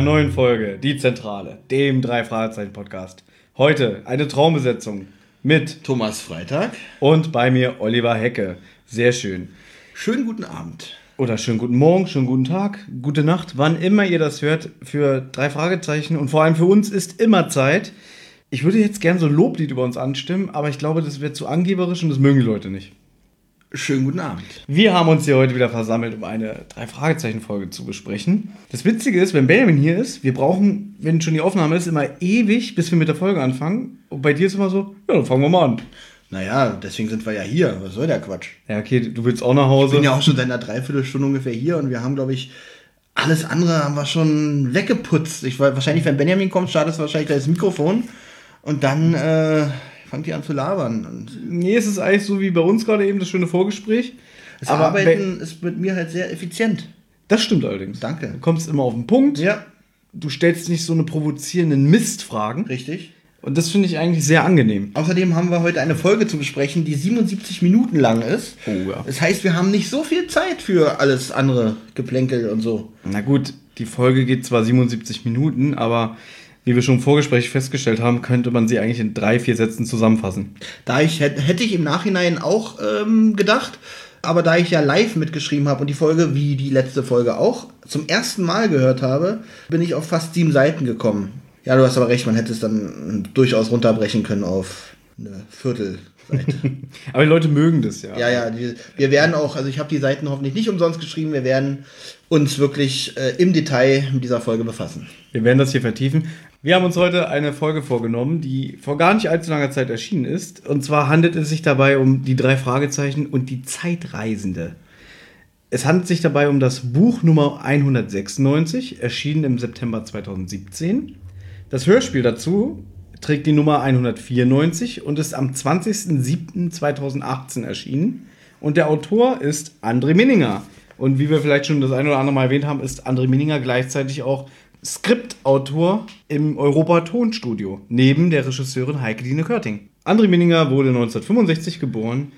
Einer neuen Folge, Die Zentrale, dem Drei-Fragezeichen-Podcast. Heute eine Traumbesetzung mit Thomas Freitag und bei mir Oliver Hecke. Sehr schön. Schönen guten Abend. Oder schönen guten Morgen, schönen guten Tag, gute Nacht, wann immer ihr das hört, für drei Fragezeichen und vor allem für uns ist immer Zeit. Ich würde jetzt gern so ein Loblied über uns anstimmen, aber ich glaube, das wird zu angeberisch und das mögen die Leute nicht. Schönen guten Abend. Wir haben uns hier heute wieder versammelt, um eine Drei-Fragezeichen-Folge zu besprechen. Das Witzige ist, wenn Benjamin hier ist, wir brauchen, wenn schon die Aufnahme ist, immer ewig, bis wir mit der Folge anfangen. Und bei dir ist immer so, ja, dann fangen wir mal an. Naja, deswegen sind wir ja hier. Was soll der Quatsch? Ja, okay, du willst auch nach Hause. Ich bin ja auch schon seit einer Dreiviertelstunde ungefähr hier und wir haben, glaube ich, alles andere haben wir schon weggeputzt. Ich, wahrscheinlich, wenn Benjamin kommt, startet es wahrscheinlich gleich das Mikrofon und dann äh, fangt ihr an zu labern. Und nee, es ist eigentlich so wie bei uns gerade eben das schöne Vorgespräch. das Aber Arbeiten ist mit mir halt sehr effizient. Das stimmt allerdings. Danke. Du kommst immer auf den Punkt. Ja, Du stellst nicht so eine provozierenden Mistfragen. richtig. Und das finde ich eigentlich sehr angenehm. Außerdem haben wir heute eine Folge zu besprechen, die 77 Minuten lang ist. Oh ja. Das heißt, wir haben nicht so viel Zeit für alles andere Geplänkel und so. Na gut, die Folge geht zwar 77 Minuten, aber wie wir schon im Vorgespräch festgestellt haben, könnte man sie eigentlich in drei, vier Sätzen zusammenfassen. Da ich hätt- hätte ich im Nachhinein auch ähm, gedacht, aber da ich ja live mitgeschrieben habe und die Folge, wie die letzte Folge auch, zum ersten Mal gehört habe, bin ich auf fast sieben Seiten gekommen. Ja, du hast aber recht, man hätte es dann durchaus runterbrechen können auf eine Viertelseite. Aber die Leute mögen das ja. ja, ja, die, wir werden auch, also ich habe die Seiten hoffentlich nicht umsonst geschrieben, wir werden uns wirklich äh, im Detail mit dieser Folge befassen. Wir werden das hier vertiefen. Wir haben uns heute eine Folge vorgenommen, die vor gar nicht allzu langer Zeit erschienen ist. Und zwar handelt es sich dabei um die drei Fragezeichen und die Zeitreisende. Es handelt sich dabei um das Buch Nummer 196, erschienen im September 2017. Das Hörspiel dazu trägt die Nummer 194 und ist am 20.07.2018 erschienen. Und der Autor ist André Minninger. Und wie wir vielleicht schon das eine oder andere Mal erwähnt haben, ist André Minninger gleichzeitig auch Skriptautor im Europa Tonstudio, neben der Regisseurin Heike Dine Körting. André Minninger wurde 1965 geboren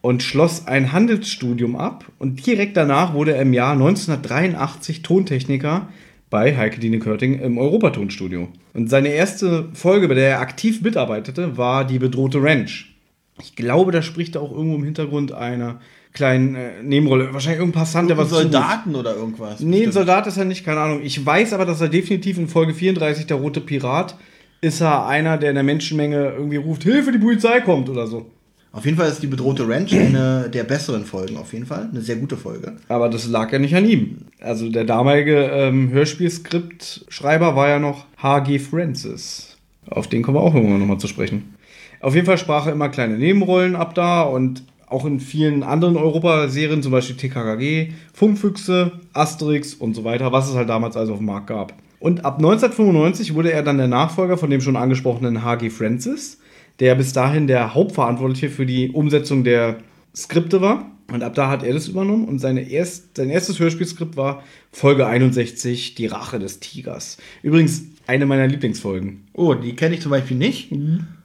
und schloss ein Handelsstudium ab und direkt danach wurde er im Jahr 1983 Tontechniker bei Heike Dine Körting im Europatonstudio. Und seine erste Folge, bei der er aktiv mitarbeitete, war die bedrohte Ranch. Ich glaube, da spricht er auch irgendwo im Hintergrund einer kleinen äh, Nebenrolle. Wahrscheinlich irgendein Passant, der was. Soldaten oder irgendwas. Nee, ein bestimmt. Soldat ist er nicht, keine Ahnung. Ich weiß aber, dass er definitiv in Folge 34, der rote Pirat, ist er einer, der in der Menschenmenge irgendwie ruft, Hilfe, die Polizei kommt oder so. Auf jeden Fall ist die bedrohte Ranch eine der besseren Folgen, auf jeden Fall. Eine sehr gute Folge. Aber das lag ja nicht an ihm. Also der damalige ähm, Hörspielskript-Schreiber war ja noch H.G. Francis. Auf den kommen wir auch irgendwann nochmal zu sprechen. Auf jeden Fall sprach er immer kleine Nebenrollen ab da und auch in vielen anderen Europaserien, zum Beispiel TKKG, Funkfüchse, Asterix und so weiter, was es halt damals also auf dem Markt gab. Und ab 1995 wurde er dann der Nachfolger von dem schon angesprochenen H.G. Francis, der bis dahin der Hauptverantwortliche für die Umsetzung der Skripte war. Und ab da hat er das übernommen und seine erst, sein erstes Hörspielskript war Folge 61, Die Rache des Tigers. Übrigens eine meiner Lieblingsfolgen. Oh, die kenne ich zum Beispiel nicht.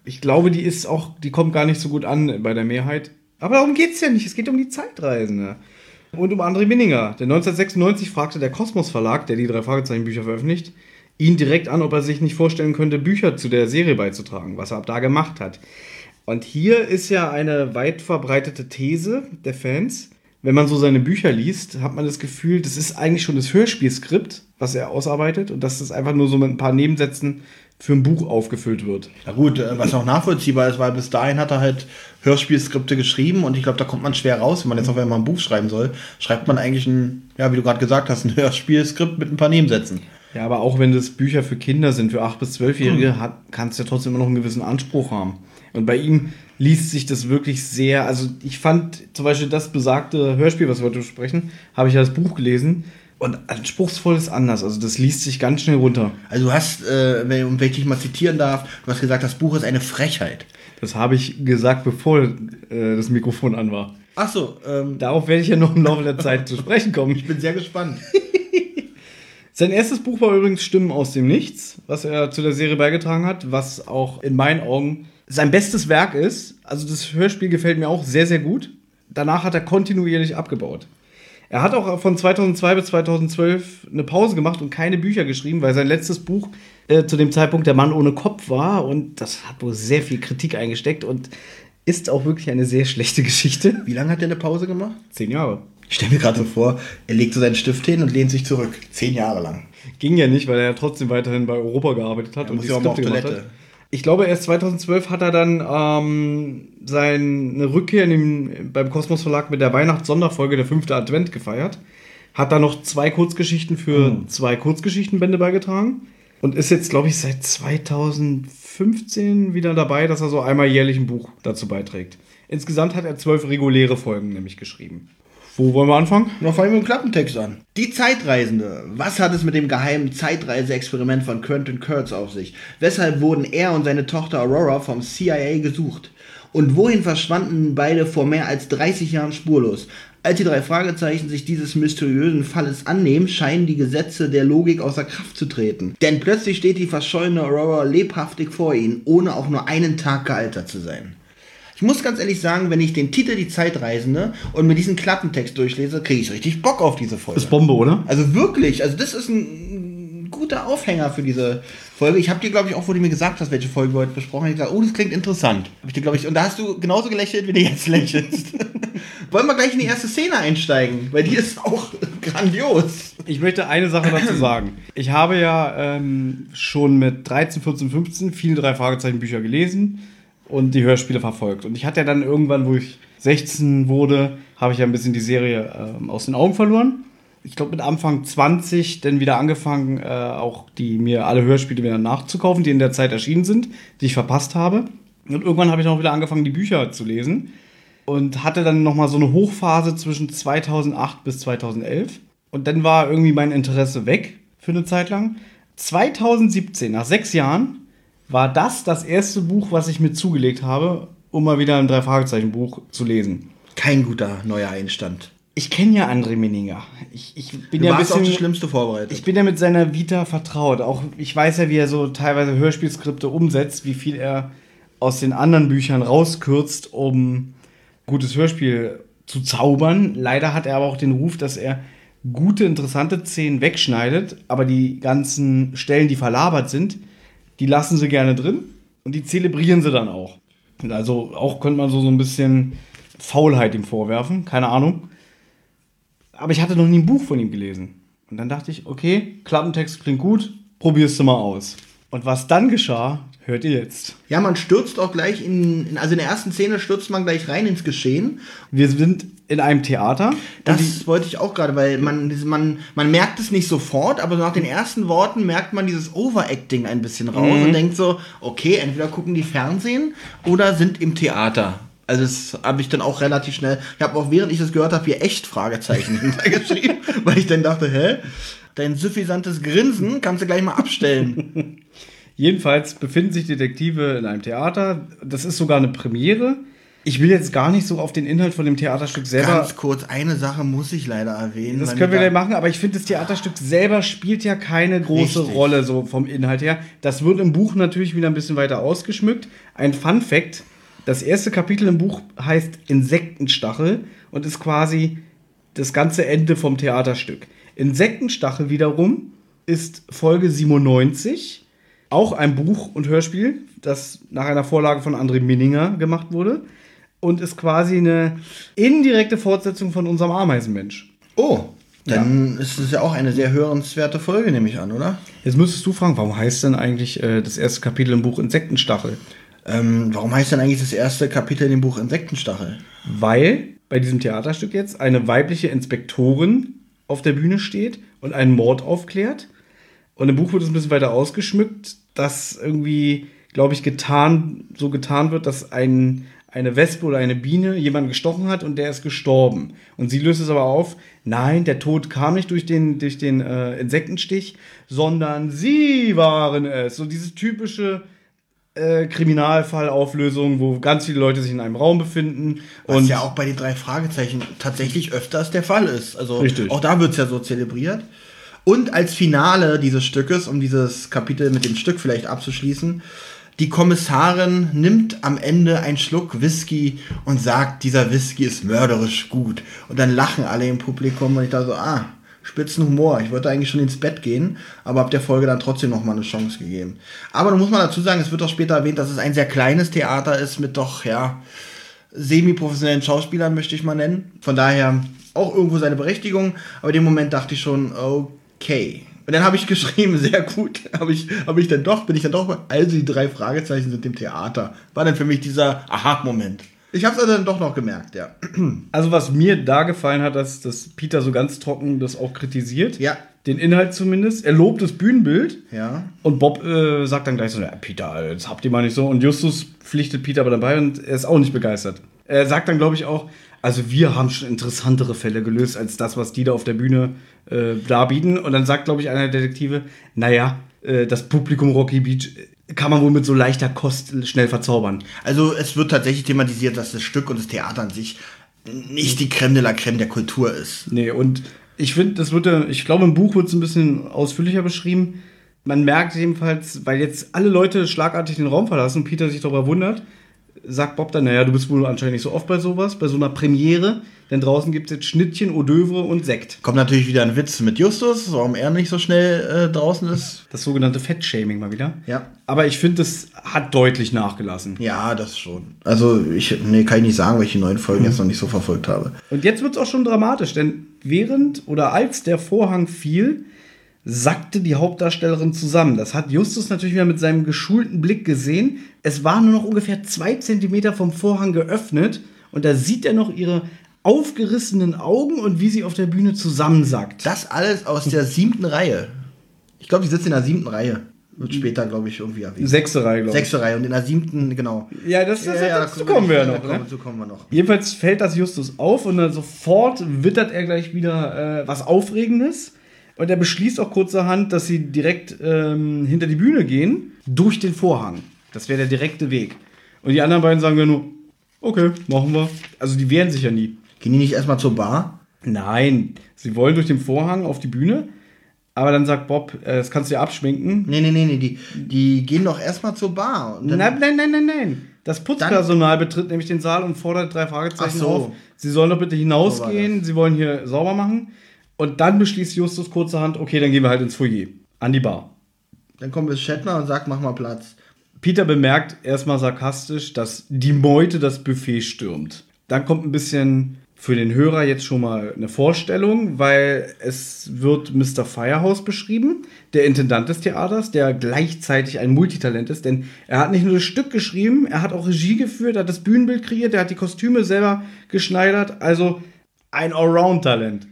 Ich glaube, die ist auch, die kommt gar nicht so gut an bei der Mehrheit. Aber darum geht es ja nicht. Es geht um die Zeitreisende. Und um André Minninger. Denn 1996 fragte der Kosmos Verlag, der die drei Fragezeichen-Bücher veröffentlicht, ihn direkt an, ob er sich nicht vorstellen könnte, Bücher zu der Serie beizutragen, was er ab da gemacht hat. Und hier ist ja eine weit verbreitete These der Fans. Wenn man so seine Bücher liest, hat man das Gefühl, das ist eigentlich schon das Hörspielskript, was er ausarbeitet und das einfach nur so mit ein paar Nebensätzen für ein Buch aufgefüllt wird. Na gut, äh, was auch nachvollziehbar ist, weil bis dahin hat er halt Hörspielskripte geschrieben und ich glaube, da kommt man schwer raus, wenn man jetzt noch einmal ein Buch schreiben soll, schreibt man eigentlich ein, ja, wie du gerade gesagt hast, ein Hörspielskript mit ein paar Nebensätzen. Ja, aber auch wenn das Bücher für Kinder sind, für 8- bis 12-Jährige, hat kannst du ja trotzdem immer noch einen gewissen Anspruch haben. Und bei ihm liest sich das wirklich sehr, also ich fand zum Beispiel das besagte Hörspiel, was wir heute besprechen, habe ich als Buch gelesen. Und anspruchsvoll ist anders, also das liest sich ganz schnell runter. Also du hast, äh, wenn, wenn ich dich mal zitieren darf, du hast gesagt, das Buch ist eine Frechheit. Das habe ich gesagt, bevor äh, das Mikrofon an war. Ach so, ähm, Darauf werde ich ja noch im Laufe der Zeit zu sprechen kommen. ich bin sehr gespannt. Sein erstes Buch war übrigens Stimmen aus dem Nichts, was er zu der Serie beigetragen hat, was auch in meinen Augen sein bestes Werk ist. Also das Hörspiel gefällt mir auch sehr, sehr gut. Danach hat er kontinuierlich abgebaut. Er hat auch von 2002 bis 2012 eine Pause gemacht und keine Bücher geschrieben, weil sein letztes Buch äh, zu dem Zeitpunkt Der Mann ohne Kopf war und das hat wohl sehr viel Kritik eingesteckt und ist auch wirklich eine sehr schlechte Geschichte. Wie lange hat er eine Pause gemacht? Zehn Jahre. Ich stelle mir gerade so vor, er legt so seinen Stift hin und lehnt sich zurück. Zehn Jahre lang. Ging ja nicht, weil er ja trotzdem weiterhin bei Europa gearbeitet hat Er und muss die ja auch mal auf Skripte Toilette. Ich glaube, erst 2012 hat er dann ähm, seine Rückkehr dem, beim Kosmos Verlag mit der Weihnachtssonderfolge der fünfte Advent gefeiert. Hat dann noch zwei Kurzgeschichten für Hm. zwei Kurzgeschichtenbände beigetragen. Und ist jetzt, glaube ich, seit 2015 wieder dabei, dass er so einmal jährlich ein Buch dazu beiträgt. Insgesamt hat er zwölf reguläre Folgen nämlich geschrieben. Wo wollen wir anfangen? Wir fangen mit dem Klappentext an. Die Zeitreisende. Was hat es mit dem geheimen Zeitreise-Experiment von Quentin Kurtz auf sich? Weshalb wurden er und seine Tochter Aurora vom CIA gesucht? Und wohin verschwanden beide vor mehr als 30 Jahren spurlos? Als die drei Fragezeichen sich dieses mysteriösen Falles annehmen, scheinen die Gesetze der Logik außer Kraft zu treten. Denn plötzlich steht die verschollene Aurora lebhaftig vor ihnen, ohne auch nur einen Tag gealtert zu sein. Ich muss ganz ehrlich sagen, wenn ich den Titel Die Zeitreisende und mir diesen Klappentext durchlese, kriege ich richtig Bock auf diese Folge. Ist Bombe, oder? Also wirklich, also das ist ein guter Aufhänger für diese Folge. Ich habe dir, glaube ich, auch, wo du mir gesagt hast, welche Folge wir heute besprochen haben, gesagt, oh, das klingt interessant. Hab ich dir, glaube ich, und da hast du genauso gelächelt, wie du jetzt lächelst. Wollen wir gleich in die erste Szene einsteigen, weil die ist auch grandios. Ich möchte eine Sache dazu sagen. Ich habe ja ähm, schon mit 13, 14, 15 viele drei Fragezeichen Bücher gelesen und die Hörspiele verfolgt. Und ich hatte ja dann irgendwann, wo ich 16 wurde, habe ich ja ein bisschen die Serie ähm, aus den Augen verloren. Ich glaube, mit Anfang 20 dann wieder angefangen, äh, auch die mir alle Hörspiele wieder nachzukaufen, die in der Zeit erschienen sind, die ich verpasst habe. Und irgendwann habe ich auch wieder angefangen, die Bücher zu lesen und hatte dann noch mal so eine Hochphase zwischen 2008 bis 2011 und dann war irgendwie mein Interesse weg für eine Zeit lang. 2017, nach sechs Jahren, war das das erste Buch, was ich mir zugelegt habe, um mal wieder ein Drei-Fragezeichen-Buch zu lesen. Kein guter neuer Einstand. Ich kenne ja André Meninger. Ich, ich bin Du ja warst auf bisschen das Schlimmste vorbereitet. ich bin ja mit seiner Vita vertraut. Auch ich weiß ja, wie er so teilweise Hörspielskripte umsetzt, wie viel er aus den anderen Büchern rauskürzt, um gutes Hörspiel zu zaubern. Leider hat er aber auch den Ruf, dass er gute, interessante Szenen wegschneidet, aber die ganzen Stellen, die verlabert sind, die lassen sie gerne drin und die zelebrieren sie dann auch. Also auch könnte man so, so ein bisschen Faulheit ihm vorwerfen, keine Ahnung. Aber ich hatte noch nie ein Buch von ihm gelesen. Und dann dachte ich, okay, Klappentext klingt gut, probierst du mal aus. Und was dann geschah, hört ihr jetzt. ja, man stürzt auch gleich in, in, also in der ersten Szene stürzt man gleich rein ins Geschehen. Wir sind in einem Theater. Das die, wollte ich auch gerade, weil man, man, man merkt es nicht sofort, aber nach den ersten Worten merkt man dieses Overacting ein bisschen raus Mhm. und denkt so, okay, entweder gucken die Fernsehen oder sind im Theater. Also das habe ich dann auch relativ schnell, ich habe auch während ich das gehört habe, hier echt Fragezeichen hintergeschrieben, weil ich dann dachte, hä, dein suffisantes Grinsen kannst du gleich mal abstellen. jedenfalls befinden sich Detektive in einem Theater. Das ist sogar eine Premiere. Ich will jetzt gar nicht so auf den Inhalt von dem Theaterstück selber. Ganz kurz, eine Sache muss ich leider erwähnen. Das können wir gleich machen, aber ich finde, das Theaterstück selber spielt ja keine große Richtig. Rolle so vom Inhalt her. Das wird im Buch natürlich wieder ein bisschen weiter ausgeschmückt. Ein Fun Fact: Das erste Kapitel im Buch heißt Insektenstachel und ist quasi das ganze Ende vom Theaterstück. Insektenstachel wiederum ist Folge 97, auch ein Buch und Hörspiel, das nach einer Vorlage von André Minninger gemacht wurde und ist quasi eine indirekte Fortsetzung von unserem Ameisenmensch. Oh, dann ist es ja auch eine sehr hörenswerte Folge, nehme ich an, oder? Jetzt müsstest du fragen, warum heißt denn eigentlich äh, das erste Kapitel im Buch Insektenstachel? Ähm, warum heißt denn eigentlich das erste Kapitel in dem Buch Insektenstachel? Weil bei diesem Theaterstück jetzt eine weibliche Inspektorin auf der Bühne steht und einen Mord aufklärt. Und im Buch wird es ein bisschen weiter ausgeschmückt, dass irgendwie, glaube ich, getan, so getan wird, dass ein, eine Wespe oder eine Biene jemanden gestochen hat und der ist gestorben. Und sie löst es aber auf, nein, der Tod kam nicht durch den, durch den äh, Insektenstich, sondern sie waren es. So diese typische äh, Kriminalfallauflösung, wo ganz viele Leute sich in einem Raum befinden. Was und ja auch bei den drei Fragezeichen tatsächlich öfters der Fall ist. Also Richtig. auch da wird es ja so zelebriert. Und als Finale dieses Stückes, um dieses Kapitel mit dem Stück vielleicht abzuschließen, Die Kommissarin nimmt am Ende einen Schluck Whisky und sagt, dieser Whisky ist mörderisch gut. Und dann lachen alle im Publikum und ich dachte so, ah, spitzen Humor. Ich wollte eigentlich schon ins Bett gehen, aber habe der Folge dann trotzdem noch mal eine Chance gegeben. Aber da muss man dazu sagen, es wird auch später erwähnt, dass es ein sehr kleines Theater ist mit doch, ja, semi-professionellen Schauspielern, möchte ich mal nennen. Von daher auch irgendwo seine Berechtigung. Aber in dem Moment dachte ich schon, okay. Und dann habe ich geschrieben, sehr gut, habe ich, hab ich dann doch, bin ich dann doch, also die drei Fragezeichen sind im Theater. War dann für mich dieser Aha-Moment. Ich habe es also dann doch noch gemerkt, ja. Also was mir da gefallen hat, dass, dass Peter so ganz trocken das auch kritisiert. Ja. Den Inhalt zumindest. Er lobt das Bühnenbild. Ja. Und Bob äh, sagt dann gleich so, ja, Peter, das habt ihr mal nicht so. Und Justus pflichtet Peter aber dabei und er ist auch nicht begeistert. Er sagt dann, glaube ich, auch, also wir haben schon interessantere Fälle gelöst als das, was die da auf der Bühne äh, darbieten. Und dann sagt, glaube ich, einer der Detektive, naja, äh, das Publikum Rocky Beach kann man wohl mit so leichter Kost schnell verzaubern. Also es wird tatsächlich thematisiert, dass das Stück und das Theater an sich nicht die Creme de la Creme der Kultur ist. Nee, und ich finde, das wird ja, ich glaube, im Buch wird es ein bisschen ausführlicher beschrieben. Man merkt jedenfalls, weil jetzt alle Leute schlagartig den Raum verlassen und Peter sich darüber wundert, sagt Bob dann, naja, du bist wohl anscheinend nicht so oft bei sowas, bei so einer Premiere, denn draußen gibt es jetzt Schnittchen, Hors d'oeuvre und Sekt. Kommt natürlich wieder ein Witz mit Justus, warum er nicht so schnell äh, draußen ist. Das sogenannte Fettshaming mal wieder. Ja. Aber ich finde, das hat deutlich nachgelassen. Ja, das schon. Also ich, nee, kann ich nicht sagen, weil ich die neuen Folgen jetzt noch nicht so verfolgt habe. Und jetzt wird es auch schon dramatisch, denn während oder als der Vorhang fiel, sackte die Hauptdarstellerin zusammen. Das hat Justus natürlich wieder mit seinem geschulten Blick gesehen. Es war nur noch ungefähr zwei Zentimeter vom Vorhang geöffnet und da sieht er noch ihre aufgerissenen Augen und wie sie auf der Bühne zusammensackt. Das alles aus der siebten Reihe. Ich glaube, die sitzt in der siebten Reihe. Wird später, glaube ich, irgendwie erwähnt. Sechste Reihe, glaube ich. Sechste Reihe und in der siebten, genau. Ja, das, das, das, dazu kommen wir ja noch. Ne? kommen, kommen wir noch. Jedenfalls fällt das Justus auf und dann sofort wittert er gleich wieder äh, was Aufregendes. Und er beschließt auch kurzerhand, dass sie direkt ähm, hinter die Bühne gehen, durch den Vorhang. Das wäre der direkte Weg. Und die anderen beiden sagen ja nur, okay, machen wir. Also die wehren sich ja nie. Gehen die nicht erstmal zur Bar? Nein, sie wollen durch den Vorhang auf die Bühne, aber dann sagt Bob, äh, das kannst du ja abschminken. Nee, nee, nee, nee. Die, die gehen doch erstmal zur Bar. Und dann, Nein, nein, nein, nein, nein. Das Putzpersonal betritt nämlich den Saal und fordert drei Fragezeichen so. auf. Sie sollen doch bitte hinausgehen, sie wollen hier sauber machen. Und dann beschließt Justus kurzerhand, okay, dann gehen wir halt ins Foyer, an die Bar. dann kommt bis Shatner und sagt, mach mal Platz. Peter bemerkt erstmal sarkastisch, dass die Meute das Buffet stürmt. Dann kommt ein bisschen für den Hörer jetzt schon mal eine Vorstellung, weil es wird Mr. Firehouse beschrieben, der Intendant des Theaters, der gleichzeitig ein Multitalent ist, denn er hat nicht nur das Stück geschrieben, er hat auch Regie geführt, er hat das Bühnenbild kreiert, er hat die Kostüme selber geschneidert, also ein Allround-Talent.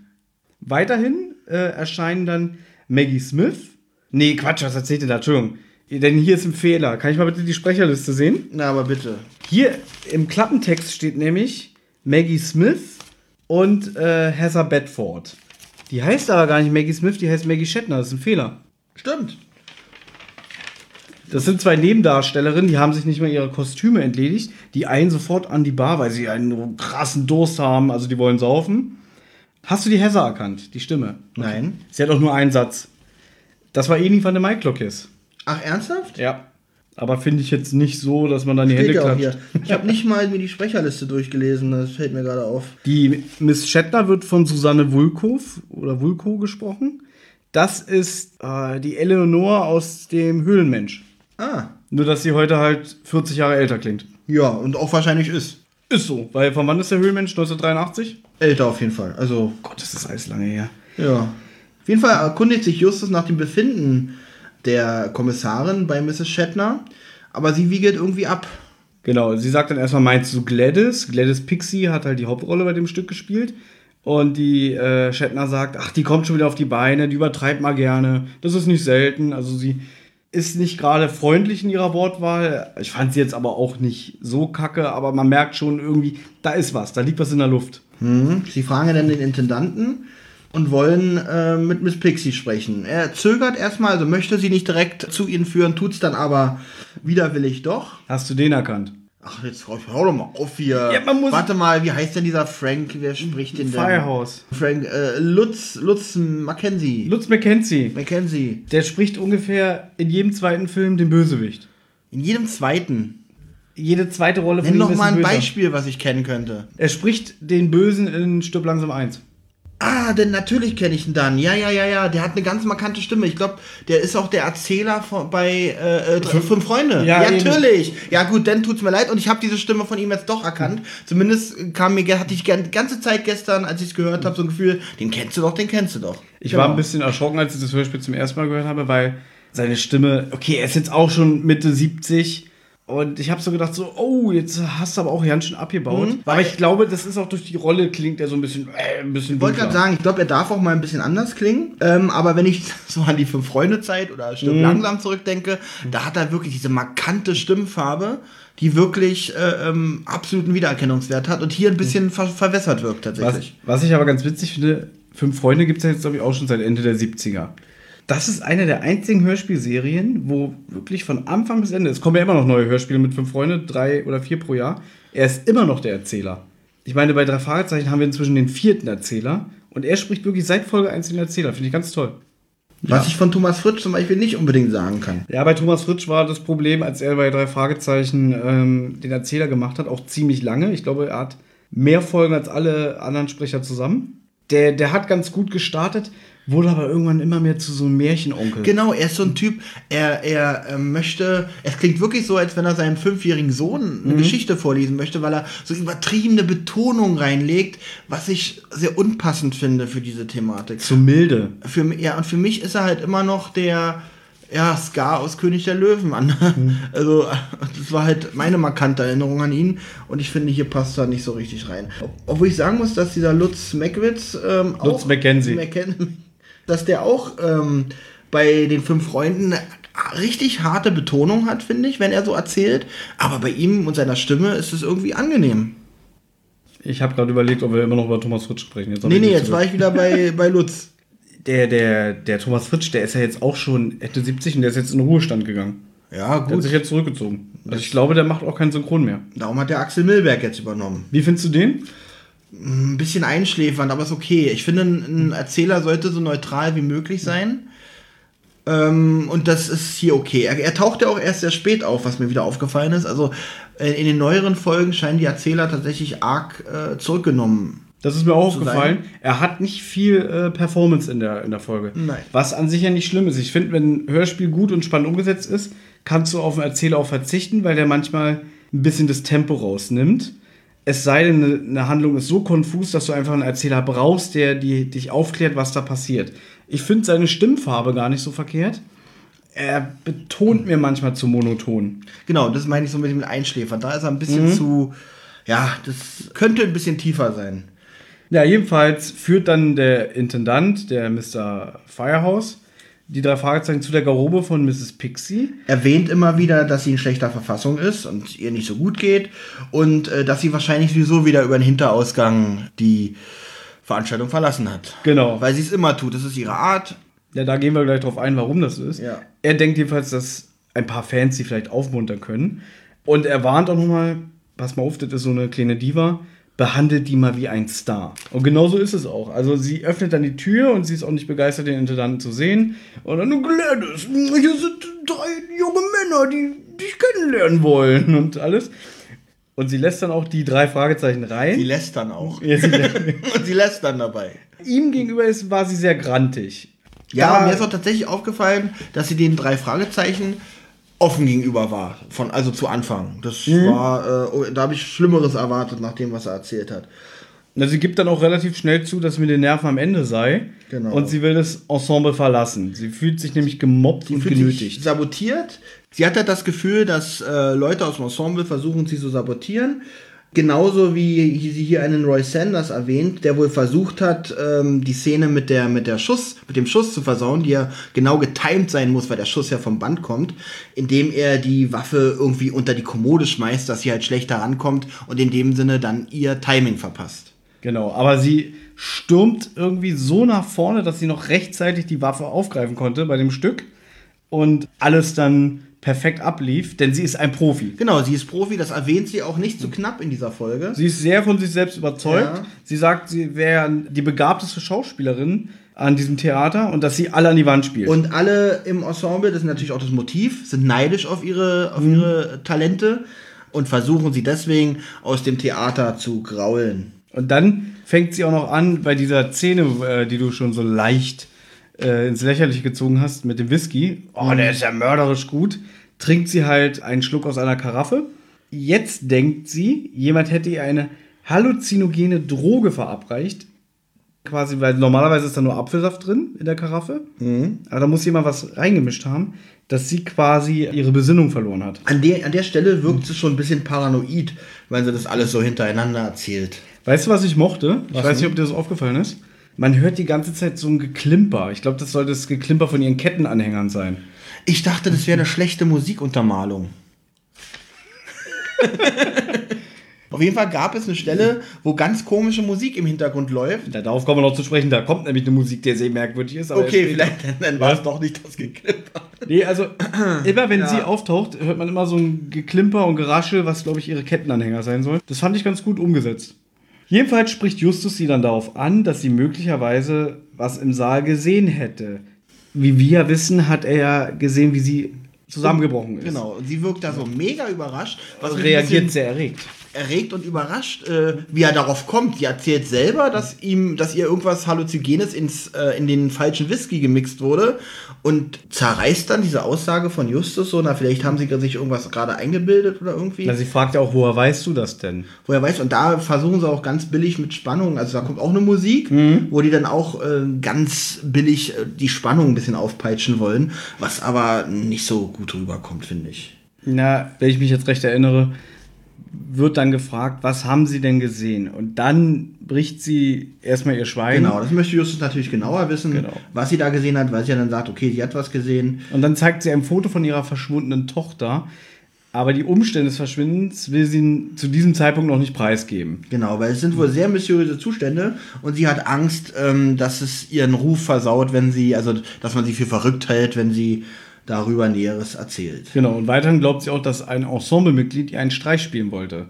Weiterhin äh, erscheinen dann Maggie Smith. Nee, Quatsch, was erzählt ihr da? Entschuldigung. Denn hier ist ein Fehler. Kann ich mal bitte die Sprecherliste sehen? Na, aber bitte. Hier im Klappentext steht nämlich Maggie Smith und äh, Heather Bedford. Die heißt aber gar nicht Maggie Smith, die heißt Maggie Shatner. Das ist ein Fehler. Stimmt. Das sind zwei Nebendarstellerinnen, die haben sich nicht mehr ihre Kostüme entledigt. Die eilen sofort an die Bar, weil sie einen krassen Durst haben. Also die wollen saufen. Hast du die Heather erkannt, die Stimme? Nein. Sie hat auch nur einen Satz. Das war Eni van der Maiklokis. Ach, ernsthaft? Ja. Aber finde ich jetzt nicht so, dass man dann die Steht Hände ja klatscht. hier. Ich habe nicht mal mir die Sprecherliste durchgelesen, das fällt mir gerade auf. Die Miss Shatner wird von Susanne Wulkow oder Wulko gesprochen. Das ist äh, die Eleonore aus dem Höhlenmensch. Ah, Nur, dass sie heute halt 40 Jahre älter klingt. ja, und auch wahrscheinlich ist. Ist so, weil von wann ist der Höhlenmensch? 1983? Älter auf jeden Fall. Also, Gott, das ist alles lange her. ja. Auf jeden Fall erkundigt sich Justus nach dem Befinden der Kommissarin bei Mrs. Shatner, aber sie wiegelt irgendwie ab. Genau, sie sagt dann erstmal, meinst du Gladys? Gladys Pixie hat halt die Hauptrolle bei dem Stück gespielt. Und die äh, Shatner sagt, ach, die kommt schon wieder auf die Beine, die übertreibt mal gerne. Das ist nicht selten. Also sie ist nicht gerade freundlich in ihrer Wortwahl. Ich fand sie jetzt aber auch nicht so kacke, aber man merkt schon irgendwie, da ist was, da liegt was in der Luft. Hm. Sie fragen dann den Intendanten und wollen äh, mit Miss Pixie sprechen. Er zögert erstmal, also möchte sie nicht direkt zu ihnen führen, tut's dann aber widerwillig doch. Hast du den erkannt? Ach, jetzt hau hau doch mal auf hier. Ja, Warte mal, wie heißt denn dieser Frank? Wer spricht den denn? Firehouse. Frank, äh, Lutz, Lutz Mackenzie. Lutz McKenzie. Mackenzie. Der spricht ungefähr in jedem zweiten Film den Bösewicht. In jedem zweiten. Jede zweite Rolle Nenn ihm doch mal ein Böser. Beispiel, was ich kennen könnte. Er spricht den Bösen in Stirb langsam 1. Ah, denn natürlich kenne ich ihn dann. Ja, ja, ja, ja. Der hat eine ganz markante Stimme. Ich glaube, der ist auch der Erzähler von, bei äh, äh, Fünf, Fünf Freunde. Ja, Ja, natürlich. Ja, gut, dann tut's mir leid. Und ich habe diese Stimme von ihm jetzt doch erkannt. Zumindest kam mir, hatte ich die ganze Zeit gestern, als ich es gehört habe, so ein Gefühl, den kennst du doch, den kennst du doch. Ich Genau. war ein bisschen erschrocken, als ich das Hörspiel zum ersten Mal gehört habe, weil seine Stimme, okay, er ist jetzt auch schon Mitte 70 und ich habe so gedacht, so, oh, jetzt hast du aber auch ganz schön abgebaut. Mhm. aber ich glaube, das ist auch durch die Rolle klingt er so ein bisschen, äh, ein bisschen Ich wollte gerade sagen, ich glaube, er darf auch mal ein bisschen anders klingen. Ähm, aber wenn ich so an die Fünf-Freunde-Zeit oder Mhm. Stirb langsam zurückdenke, da hat er wirklich diese markante Stimmfarbe, die wirklich äh, ähm, absoluten Wiedererkennungswert hat und hier ein bisschen ver verwässert wirkt Was, tatsächlich. was ich aber ganz witzig finde, Fünf Freunde gibt es ja jetzt, glaube ich, auch schon seit Ende der 70er. Das ist eine der einzigen Hörspielserien, wo wirklich von Anfang bis Ende, es kommen ja immer noch neue Hörspiele mit Fünf Freunde, drei oder vier pro Jahr, er ist immer noch der Erzähler. Ich meine, bei drei Fragezeichen haben wir inzwischen den vierten Erzähler und er spricht wirklich seit Folge 1 den Erzähler. Finde ich ganz toll. Was ich von Thomas Fritsch zum Beispiel nicht unbedingt sagen kann. Ja, bei Thomas Fritsch war das Problem, als er bei drei Fragezeichen ähm, den Erzähler gemacht hat, auch ziemlich lange. Ich glaube, er hat mehr Folgen als alle anderen Sprecher zusammen. Der, der hat ganz gut gestartet, wurde aber irgendwann immer mehr zu so einem Märchenonkel. Genau, er ist so ein Typ, er, er äh, möchte, es klingt wirklich so, als wenn er seinem fünfjährigen Sohn eine Geschichte vorlesen möchte, weil er so übertriebene Betonung reinlegt, was ich sehr unpassend finde für diese Thematik. Zu milde. Für, ja, und für mich ist er halt immer noch der, ja, Scar aus König der Löwen an. Also, das war halt meine markante Erinnerung an ihn und ich finde, hier passt er nicht so richtig rein. Obwohl ich sagen muss, dass dieser Lutz Mackwitz ähm, Lutz auch- Mackenzie. Macken- dass der auch ähm, bei den fünf Freunden eine richtig harte Betonung hat, finde ich, wenn er so erzählt. Aber bei ihm und seiner Stimme ist es irgendwie angenehm. Ich habe gerade überlegt, ob wir immer noch über Thomas Fritsch sprechen. Jetzt Nee, nee, jetzt war ich wieder bei, bei Lutz. der, der, der Thomas Fritsch, der ist ja jetzt auch schon Ende 70 und der ist jetzt in den Ruhestand gegangen. Ja, Der hat gut. sich jetzt zurückgezogen. Also ich glaube, der macht auch keinen Synchron mehr. Darum hat der Axel Milberg jetzt übernommen. Wie findest du den? Ein bisschen einschläfernd, aber ist okay. Ich finde, ein Erzähler sollte so neutral wie möglich sein. Ähm, und das ist hier okay. Er, er taucht ja auch erst sehr spät auf, was mir wieder aufgefallen ist. Also äh, in den neueren Folgen scheinen die Erzähler tatsächlich arg äh, zurückgenommen. Das ist mir auch aufgefallen. Er hat nicht viel äh, Performance in der, in der Folge. Nein. Was an sich ja nicht schlimm ist. Ich finde, wenn ein Hörspiel gut und spannend umgesetzt ist, kannst du auf den Erzähler auch verzichten, weil der manchmal ein bisschen das Tempo rausnimmt. Es sei denn, eine, eine Handlung ist so konfus, dass du einfach einen Erzähler brauchst, der die, dich aufklärt, was da passiert. Ich finde seine Stimmfarbe gar nicht so verkehrt. Er betont mir manchmal zu monoton. Genau, das meine ich so mit dem Einschläfern. Da ist er ein bisschen zu. Ja, das könnte ein bisschen tiefer sein. Ja, jedenfalls führt dann der Intendant, der Mr. Firehouse, die drei Fragezeichen zu der Garderobe von Mrs. Pixie. erwähnt immer wieder, dass sie in schlechter Verfassung ist und ihr nicht so gut geht und äh, dass sie wahrscheinlich sowieso wieder über den Hinterausgang die Veranstaltung verlassen hat. Genau. Weil sie es immer tut. Das ist ihre Art. Ja, da gehen wir gleich drauf ein, warum das ist. Ja. Er denkt jedenfalls, dass ein paar Fans sie vielleicht aufmuntern können. Und er warnt auch nochmal, pass mal auf, das ist so eine kleine Diva, behandelt die mal wie ein Star. Und genau so ist es auch. Also sie öffnet dann die Tür und sie ist auch nicht begeistert, den Intendanten zu sehen. Und dann, Gladys, hier sind drei junge Männer, die dich kennenlernen wollen und alles. Und sie lässt dann auch die drei Fragezeichen rein. Sie lässt dann auch. Ja, sie und sie lässt dann dabei. ihm gegenüber ist, war sie sehr grantig. Ja, Da- mir ist auch tatsächlich aufgefallen, dass sie den drei Fragezeichen offen gegenüber war. Von, also zu Anfang. Das war, äh, da habe ich Schlimmeres erwartet nach dem, was er erzählt hat. Na, sie gibt dann auch relativ schnell zu, dass mit den Nerven am Ende sei. Genau. Und sie will das Ensemble verlassen. Sie fühlt sich nämlich gemobbt und fühlt sich genötigt. sabotiert. Sie hat halt das Gefühl, dass äh, Leute aus dem Ensemble versuchen, sie zu sabotieren. Genauso wie sie hier einen Roy Sanders erwähnt, der wohl versucht hat, ähm, die Szene mit der, mit der Schuss, mit dem Schuss zu versauen, die ja genau getimed sein muss, weil der Schuss ja vom Band kommt, indem er die Waffe irgendwie unter die Kommode schmeißt, dass sie halt schlechter rankommt und in dem Sinne dann ihr Timing verpasst. Genau, aber sie stürmt irgendwie so nach vorne, dass sie noch rechtzeitig die Waffe aufgreifen konnte bei dem Stück und alles dann perfekt ablief, denn sie ist ein Profi. Genau, sie ist Profi, das erwähnt sie auch nicht zu knapp in dieser Folge. Sie ist sehr von sich selbst überzeugt. Ja. Sie sagt, sie wäre die begabteste Schauspielerin an diesem Theater und dass sie alle an die Wand spielt. Und alle im Ensemble, das ist natürlich auch das Motiv, sind neidisch auf ihre, auf ihre Talente und versuchen sie deswegen aus dem Theater zu graulen. Und dann fängt sie auch noch an bei dieser Szene, äh, die du schon so leicht äh, ins Lächerliche gezogen hast mit dem Whisky. Oh, der ist ja mörderisch gut. Trinkt sie halt einen Schluck aus einer Karaffe. Jetzt denkt sie, jemand hätte ihr eine halluzinogene Droge verabreicht. Quasi, weil normalerweise ist da nur Apfelsaft drin in der Karaffe. Aber da muss jemand was reingemischt haben, dass sie quasi ihre Besinnung verloren hat. An der, an der Stelle wirkt sie schon ein bisschen paranoid, weil sie das alles so hintereinander erzählt. Weißt du, was ich mochte? Ich Was weiß nicht, ob dir das aufgefallen ist. Man hört die ganze Zeit so ein Geklimper. Ich glaube, das soll das Geklimper von ihren Kettenanhängern sein. Ich dachte, das wäre eine schlechte Musikuntermalung. Auf jeden Fall gab es eine Stelle, wo ganz komische Musik im Hintergrund läuft. Da, darauf kommen wir noch zu sprechen. Da kommt nämlich eine Musik, die sehr merkwürdig ist. Okay, vielleicht dann war es doch nicht das Geklimper. Nee, also immer wenn Ja. sie auftaucht, hört man immer so ein Geklimper und Geraschel, was, glaube ich, ihre Kettenanhänger sein soll. Das fand ich ganz gut umgesetzt. Jedenfalls spricht Justus sie dann darauf an, dass sie möglicherweise was im Saal gesehen hätte. Wie wir wissen, hat er ja gesehen, wie sie zusammengebrochen ist. Genau, sie wirkt da so mega überrascht. Was Also reagiert sehr erregt. erregt und überrascht, äh, wie er darauf kommt. Sie erzählt selber, dass ihm, dass ihr irgendwas Halluzinogenes ins, äh, in den falschen Whisky gemixt wurde und zerreißt dann diese Aussage von Justus so, na, vielleicht haben sie sich irgendwas gerade eingebildet oder irgendwie. Na, sie fragt ja auch, woher weißt du das denn? Woher weiß, und da versuchen sie auch ganz billig mit Spannung, also da kommt auch eine Musik, wo die dann auch äh, ganz billig äh, die Spannung ein bisschen aufpeitschen wollen, was aber nicht so gut rüberkommt, finde ich. Na, wenn ich mich jetzt recht erinnere, wird dann gefragt, was haben sie denn gesehen? Und dann bricht sie erstmal ihr Schweigen. Genau, das möchte Justus natürlich genauer wissen, Genau. was sie da gesehen hat, weil sie ja dann sagt, okay, sie hat was gesehen. Und dann zeigt sie ein Foto von ihrer verschwundenen Tochter. Aber die Umstände des Verschwindens will sie zu diesem Zeitpunkt noch nicht preisgeben. Genau, weil es sind wohl sehr mysteriöse Zustände und sie hat Angst, ähm, dass es ihren Ruf versaut, wenn sie, also dass man sie für verrückt hält, wenn sie darüber Näheres erzählt. Genau, und weiterhin glaubt sie auch, dass ein Ensemblemitglied ihr einen Streich spielen wollte.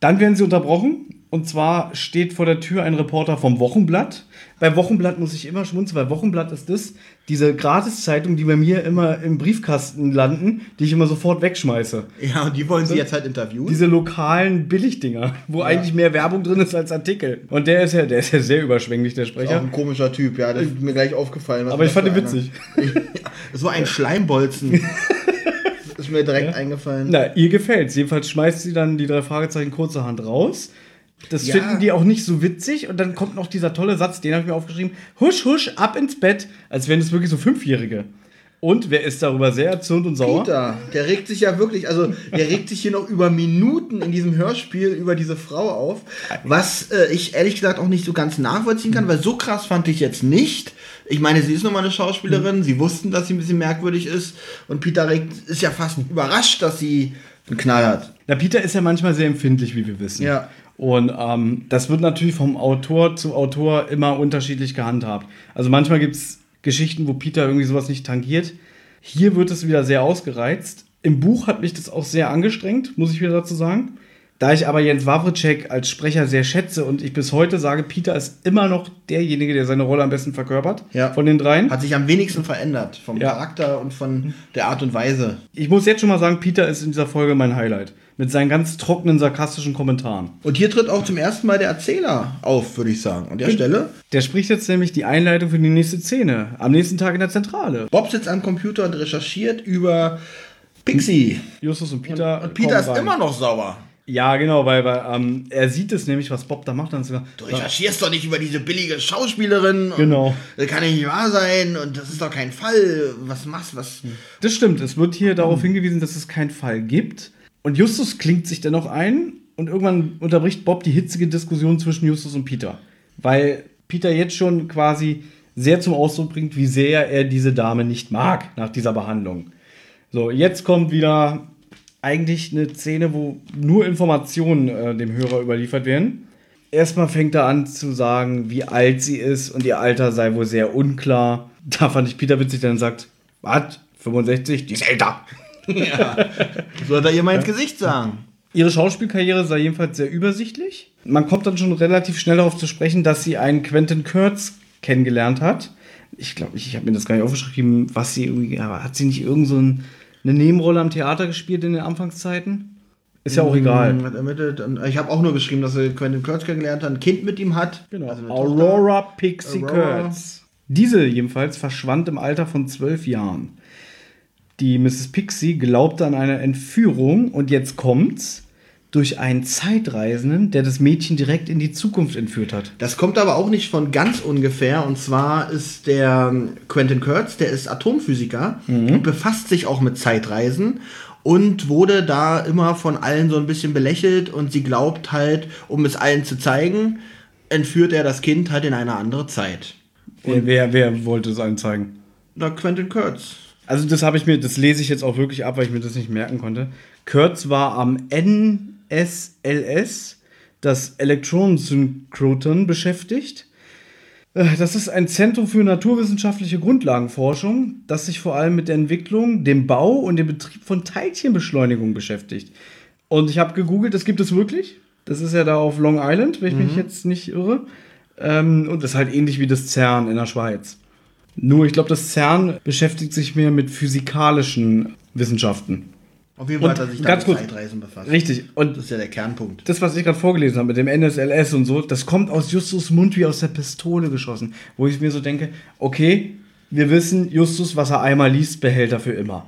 Dann werden sie unterbrochen. Und zwar steht vor der Tür ein Reporter vom Wochenblatt. Bei Wochenblatt muss ich immer schmunzeln, weil Wochenblatt ist das, diese Gratiszeitung, die bei mir immer im Briefkasten landen, die ich immer sofort wegschmeiße. Ja, und die wollen sie jetzt halt interviewen. Diese lokalen Billigdinger, wo eigentlich mehr Werbung drin ist als Artikel. Und der ist ja, der ist ja sehr überschwänglich, der Auch Sprecher. ein komischer Typ, ja, das ist mir gleich aufgefallen. Aber ich fand ihn witzig. Das war ein Schleimbolzen. ist mir direkt eingefallen. Na, ihr gefällt's. Jedenfalls schmeißt sie dann die drei Fragezeichen kurzerhand raus. Das Ja. finden die auch nicht so witzig. Und dann kommt noch dieser tolle Satz, den habe ich mir aufgeschrieben. Husch, husch, ab ins Bett. Als wären das wirklich so Fünfjährige. Und wer ist darüber sehr erzürnt und sauer? Peter, der regt sich ja wirklich, also der regt sich hier noch über Minuten in diesem Hörspiel über diese Frau auf, was äh, ich ehrlich gesagt auch nicht so ganz nachvollziehen kann, weil so krass fand ich jetzt nicht. Ich meine, sie ist nun mal eine Schauspielerin, sie wussten, dass sie ein bisschen merkwürdig ist und Peter regt, ist ja fast überrascht, dass sie einen Knall hat. Na, Peter ist ja manchmal sehr empfindlich, wie wir wissen. Ja. Und ähm, das wird natürlich vom Autor zu Autor immer unterschiedlich gehandhabt. Also manchmal gibt es Geschichten, wo Peter irgendwie sowas nicht tangiert. Hier wird es wieder sehr ausgereizt. Im Buch hat mich das auch sehr angestrengt, muss ich wieder dazu sagen. Da ich aber Jens Wawritschek als Sprecher sehr schätze und ich bis heute sage, Peter ist immer noch derjenige, der seine Rolle am besten verkörpert Ja. von den dreien. Hat sich am wenigsten verändert vom Ja. Charakter und von der Art und Weise. Ich muss jetzt schon mal sagen, Peter ist in dieser Folge mein Highlight. Mit seinen ganz trockenen, sarkastischen Kommentaren. Und hier tritt auch zum ersten Mal der Erzähler auf, würde ich sagen. An der Stelle. Der spricht jetzt nämlich die Einleitung für die nächste Szene. Am nächsten Tag in der Zentrale. Bob sitzt am Computer und recherchiert über Pixie. Justus und Peter. Und Peter kommen ist rein. immer noch sauer. Ja, genau, weil, weil ähm, er sieht es nämlich, was Bob da macht. Dann sogar, Du recherchierst doch nicht über diese billige Schauspielerin. und Genau. Das kann ja nicht wahr sein und das ist doch kein Fall. Was machst was? Das stimmt. Es wird hier darauf hingewiesen, dass es keinen Fall gibt. Und Justus klingt sich dennoch ein und irgendwann unterbricht Bob die hitzige Diskussion zwischen Justus und Peter. Weil Peter jetzt schon quasi sehr zum Ausdruck bringt, wie sehr er diese Dame nicht mag nach dieser Behandlung. So, jetzt kommt wieder eigentlich eine Szene, wo nur Informationen äh, dem Hörer überliefert werden. Erstmal fängt er an zu sagen, wie alt sie ist und ihr Alter sei wohl sehr unklar. Da fand ich Peter witzig, der dann sagt, was? 65? Die ist älter. Ja. Soll er ihr mal ins Gesicht sagen? Ihre Schauspielkarriere sei jedenfalls sehr übersichtlich. Man kommt dann schon relativ schnell darauf zu sprechen, dass sie einen Quentin Kurtz kennengelernt hat. Ich glaube, ich, ich habe mir das gar nicht aufgeschrieben, was sie irgendwie, aber hat sie nicht irgend so ein, eine Nebenrolle am Theater gespielt in den Anfangszeiten? Ist ja auch egal. Hat ermittelt. Ich habe auch nur geschrieben, dass er Quentin Kurtz kennengelernt hat, ein Kind mit ihm hat. Genau. Also Aurora Pixie Aurora. Kurtz. Diese jedenfalls verschwand im Alter von zwölf Jahren. Die Mrs. Pixie glaubte an eine Entführung und jetzt kommt's durch einen Zeitreisenden, der das Mädchen direkt in die Zukunft entführt hat. Das kommt aber auch nicht von ganz ungefähr. Und zwar ist der Quentin Kurtz, der ist Atomphysiker und befasst sich auch mit Zeitreisen und wurde da immer von allen so ein bisschen belächelt. Und sie glaubt halt, um es allen zu zeigen, entführt er das Kind halt in eine andere Zeit. Wer, wer, wer wollte es allen zeigen? Na, Quentin Kurtz. Also das habe ich mir, das lese ich jetzt auch wirklich ab, weil ich mir das nicht merken konnte. Kurtz war am NSLS, das Elektronensynchrotron, beschäftigt. Äh, Das ist ein Zentrum für naturwissenschaftliche Grundlagenforschung, das sich vor allem mit der Entwicklung, dem Bau und dem Betrieb von Teilchenbeschleunigung beschäftigt. Und ich habe gegoogelt, das gibt es wirklich. Das ist ja da auf Long Island, wenn ich mich jetzt nicht irre. Ähm, und das ist halt ähnlich wie das CERN in der Schweiz. Nur, ich glaube, das CERN beschäftigt sich mehr mit physikalischen Wissenschaften. Auf jeden Fall Und hat er sich ganz mit Zeitreisen befasst. Richtig. Und Das ist ja der Kernpunkt. das, was ich gerade vorgelesen habe mit dem NSLS und so, das kommt aus Justus Mund wie aus der Pistole geschossen. Wo ich mir so denke, okay, wir wissen, Justus, was er einmal liest, behält er für immer.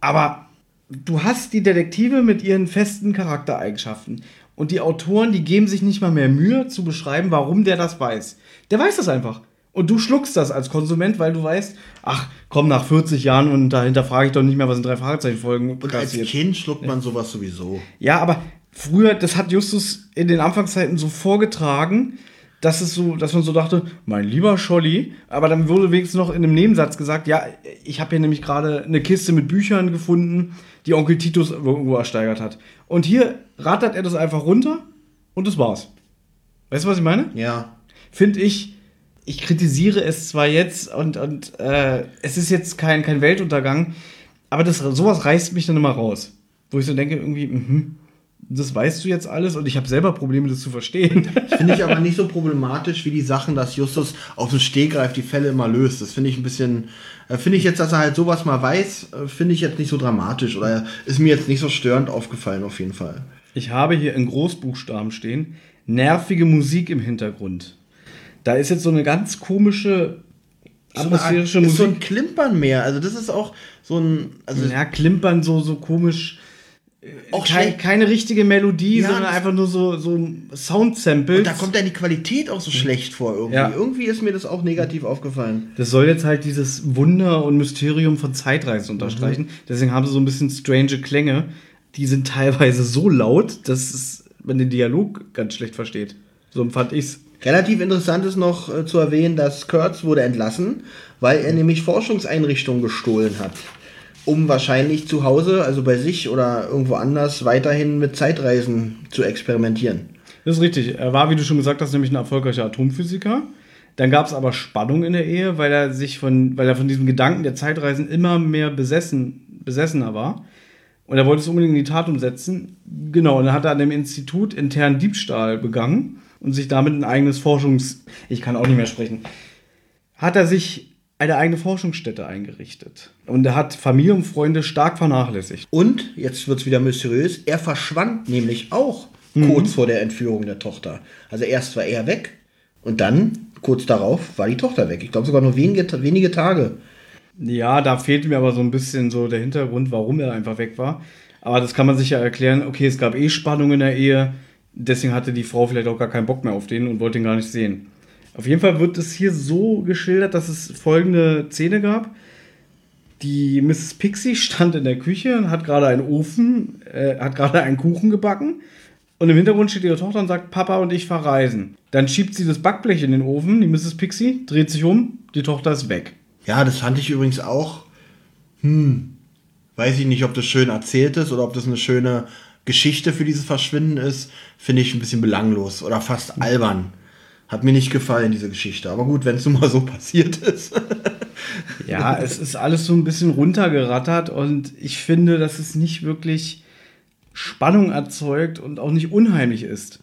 Aber du hast die Detektive mit ihren festen Charaktereigenschaften. Und die Autoren, die geben sich nicht mal mehr Mühe zu beschreiben, warum der das weiß. Der weiß das einfach. Und du schluckst das als Konsument, weil du weißt, ach komm, nach 40 Jahren und dahinter frage ich doch nicht mehr, was in drei Fragezeichen-Folgen Und als Kind schluckt man sowas sowieso. ja, aber früher, das hat Justus in den Anfangszeiten so vorgetragen, dass es so, dass man so dachte, mein lieber Scholli, aber dann wurde wenigstens noch in einem Nebensatz gesagt, ja, ich habe hier nämlich gerade eine Kiste mit Büchern gefunden, die Onkel Titus irgendwo ersteigert hat. Und hier rattert er das einfach runter und das war's. Weißt du, was ich meine? Ja. Finde ich, ich kritisiere es zwar jetzt und, und äh, es ist jetzt kein, kein Weltuntergang, aber das, sowas reißt mich dann immer raus. Wo ich so denke, irgendwie, mhm, das weißt du jetzt alles und ich habe selber Probleme, das zu verstehen. Finde ich aber nicht so problematisch wie die Sachen, dass Justus auf dem Stegreif die Fälle immer löst. Das finde ich ein bisschen, äh, finde ich jetzt, dass er halt sowas mal weiß, äh, finde ich jetzt nicht so dramatisch oder ist mir jetzt nicht so störend aufgefallen auf jeden Fall. Ich habe hier in Großbuchstaben stehen, nervige Musik im Hintergrund. Da ist jetzt so eine ganz komische atmosphärische ist so Musik. ein Klimpern mehr. Also das ist auch so ein, also ja, klimpern so, so komisch. auch Kein, schlecht. keine richtige Melodie, Ja, sondern einfach nur so, so Sound-Samples. Und da kommt dann die Qualität auch so schlecht vor irgendwie. Ja. Irgendwie ist mir das auch negativ aufgefallen. Das soll jetzt halt dieses Wunder und Mysterium von Zeitreisen unterstreichen. Deswegen haben sie so ein bisschen strange Klänge. Die sind teilweise so laut, dass man den Dialog ganz schlecht versteht. So empfand ich's. Relativ interessant ist noch äh, zu erwähnen, dass Kurtz wurde entlassen, weil er nämlich Forschungseinrichtungen gestohlen hat. Um wahrscheinlich zu Hause, also bei sich oder irgendwo anders, weiterhin mit Zeitreisen zu experimentieren. Das ist richtig. Er war, wie du schon gesagt hast, nämlich ein erfolgreicher Atomphysiker. Dann gab es aber Spannung in der Ehe, weil er sich von, weil er von diesem Gedanken der Zeitreisen immer mehr besessen, besessener war. Und er wollte es unbedingt in die Tat umsetzen. Genau, und dann hat er an dem Institut internen Diebstahl begangen und sich damit ein eigenes Forschungs... Ich kann auch nicht mehr sprechen. Hat er sich eine eigene Forschungsstätte eingerichtet. Und er hat Familie und Freunde stark vernachlässigt. Und, jetzt wird es wieder mysteriös, er verschwand nämlich auch kurz vor der Entführung der Tochter. Also erst war er weg und dann, kurz darauf, war die Tochter weg. Ich glaube sogar nur wenige, wenige Tage. Ja, da fehlte mir aber so ein bisschen so der Hintergrund, warum er einfach weg war. Aber das kann man sich ja erklären, okay, es gab eh Spannung in der Ehe, deswegen hatte die Frau vielleicht auch gar keinen Bock mehr auf den und wollte ihn gar nicht sehen. Auf jeden Fall wird es hier so geschildert, dass es folgende Szene gab. Die Mrs. Pixie stand in der Küche und hat gerade einen Ofen, äh, hat gerade einen Kuchen gebacken. Und im Hintergrund steht ihre Tochter und sagt, Papa und ich verreisen. Dann schiebt sie das Backblech in den Ofen, die Mrs. Pixie, dreht sich um, die Tochter ist weg. Ja, das fand ich übrigens auch. Hm. Weiß ich nicht, ob das schön erzählt ist oder ob das eine schöne Geschichte für dieses Verschwinden ist. Finde ich ein bisschen belanglos oder fast albern. Hat mir nicht gefallen, diese Geschichte. Aber gut, wenn es nun mal so passiert ist. Ja, es ist alles so ein bisschen runtergerattert und ich finde, dass es nicht wirklich Spannung erzeugt und auch nicht unheimlich ist.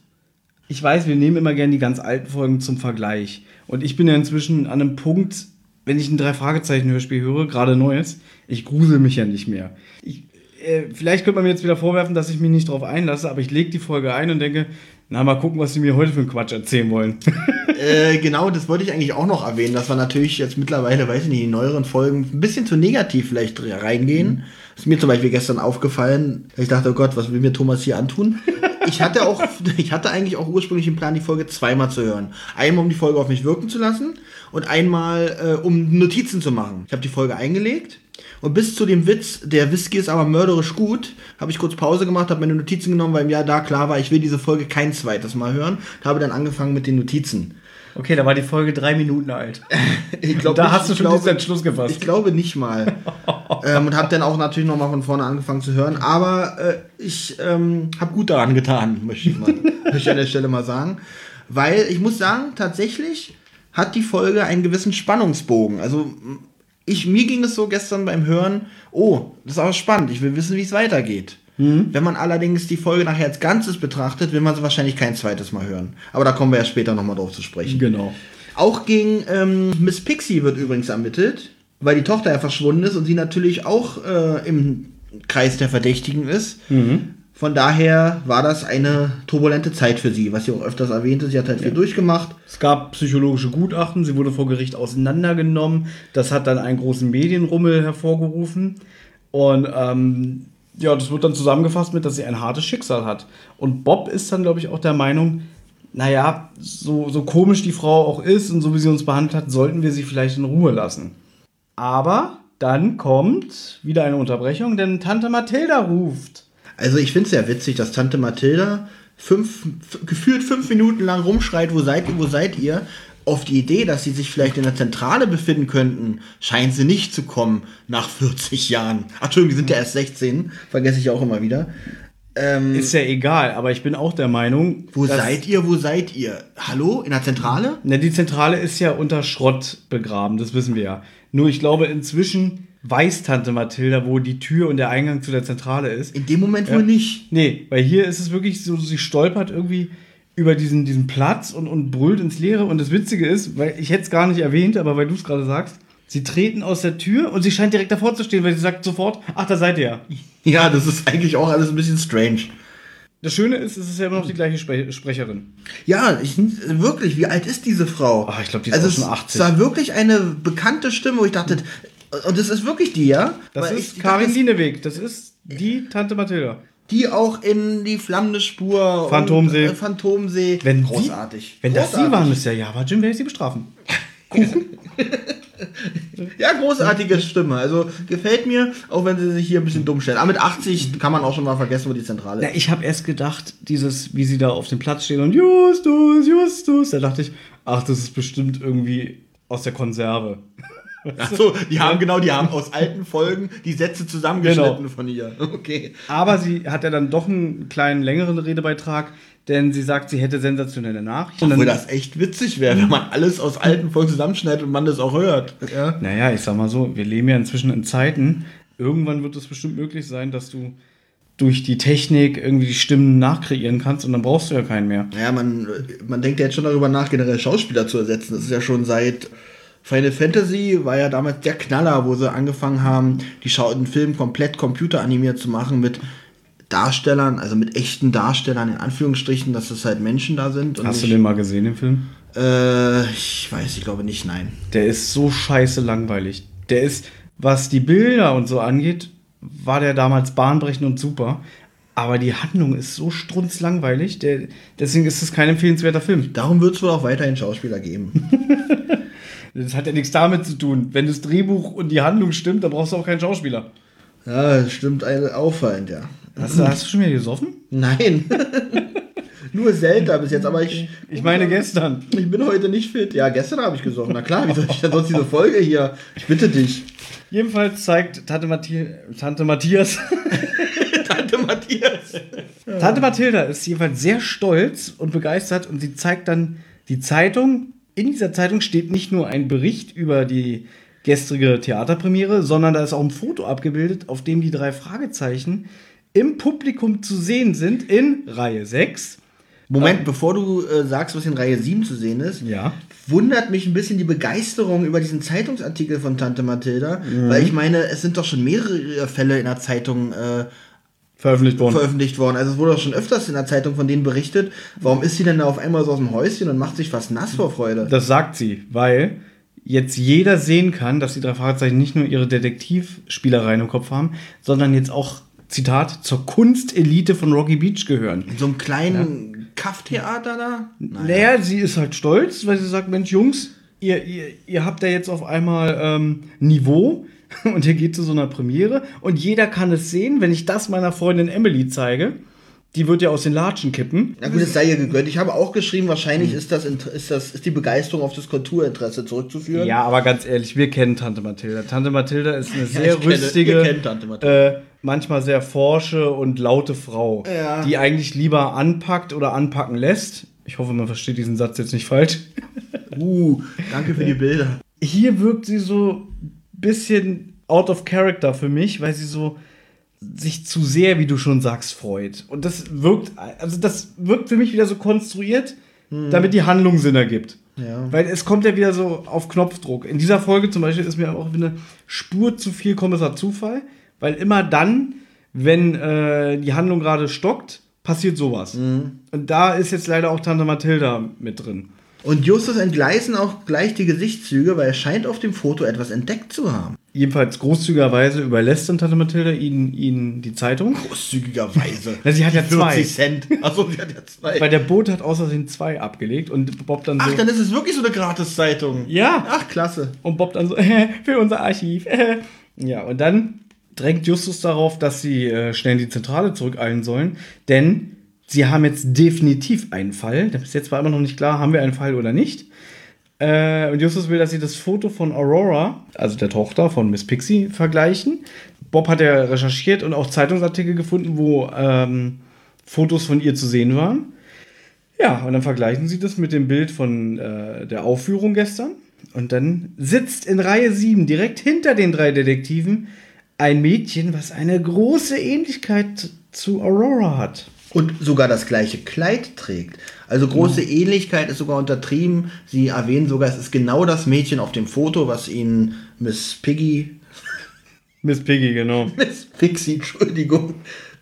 Ich weiß, wir nehmen immer gerne die ganz alten Folgen zum Vergleich. Und ich bin ja inzwischen an einem Punkt, wenn ich ein Drei-Fragezeichen-Hörspiel höre, gerade neues, ich grusel mich ja nicht mehr. Ich, äh, vielleicht könnte man mir jetzt wieder vorwerfen, dass ich mich nicht drauf einlasse, aber ich lege die Folge ein und denke, na, mal gucken, was sie mir heute für einen Quatsch erzählen wollen. äh, genau, das wollte ich eigentlich auch noch erwähnen, dass wir natürlich jetzt mittlerweile, weiß ich nicht, in neueren Folgen ein bisschen zu negativ vielleicht reingehen. Mhm. Ist mir zum Beispiel gestern aufgefallen, ich dachte, oh Gott, was will mir Thomas hier antun? ich hatte auch, ich hatte eigentlich auch ursprünglich den Plan, die Folge zweimal zu hören. Einmal, um die Folge auf mich wirken zu lassen und einmal, äh, um Notizen zu machen. Ich habe die Folge eingelegt und bis zu dem Witz, der Whisky ist aber mörderisch gut, habe ich kurz Pause gemacht, habe meine Notizen genommen, weil mir ja da klar war, ich will diese Folge kein zweites Mal hören. Habe dann angefangen mit den Notizen. Okay, da war die Folge drei Minuten alt. ich glaub, da nicht, hast du schon diesen Entschluss gefasst. Ich glaube nicht mal. ähm, und habe dann auch natürlich nochmal von vorne angefangen zu hören. Aber äh, ich ähm, habe gut daran getan, möchte ich, mal, möchte ich an der Stelle mal sagen. Weil ich muss sagen, tatsächlich hat die Folge einen gewissen Spannungsbogen. Also ich, mir ging es so gestern beim Hören, oh, das ist aber spannend, ich will wissen, wie es weitergeht. Mhm. Wenn man allerdings die Folge nachher als Ganzes betrachtet, will man sie wahrscheinlich kein zweites Mal hören. Aber da kommen wir ja später nochmal drauf zu sprechen. Genau. Auch gegen ähm, Miss Pixie wird übrigens ermittelt, weil die Tochter ja verschwunden ist und sie natürlich auch äh, im Kreis der Verdächtigen ist. Mhm. Von daher war das eine turbulente Zeit für sie, was sie auch öfters erwähnte. Sie hat halt ja. viel durchgemacht. Es gab psychologische Gutachten, sie wurde vor Gericht auseinandergenommen. Das hat dann einen großen Medienrummel hervorgerufen. Und ähm, ja, das wird dann zusammengefasst mit, dass sie ein hartes Schicksal hat. Und Bob ist dann, glaube ich, auch der Meinung, naja, so, so komisch die Frau auch ist und so wie sie uns behandelt hat, sollten wir sie vielleicht in Ruhe lassen. Aber dann kommt wieder eine Unterbrechung, denn Tante Mathilda ruft. Also ich finde es sehr witzig, dass Tante Mathilda fünf, gefühlt fünf Minuten lang rumschreit, wo seid ihr, wo seid ihr? auf die Idee, dass sie sich vielleicht in der Zentrale befinden könnten, scheinen sie nicht zu kommen nach 40 Jahren. Ach, Entschuldigung, die sind ja erst 16, vergesse ich auch immer wieder. Ähm, ist ja egal, aber ich bin auch der Meinung. Wo seid ihr? Wo seid ihr? Hallo? In der Zentrale? Ne, die Zentrale ist ja unter Schrott begraben, das wissen wir ja. Nur ich glaube, inzwischen weiß Tante Mathilda, wo die Tür und der Eingang zu der Zentrale ist. In dem Moment ja. wohl nicht. Nee, weil hier ist es wirklich so, sie stolpert irgendwie über diesen, diesen Platz und, und brüllt ins Leere. Und das Witzige ist, weil ich hätte es gar nicht erwähnt, aber weil du es gerade sagst, sie treten aus der Tür und sie scheint direkt davor zu stehen, weil sie sagt sofort, ach, da seid ihr. Ja, das ist eigentlich auch alles ein bisschen strange. Das Schöne ist, es ist ja immer noch die gleiche Spre Sprecherin. Ja, ich, wirklich, wie alt ist diese Frau? Oh, ich glaube, die ist also schon 80. Es war wirklich eine bekannte Stimme, wo ich dachte, und das ist wirklich die, ja? Das Weil ist ich, Karin Lieneweg, das ist die Tante Mathilda die auch in die flammende Spur Phantomsee. Und, äh, Phantomsee. Wenn Großartig. Die, wenn Großartig. das sie waren, müsste ja Java Jim werde ich sie bestrafen. ja, großartige Stimme. Also gefällt mir, auch wenn sie sich hier ein bisschen dumm stellen. Aber mit 80 kann man auch schon mal vergessen, wo die Zentrale ist. Ja, ich habe erst gedacht, dieses, wie sie da auf dem Platz stehen und Justus, Justus, da dachte ich, ach, das ist bestimmt irgendwie aus der Konserve. Achso, die haben genau, die haben aus alten Folgen die Sätze zusammengeschnitten genau. von ihr. Okay. Aber sie hat ja dann doch einen kleinen längeren Redebeitrag, denn sie sagt, sie hätte sensationelle Nachrichten. Obwohl das echt witzig wäre, wenn man alles aus alten Folgen zusammenschneidet und man das auch hört. Ja. Naja, ich sag mal so, wir leben ja inzwischen in Zeiten, irgendwann wird es bestimmt möglich sein, dass du durch die Technik irgendwie die Stimmen nachkreieren kannst und dann brauchst du ja keinen mehr. Ja, man, man denkt ja jetzt schon darüber nach, generell Schauspieler zu ersetzen. Das ist ja schon seit Final Fantasy war ja damals der Knaller, wo sie angefangen haben, die Schau den Film komplett computeranimiert zu machen mit Darstellern, also mit echten Darstellern in Anführungsstrichen, dass es halt Menschen da sind. Hast du den mal gesehen, den Film? Äh, ich weiß, ich glaube nicht, nein. Der ist so scheiße langweilig. Der ist, was die Bilder und so angeht, war der damals bahnbrechend und super. Aber die Handlung ist so strunzlangweilig, der, deswegen ist es kein empfehlenswerter Film. Darum wird es wohl auch weiterhin Schauspieler geben. Das hat ja nichts damit zu tun. Wenn das Drehbuch und die Handlung stimmt, dann brauchst du auch keinen Schauspieler. Ja, das stimmt auffallend, ja. Hast du, hast du schon wieder gesoffen? Nein. Nur selten bis jetzt, aber ich. Ich meine gestern. Ich bin heute nicht fit. Ja, gestern habe ich gesoffen. Na klar, wie soll ich denn sonst diese Folge hier? Ich bitte dich. Jedenfalls zeigt Tante, Mathi Tante Matthias. Tante Matthias. Tante Mathilda ist jedenfalls sehr stolz und begeistert und sie zeigt dann die Zeitung in dieser Zeitung steht nicht nur ein Bericht über die gestrige Theaterpremiere, sondern da ist auch ein Foto abgebildet, auf dem die drei Fragezeichen im Publikum zu sehen sind in Reihe 6. Moment, bevor du äh, sagst, was in Reihe 7 zu sehen ist, Ja. wundert mich ein bisschen die Begeisterung über diesen Zeitungsartikel von Tante Mathilda, weil ich meine, es sind doch schon mehrere Fälle in der Zeitung äh, Veröffentlicht worden. veröffentlicht worden. Also es wurde doch schon öfters in der Zeitung von denen berichtet. Warum ist sie denn da auf einmal so aus dem Häuschen und macht sich fast nass vor Freude? Das sagt sie, weil jetzt jeder sehen kann, dass die drei Fragezeichen nicht nur ihre Detektivspielereien im Kopf haben, sondern jetzt auch, Zitat, zur Kunstelite von Rocky Beach gehören. In so einem kleinen Kafftheater da? Naja, sie ist halt stolz, weil sie sagt, Mensch, Jungs, ihr, ihr, ihr habt ja jetzt auf einmal ähm, Niveau und ihr geht zu so einer Premiere und jeder kann es sehen, wenn ich das meiner Freundin Emily zeige. Die wird ja aus den Latschen kippen. Na gut, es sei ihr gegönnt. Ich habe auch geschrieben, wahrscheinlich ist, das, ist, das, ist die Begeisterung auf das Kulturinteresse zurückzuführen. Ja, aber ganz ehrlich, wir kennen Tante Mathilda. Tante Mathilda ist eine sehr ich kenne- rüstige, äh, manchmal sehr forsche und laute Frau, Ja. die eigentlich lieber anpackt oder anpacken lässt. Ich hoffe, man versteht diesen Satz jetzt nicht falsch. Uh, danke für die Bilder. Hier wirkt sie so bisschen out of character für mich, weil sie so sich zu sehr, wie du schon sagst, freut. Und das wirkt, also das wirkt für mich wieder so konstruiert, damit die Handlung Sinn ergibt. Ja. Weil es kommt ja wieder so auf Knopfdruck. In dieser Folge zum Beispiel ist mir auch eine Spur zu viel Kommissar Zufall, weil immer dann, wenn äh, die Handlung gerade stockt, passiert sowas. Und da ist jetzt leider auch Tante Mathilda mit drin. Und Justus entgleisen auch gleich die Gesichtszüge, weil er scheint auf dem Foto etwas entdeckt zu haben. Jedenfalls großzügigerweise überlässt dann Tante Mathilda ihnen, ihnen die Zeitung. Großzügigerweise. Na, sie hat ja 40 zwei. Cent. Achso, sie hat ja zwei. Weil der Boot hat außersehen zwei abgelegt und Bob dann so. Ach, dann ist es wirklich so eine Gratiszeitung. ja! Ach, klasse. Und Bob dann so, für unser Archiv. ja, und dann drängt Justus darauf, dass sie äh, schnell in die Zentrale zurückeilen sollen, denn sie haben jetzt definitiv einen Fall. Bis jetzt war immer noch nicht klar, haben wir einen Fall oder nicht. Äh, und Justus will, dass sie das Foto von Aurora, also der Tochter von Miss Pixie, vergleichen. Bob hat ja recherchiert und auch Zeitungsartikel gefunden, wo ähm, Fotos von ihr zu sehen waren. Ja, und dann vergleichen sie das mit dem Bild von äh, der Aufführung gestern. Und dann sitzt in Reihe 7 direkt hinter den drei Detektiven ein Mädchen, was eine große Ähnlichkeit zu Aurora hat. Und sogar das gleiche Kleid trägt. Also große Ähnlichkeit ist sogar untertrieben. Sie erwähnen sogar, es ist genau das Mädchen auf dem Foto, was ihnen Miss Piggy, Miss Piggy, genau. Miss Pixie, Entschuldigung,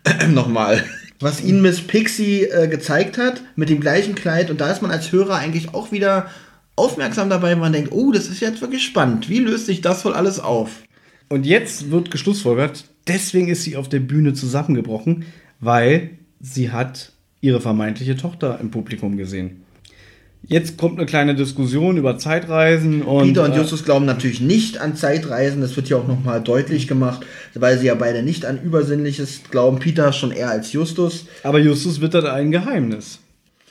nochmal, was ihnen Miss Pixie äh, gezeigt hat, mit dem gleichen Kleid. Und da ist man als Hörer eigentlich auch wieder aufmerksam dabei, weil man denkt, oh, das ist jetzt wirklich spannend. Wie löst sich das wohl alles auf? Und jetzt wird geschlussfolgert, deswegen ist sie auf der Bühne zusammengebrochen, weil sie hat ihre vermeintliche Tochter im Publikum gesehen. Jetzt kommt eine kleine Diskussion über Zeitreisen und Peter und äh, Justus glauben natürlich nicht an Zeitreisen. Das wird ja auch nochmal deutlich gemacht, weil sie ja beide nicht an Übersinnliches glauben. Peter schon eher als Justus. Aber Justus wittert ein Geheimnis.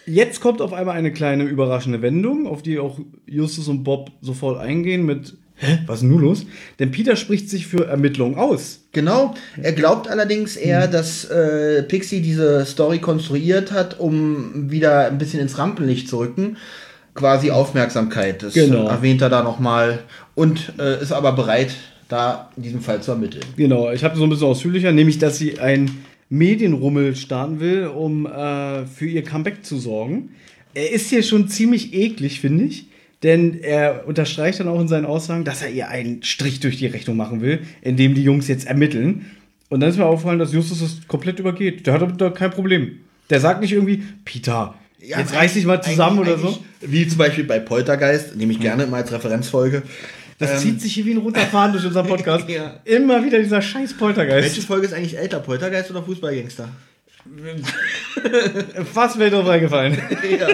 Jetzt kommt auf einmal eine kleine überraschende Wendung, auf die auch Justus und Bob sofort eingehen mit Hä, was ist denn nun los? Denn Peter spricht sich für Ermittlungen aus. Genau. Er glaubt allerdings eher, dass äh, Pixie diese Story konstruiert hat, um wieder ein bisschen ins Rampenlicht zu rücken. Quasi Aufmerksamkeit. Das Genau. erwähnt er da nochmal. Und äh, ist aber bereit, da in diesem Fall zu ermitteln. Genau, ich habe so ein bisschen ausführlicher, nämlich, dass sie ein Medienrummel starten will, um äh, für ihr Comeback zu sorgen. Er ist hier schon ziemlich eklig, finde ich. Denn er unterstreicht dann auch in seinen Aussagen, dass er ihr einen Strich durch die Rechnung machen will, indem die Jungs jetzt ermitteln. Und dann ist mir aufgefallen, dass Justus das komplett übergeht. Der hat damit da kein Problem. Der sagt nicht irgendwie, Peter, jetzt reiß dich mal zusammen oder so. Wie zum Beispiel bei Poltergeist, nehme ich gerne immer als Referenzfolge. Das Ähm, zieht sich hier wie ein roter Faden durch unseren Podcast. Ja. Immer wieder dieser scheiß Poltergeist. Welche Folge ist eigentlich älter, Poltergeist oder Fußballgangster? Was wäre drauf eingefallen? ja.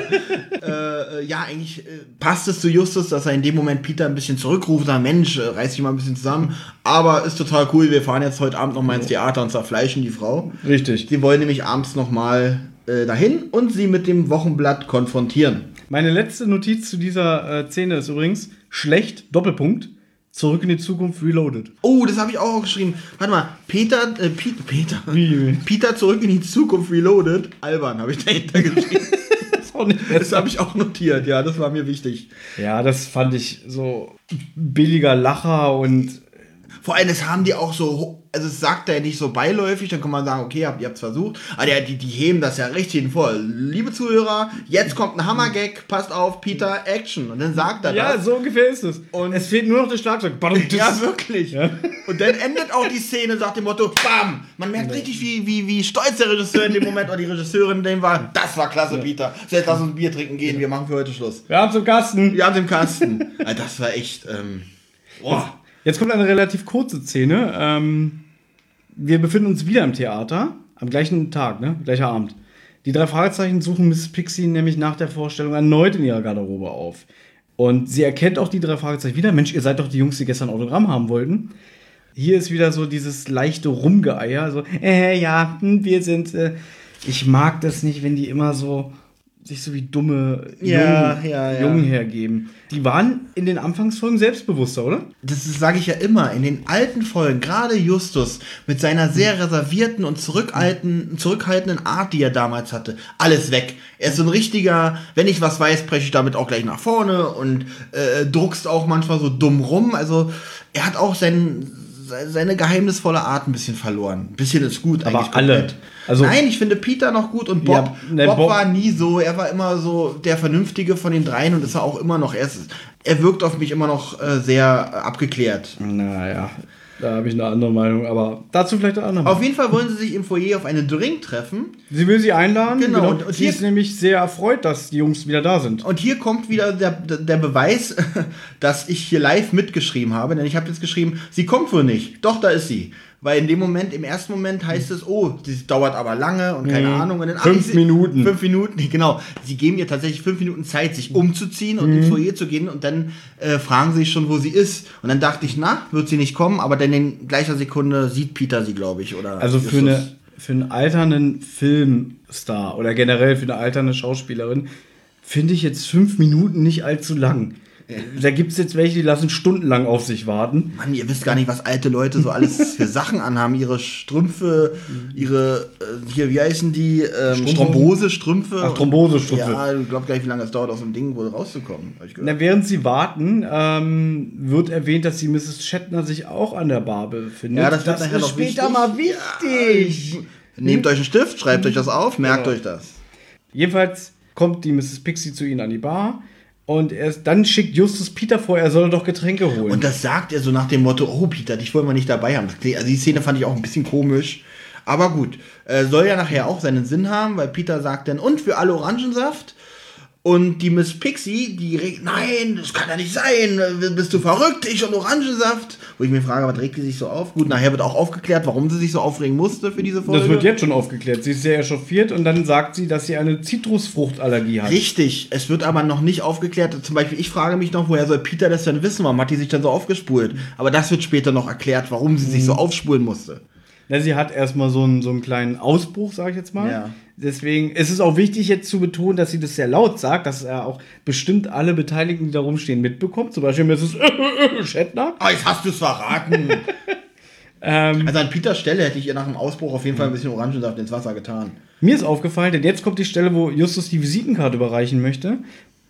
äh, ja, eigentlich äh, passt es zu Justus, dass er in dem Moment Peter ein bisschen zurückruft, sagt, Mensch, äh, reiß dich mal ein bisschen zusammen. Aber ist total cool, wir fahren jetzt heute Abend noch mal ins Theater und zerfleischen die Frau. Richtig. Sie wollen nämlich abends noch mal äh, dahin und sie mit dem Wochenblatt konfrontieren. Meine letzte Notiz zu dieser äh, Szene ist übrigens schlecht, Doppelpunkt, zurück in die Zukunft reloaded. Oh, das habe ich auch geschrieben. Warte mal, Peter, äh, Pete, Peter, Wie? Peter zurück in die Zukunft reloaded. Albern habe ich dahinter geschrieben. Das habe ich auch notiert, ja, das war mir wichtig. Ja, das fand ich so billiger Lacher und Vor allem, das haben die auch so, also es sagt er ja nicht so beiläufig, dann kann man sagen, okay, habt ihr habt's versucht. Aber die, die, heben das ja richtig vor. Liebe Zuhörer, jetzt kommt ein Hammergag, passt auf, Peter, Action. Und dann sagt er ja, das. so ungefähr ist es. Und- es fehlt nur noch das Schlagzeug. Ja, wirklich. Ja. Und dann endet auch die Szene nach dem Motto, BAM! Man merkt richtig, wie, wie, wie stolz der Regisseur in dem Moment oder die Regisseurin dem war. Das war klasse, Peter. So, jetzt lass uns ein Bier trinken gehen, wir machen für heute Schluss. Wir haben zum Kasten. Wir haben den Kasten. Ah, das war echt, ähm, boah. Jetzt kommt eine relativ kurze Szene. Ähm, wir befinden uns wieder im Theater, am gleichen Tag, ne? gleicher Abend. Die drei Fragezeichen suchen Miss Pixie nämlich nach der Vorstellung erneut in ihrer Garderobe auf. Und sie erkennt auch die drei Fragezeichen wieder. Mensch, ihr seid doch die Jungs, die gestern Autogramm haben wollten. Hier ist wieder so dieses leichte Rumgeeier. So, äh, ja, hm, wir sind. Äh, ich mag das nicht, wenn die immer so sich so wie dumme Ja, Jungen, ja, ja. Jungen hergeben. Die waren in den Anfangsfolgen selbstbewusster, oder? Das sage ich ja immer, in den alten Folgen, gerade Justus mit seiner sehr reservierten und zurückhaltenden, Art, die er damals hatte, alles weg. Er ist so ein richtiger, wenn ich was weiß, breche ich damit auch gleich nach vorne und äh, druckst auch manchmal so dumm rum. Also er hat auch sein, se- seine geheimnisvolle Art ein bisschen verloren. Ein bisschen ist gut, Aber alle. Also- Nein, ich finde Peter noch gut und Bob, Ja, ne, Bob, Bob- war nie so. Er war immer so der Vernünftige von den dreien und ist er auch immer noch. Er, ist, er wirkt auf mich immer noch äh, sehr abgeklärt. Naja, da habe ich eine andere Meinung, aber dazu vielleicht eine andere. Auf jeden Fall wollen sie sich im Foyer auf einen Drink treffen. Sie will sie einladen. Genau, und- und sie hier- ist nämlich sehr erfreut, dass die Jungs wieder da sind. Und hier kommt wieder der, der Beweis, dass ich hier live mitgeschrieben habe. Denn ich habe jetzt geschrieben, sie kommt wohl nicht. Doch, da ist sie. Weil in dem Moment, im ersten Moment heißt es, oh, das dauert aber lange und keine Mhm. Ahnung. Und dann, ach, Fünf ich Minuten. Fünf Minuten, genau. Sie geben ihr tatsächlich fünf Minuten Zeit, sich umzuziehen und ins Mhm. Foyer zu gehen. Und dann äh, fragen sie sich schon, wo sie ist. Und dann dachte ich, na, wird sie nicht kommen. Aber dann in gleicher Sekunde sieht Peter sie, glaube ich. Oder Also für, eine, für einen alternden Filmstar oder generell für eine alternde Schauspielerin finde ich jetzt fünf Minuten nicht allzu lang. Da gibt es jetzt welche, die lassen stundenlang auf sich warten. Mann, ihr wisst gar nicht, was alte Leute so alles für Sachen anhaben. Ihre Strümpfe, ihre, äh, hier, wie heißen die? Ähm, Strumpfhosen? Thrombose, Strümpfe. Ach, Thrombosestrümpfe. Ja, ich glaube gar nicht, wie lange es dauert, aus dem Ding wohl rauszukommen. Na, während sie warten, ähm, wird erwähnt, dass die Mrs. Shatner sich auch an der Bar befindet. Ja, das das ist später wichtig. mal wichtig. Nehmt euch einen Stift, schreibt euch das auf, merkt Genau. euch das. Jedenfalls kommt die Mrs. Pixie zu ihnen an die Bar und erst dann schickt Justus Peter vor, er soll doch Getränke holen. Und das sagt er so nach dem Motto, oh Peter, dich wollen wir nicht dabei haben. Also die Szene fand ich auch ein bisschen komisch. Aber gut, äh, soll ja nachher auch seinen Sinn haben, weil Peter sagt dann, und für alle Orangensaft? Und die Miss Pixie, die regt, nein, das kann ja nicht sein, bist du verrückt, ich und Orangensaft. Wo ich mir frage, was regt die sich so auf? Gut, nachher wird auch aufgeklärt, warum sie sich so aufregen musste für diese Folge. das wird jetzt schon aufgeklärt. Sie ist sehr echauffiert und dann sagt sie, dass sie eine Zitrusfruchtallergie hat. Richtig, es wird aber noch nicht aufgeklärt. Zum Beispiel, ich frage mich noch, woher soll Peter das denn wissen? Warum hat die sich dann so aufgespult? Aber das wird später noch erklärt, warum sie sich so aufspulen musste. Na, sie hat erstmal so einen, so einen kleinen Ausbruch, sag ich jetzt mal. Ja. Deswegen ist es auch wichtig, jetzt zu betonen, dass sie das sehr laut sagt, dass er auch bestimmt alle Beteiligten, die da rumstehen, mitbekommt. Zum Beispiel Mrs. Shatner. Ah, jetzt hast du es verraten. Ähm, also an Peters Stelle hätte ich ihr nach dem Ausbruch auf jeden Fall ein bisschen Orangensaft ins Wasser getan. Mir ist aufgefallen, denn jetzt kommt die Stelle, wo Justus die Visitenkarte überreichen möchte.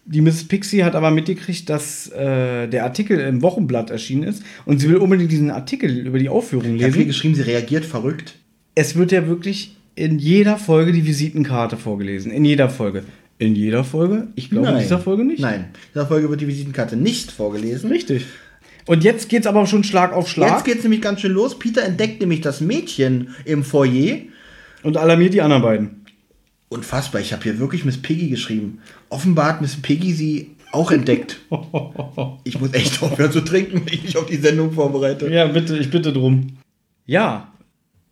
Die Miss Pixie hat aber mitgekriegt, dass äh, der Artikel im Wochenblatt erschienen ist und sie will unbedingt diesen Artikel über die Aufführung Ich habe hier lesen. geschrieben, sie reagiert verrückt. Es wird ja wirklich in jeder Folge die Visitenkarte vorgelesen. In jeder Folge. In jeder Folge? Ich glaube, in dieser Folge nicht. Nein, in dieser Folge wird die Visitenkarte nicht vorgelesen. Richtig. Und jetzt geht's aber schon Schlag auf Schlag Jetzt geht es nämlich ganz schön los. Peter entdeckt nämlich das Mädchen im Foyer. und alarmiert die anderen beiden. Unfassbar, ich habe hier wirklich Miss Piggy geschrieben. Offenbar hat Miss Piggy sie auch entdeckt. Ich muss echt aufhören zu trinken, wenn ich mich auf die Sendung vorbereite. Ja, bitte, ich bitte drum. Ja,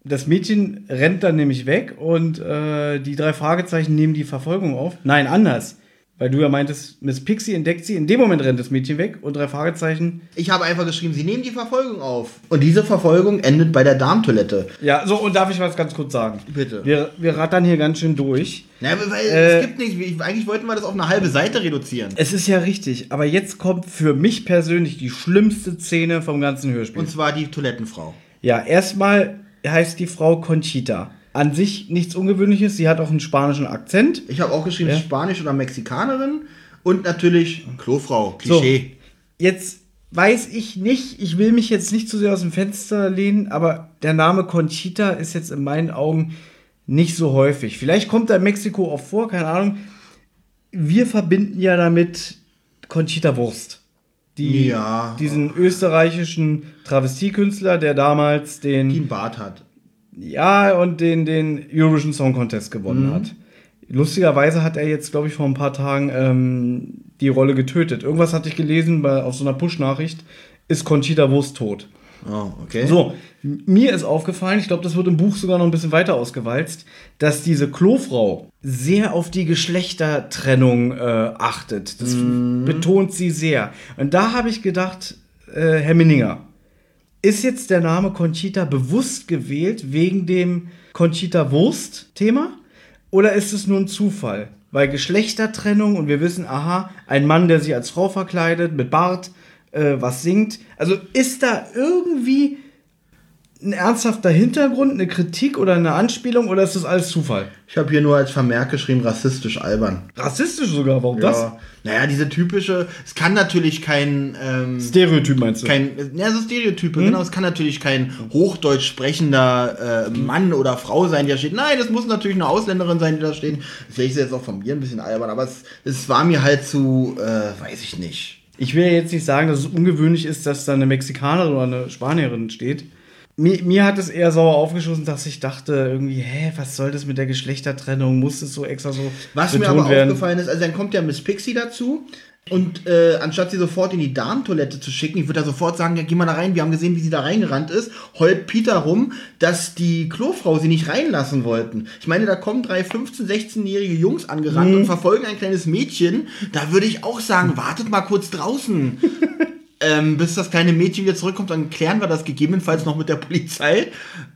das Mädchen rennt dann nämlich weg und äh, die drei Fragezeichen nehmen die Verfolgung auf. Nein, anders. Weil du ja meintest, Miss Pixie entdeckt sie, in dem Moment rennt das Mädchen weg und drei Fragezeichen. Ich habe einfach geschrieben, sie nehmen die Verfolgung auf. Und diese Verfolgung endet bei der Darmtoilette. Ja, so, und darf ich was ganz kurz sagen? Bitte. Wir, wir rattern hier ganz schön durch. Ja, weil Äh, es gibt nichts. wie- Eigentlich wollten wir das auf eine halbe Seite reduzieren. Es ist ja richtig, aber jetzt kommt für mich persönlich die schlimmste Szene vom ganzen Hörspiel. Und zwar die Toilettenfrau. Ja, erstmal heißt die Frau Conchita. An sich nichts Ungewöhnliches. Sie hat auch einen spanischen Akzent. Ich habe auch geschrieben, Ja. Spanisch oder Mexikanerin. Und natürlich Klofrau, Klischee. Jetzt weiß ich nicht, ich will mich jetzt nicht zu sehr aus dem Fenster lehnen, aber der Name Conchita ist jetzt in meinen Augen nicht so häufig. Vielleicht kommt er in Mexiko auch vor, keine Ahnung. Wir verbinden ja damit Conchita Wurst. Die, Ja. Diesen österreichischen Travestiekünstler, der damals Die einen den, Bart hat. ja, und den, den Eurovision Song Contest gewonnen hat. Lustigerweise hat er jetzt, glaube ich, vor ein paar Tagen ähm, die Rolle getötet. Irgendwas hatte ich gelesen bei, auf so einer Push-Nachricht, ist Conchita Wurst tot. Oh, okay. So, mir ist aufgefallen, ich glaube, das wird im Buch sogar noch ein bisschen weiter ausgewalzt, dass diese Klofrau sehr auf die Geschlechtertrennung äh, achtet. Das betont sie sehr. Und da habe ich gedacht, äh, Herr Minninger, ist jetzt der Name Conchita bewusst gewählt wegen dem Conchita Wurst-Thema? Oder ist es nur ein Zufall? Weil Geschlechtertrennung und wir wissen, aha, ein Mann, der sich als Frau verkleidet, mit Bart, äh, was singt. Also ist da irgendwie ein ernsthafter Hintergrund, eine Kritik oder eine Anspielung oder ist das alles Zufall? Ich habe hier nur als Vermerk geschrieben, rassistisch albern. Rassistisch sogar, warum das? Ja. Naja, diese typische, es kann natürlich kein, ähm, Stereotyp meinst du? kein, ja, so Stereotype, genau, es kann natürlich kein hochdeutsch sprechender äh, Mann oder Frau sein, der steht. Nein, das muss natürlich eine Ausländerin sein, die da steht. Vielleicht ist jetzt auch von mir ein bisschen albern, aber es, es war mir halt zu, äh, weiß ich nicht. Ich will ja jetzt nicht sagen, dass es ungewöhnlich ist, dass da eine Mexikanerin oder eine Spanierin steht. Mir, mir hat es eher sauer aufgeschossen, dass ich dachte, irgendwie, hä, was soll das mit der Geschlechtertrennung? Muss es so extra so Was mir aber aufgefallen ist, also dann kommt ja Miss Pixie dazu und äh, anstatt sie sofort in die Darmtoilette zu schicken, ich würde da sofort sagen, ja, geh mal da rein, wir haben gesehen, wie sie da reingerannt ist, heult Peter rum, dass die Klofrau sie nicht reinlassen wollten. Ich meine, da kommen drei 15-, 16-jährige Jungs angerannt und verfolgen ein kleines Mädchen, da würde ich auch sagen, wartet mal kurz draußen. Ähm, bis das kleine Mädchen wieder zurückkommt, dann klären wir das gegebenenfalls noch mit der Polizei.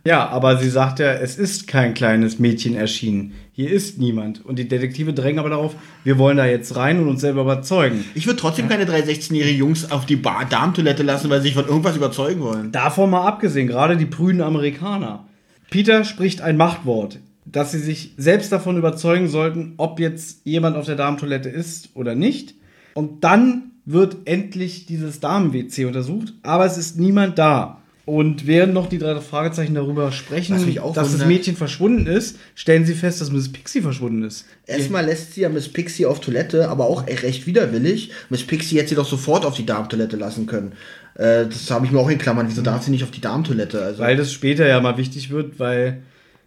Ja, aber sie sagt ja, es ist kein kleines Mädchen erschienen. Hier ist niemand. Und die Detektive drängen aber darauf, wir wollen da jetzt rein und uns selber überzeugen. Ich würde trotzdem keine drei 16-jährigen Jungs auf die Bar Darmtoilette lassen, weil sie sich von irgendwas überzeugen wollen. Davon mal abgesehen, gerade die prüden Amerikaner. Peter spricht ein Machtwort, dass sie sich selbst davon überzeugen sollten, ob jetzt jemand auf der Damentoilette ist oder nicht. Und dann wird endlich dieses Damen-WC untersucht, aber es ist niemand da. Und während noch die drei Fragezeichen darüber sprechen, dass das wundert- Mädchen verschwunden ist, stellen sie fest, dass Miss Pixie verschwunden ist. Erstmal lässt sie ja Miss Pixie auf Toilette, aber auch recht widerwillig. Miss Pixie hätte sie doch sofort auf die Darmtoilette lassen können. Äh, das habe ich mir auch in Klammern. Wieso darf sie nicht auf die Darmtoilette? Also, Weil das später ja mal wichtig wird, weil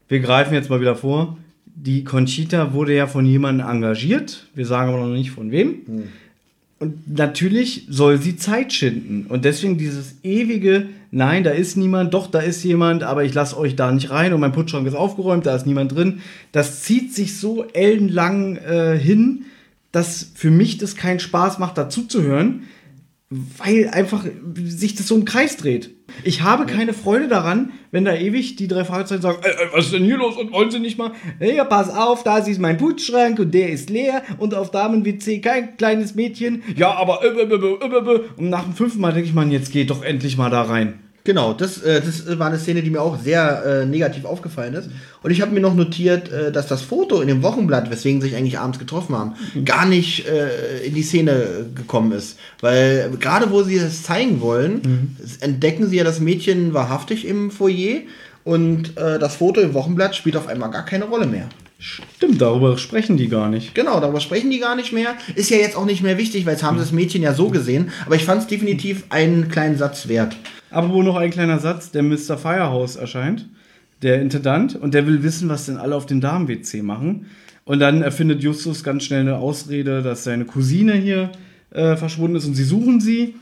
wir greifen jetzt mal wieder vor. Die Conchita wurde ja von jemandem engagiert. Wir sagen aber noch nicht von wem. Und natürlich soll sie Zeit schinden. Und deswegen dieses ewige, nein, da ist niemand, doch, da ist jemand, aber ich lasse euch da nicht rein und mein Putzschrank ist aufgeräumt, da ist niemand drin. Das zieht sich so ellenlang äh, hin, dass für mich das keinen Spaß macht, dazuzuhören, weil einfach sich das so im Kreis dreht. Ich habe keine Freude daran, wenn da ewig die drei Fragezeichen sagen, äh, äh, was ist denn hier los und wollen sie nicht mal? Hey, ja, pass auf, da ist mein Putzschrank und der ist leer und auf Damen-WC kein kleines Mädchen. Ja, aber äh, äh, äh, äh, äh. und nach dem fünften Mal denke ich, man, jetzt geht doch endlich mal da rein. Genau, das, äh, das war eine Szene, die mir auch sehr äh, negativ aufgefallen ist. Und ich habe mir noch notiert, äh, dass das Foto in dem Wochenblatt, weswegen sie sich eigentlich abends getroffen haben, gar nicht äh, in die Szene gekommen ist. Weil gerade wo sie es zeigen wollen, entdecken sie ja das Mädchen wahrhaftig im Foyer und äh, das Foto im Wochenblatt spielt auf einmal gar keine Rolle mehr. Stimmt, darüber sprechen die gar nicht. Genau, darüber sprechen die gar nicht mehr. Ist ja jetzt auch nicht mehr wichtig, weil jetzt haben sie das Mädchen ja so gesehen. Aber ich fand es definitiv einen kleinen Satz wert. Aber wo noch ein kleiner Satz, der Mr. Firehouse erscheint, der Intendant, und der will wissen, was denn alle auf dem Damen-WC machen. Und dann erfindet Justus ganz schnell eine Ausrede, dass seine Cousine hier äh, verschwunden ist und sie suchen sie.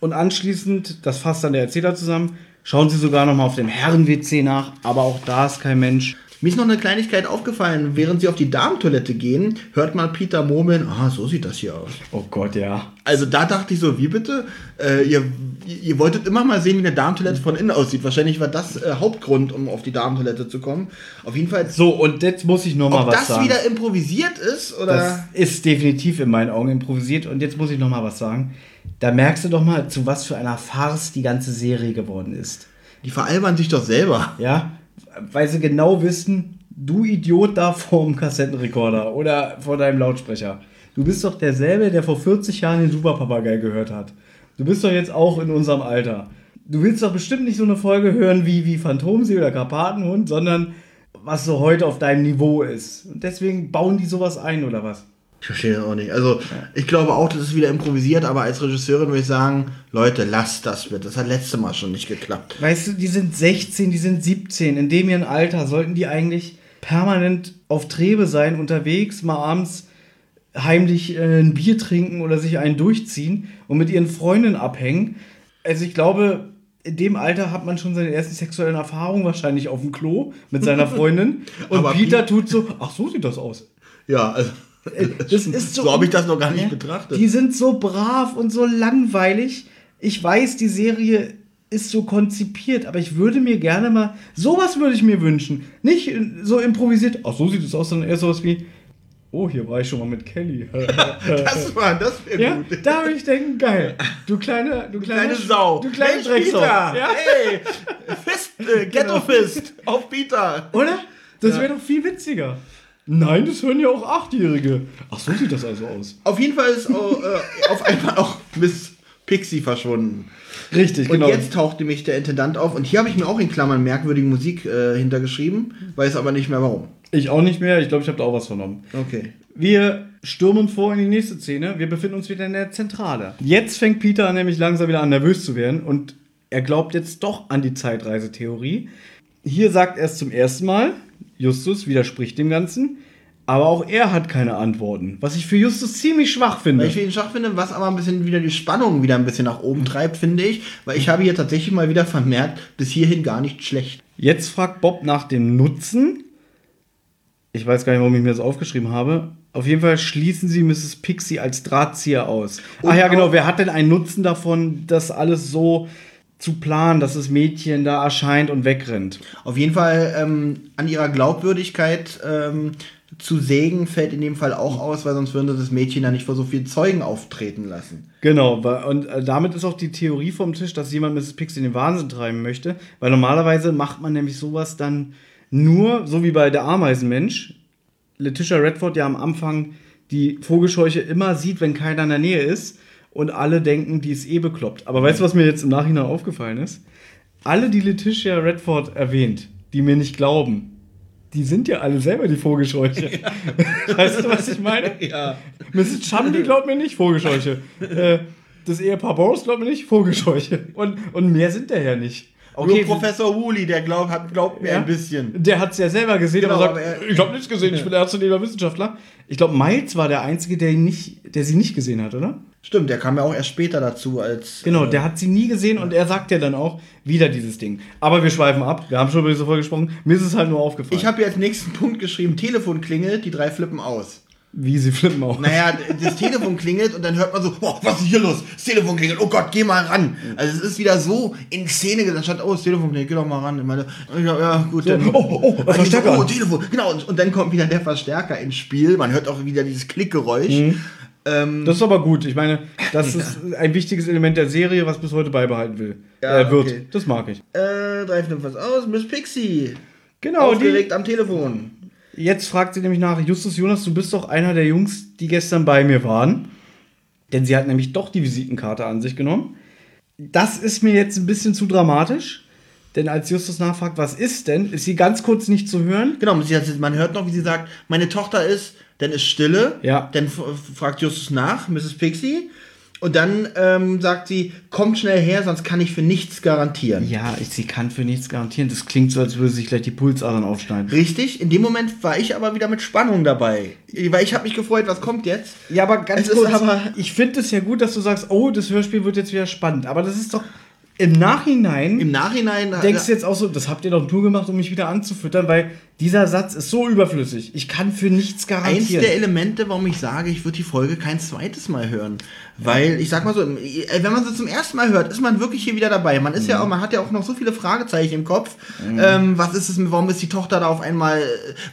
Und anschließend, das fasst dann der Erzähler zusammen, schauen sie sogar noch mal auf dem Herren-WC nach, aber auch da ist kein Mensch. Mir ist noch eine Kleinigkeit aufgefallen. Während sie auf die Darmtoilette gehen, hört man Peter murmeln, ah, so sieht das hier aus. Oh Gott, ja. Also da dachte ich so, wie bitte? Äh, ihr, ihr wolltet immer mal sehen, wie eine Darmtoilette von innen aussieht. Wahrscheinlich war das äh, Hauptgrund, um auf die Darmtoilette zu kommen. Auf jeden Fall, So, und jetzt muss ich noch mal ob was das sagen. wieder improvisiert ist Das oder... ist definitiv in meinen Augen improvisiert. Und jetzt muss ich noch mal was sagen. Da merkst du doch mal, zu was für einer Farce die ganze Serie geworden ist. Die veralbern sich doch selber. Ja, weil sie genau wissen, du Idiot da vorm Kassettenrekorder oder vor deinem Lautsprecher. Du bist doch derselbe, der vor 40 Jahren den Superpapagei gehört hat. Du bist doch jetzt auch in unserem Alter. Du willst doch bestimmt nicht so eine Folge hören wie, wie Phantomsee oder Karpatenhund, sondern was so heute auf deinem Niveau ist. Und deswegen bauen die sowas ein, oder was? Ich verstehe das auch nicht. Also, ich glaube auch, das ist wieder improvisiert, aber als Regisseurin würde ich sagen, Leute, lasst das bitte. Das hat letztes Mal schon nicht geklappt. Weißt du, die sind 16, die sind 17. In dem ihren Alter sollten die eigentlich permanent auf Trebe sein, unterwegs, mal abends heimlich äh, ein Bier trinken oder sich einen durchziehen und mit ihren Freundinnen abhängen. Also ich glaube, in dem Alter hat man schon seine ersten sexuellen Erfahrungen wahrscheinlich auf dem Klo mit seiner Freundin. Und Peter tut so, ach so sieht das aus. Ja, also. Äh, Das ist so, So habe ich das noch gar nicht Ja, betrachtet. Die sind so brav und so langweilig. Ich weiß, die Serie ist so konzipiert, aber ich würde mir gerne mal, sowas würde ich mir wünschen. Nicht äh, so improvisiert, ach so sieht es aus, sondern eher sowas wie, oh, hier war ich schon mal mit Kelly. das war, das wäre ja, gut. da würde ich denken, geil. Du kleine, du kleine, Kleine Sau. Du kleine Mensch, Drecksau. Peter. Ja? Hey, Fist, äh, Ghetto Fist auf Peter. Oder? Das wäre doch viel witziger. Nein, das hören ja auch Achtjährige. Ach, so sieht das also aus. Auf jeden Fall ist auch, äh, auf einmal auch Miss Pixie verschwunden. Richtig, Und genau. jetzt taucht nämlich der Intendant auf. Und hier habe ich mir auch in Klammern merkwürdige Musik äh, hintergeschrieben, weiß aber nicht mehr warum. Ich auch nicht mehr. Ich glaube, ich habe da auch was vernommen. Okay. Wir stürmen vor in die nächste Szene. Wir befinden uns wieder in der Zentrale. Jetzt fängt Peter nämlich langsam wieder an, nervös zu werden und er glaubt jetzt doch an die Zeitreisetheorie. Hier sagt er es zum ersten Mal. Justus widerspricht dem Ganzen. Aber auch er hat keine Antworten. Was ich für Justus ziemlich schwach finde. Weil ich für ihn schwach finde, was aber ein bisschen wieder die Spannung wieder ein bisschen nach oben treibt, finde ich. Weil ich habe hier tatsächlich mal wieder vermerkt, bis hierhin gar nicht schlecht. Jetzt fragt Bob nach dem Nutzen. Ich weiß gar nicht, warum ich mir das aufgeschrieben habe. Auf jeden Fall schließen sie Mrs. Pixie als Drahtzieher aus. Ach Und ja, genau. Wer hat denn einen Nutzen davon, das alles so zu planen, dass das Mädchen da erscheint und wegrennt? Auf jeden Fall ähm, an ihrer Glaubwürdigkeit ähm, zu sägen fällt in dem Fall auch aus, weil sonst würden sie das Mädchen ja nicht vor so vielen Zeugen auftreten lassen. Genau, und äh, damit ist auch die Theorie vom Tisch, dass jemand Mrs. Pixie in den Wahnsinn treiben möchte. Weil normalerweise macht man nämlich sowas dann nur, so wie bei der Ameisenmensch, Letitia Redford ja am Anfang die Vogelscheuche immer sieht, wenn keiner in der Nähe ist und alle denken, die ist eh bekloppt. Aber weißt du, was mir jetzt im Nachhinein aufgefallen ist? Alle, die Letitia Redford erwähnt, die mir nicht glauben, die sind ja alle selber die Vogelscheuche. weißt du, was ich meine? Ja. Mrs. Chumley glaubt mir nicht, Vogelscheuche. äh, das Ehepaar Boris glaubt mir nicht, Vogelscheuche. Und, und mehr sind der ja nicht. Nur Professor Woolley, der glaub, hat, glaubt mir Ja. ein bisschen. Der hat es ja selber gesehen, Genau, aber sagt, aber er- ich habe nichts gesehen, ich bin ernstzunehmender Wissenschaftler. Ich glaube, Miles war der Einzige, der, ihn nicht, der sie nicht gesehen hat, oder? Stimmt, der kam ja auch erst später dazu als. Genau, äh, der hat sie nie gesehen und er sagt ja dann auch wieder dieses Ding. Aber wir schweifen ab, wir haben schon über diese Folge gesprochen. Mir ist es halt nur aufgefallen, Ich habe hier als nächsten Punkt geschrieben: Telefon klingelt, die drei flippen aus. wie sie flippen auch. Naja, das Telefon klingelt und dann hört man so, boah, was ist hier los? Das Telefon klingelt, oh Gott, geh mal ran. Also es ist wieder so in Szene gesetzt, statt, oh, das Telefon klingelt, geh doch mal ran. Ich meine, ja, ja gut, dann, oh, oh, oh, Verstärker. So, oh, Telefon, genau. Und, und dann kommt wieder der Verstärker ins Spiel. Man hört auch wieder dieses Klickgeräusch. Ähm, Das ist aber gut. Ich meine, das ist ein wichtiges Element der Serie, was bis heute beibehalten will. Ja, äh, wird. okay. Das mag ich. äh, drei flippen was aus, Miss Pixie. Genau, die, Aufgeregt am Telefon. Jetzt fragt sie nämlich nach, Justus Jonas, du bist doch einer der Jungs, die gestern bei mir waren. Denn sie hat nämlich doch die Visitenkarte an sich genommen. Das ist mir jetzt ein bisschen zu dramatisch. Denn als Justus nachfragt, was ist denn, ist sie ganz kurz nicht zu hören. Genau, man hört noch, wie sie sagt, meine Tochter ist, dann ist Stille. Ja. Dann fragt Justus nach, Mrs. Pixie. Und dann ähm, sagt sie, kommt schnell her, sonst kann ich für nichts garantieren. Ja, ich, sie kann für nichts garantieren. Das klingt so, als würde sich gleich die Pulsadern aufschneiden. Richtig, in dem Moment war ich aber wieder mit Spannung dabei. Weil ich habe mich gefreut, was kommt jetzt? Ja, aber ganz Es kurz, aber- ich finde es ja gut, dass du sagst, oh, das Hörspiel wird jetzt wieder spannend. Aber das ist doch im Nachhinein. Im Nachhinein denkst du jetzt auch so, das habt ihr doch nur gemacht, um mich wieder anzufüttern, weil dieser Satz ist so überflüssig. Ich kann für nichts eins garantieren. der Elemente, warum ich sage, ich würde die Folge kein zweites Mal hören. Weil, ich sag mal so, äh, wenn man sie zum ersten Mal hört, ist man wirklich hier wieder dabei. Man ist ja Mhm. auch, man hat ja auch noch so viele Fragezeichen im Kopf. Ähm, was ist es, warum ist die Tochter da auf einmal,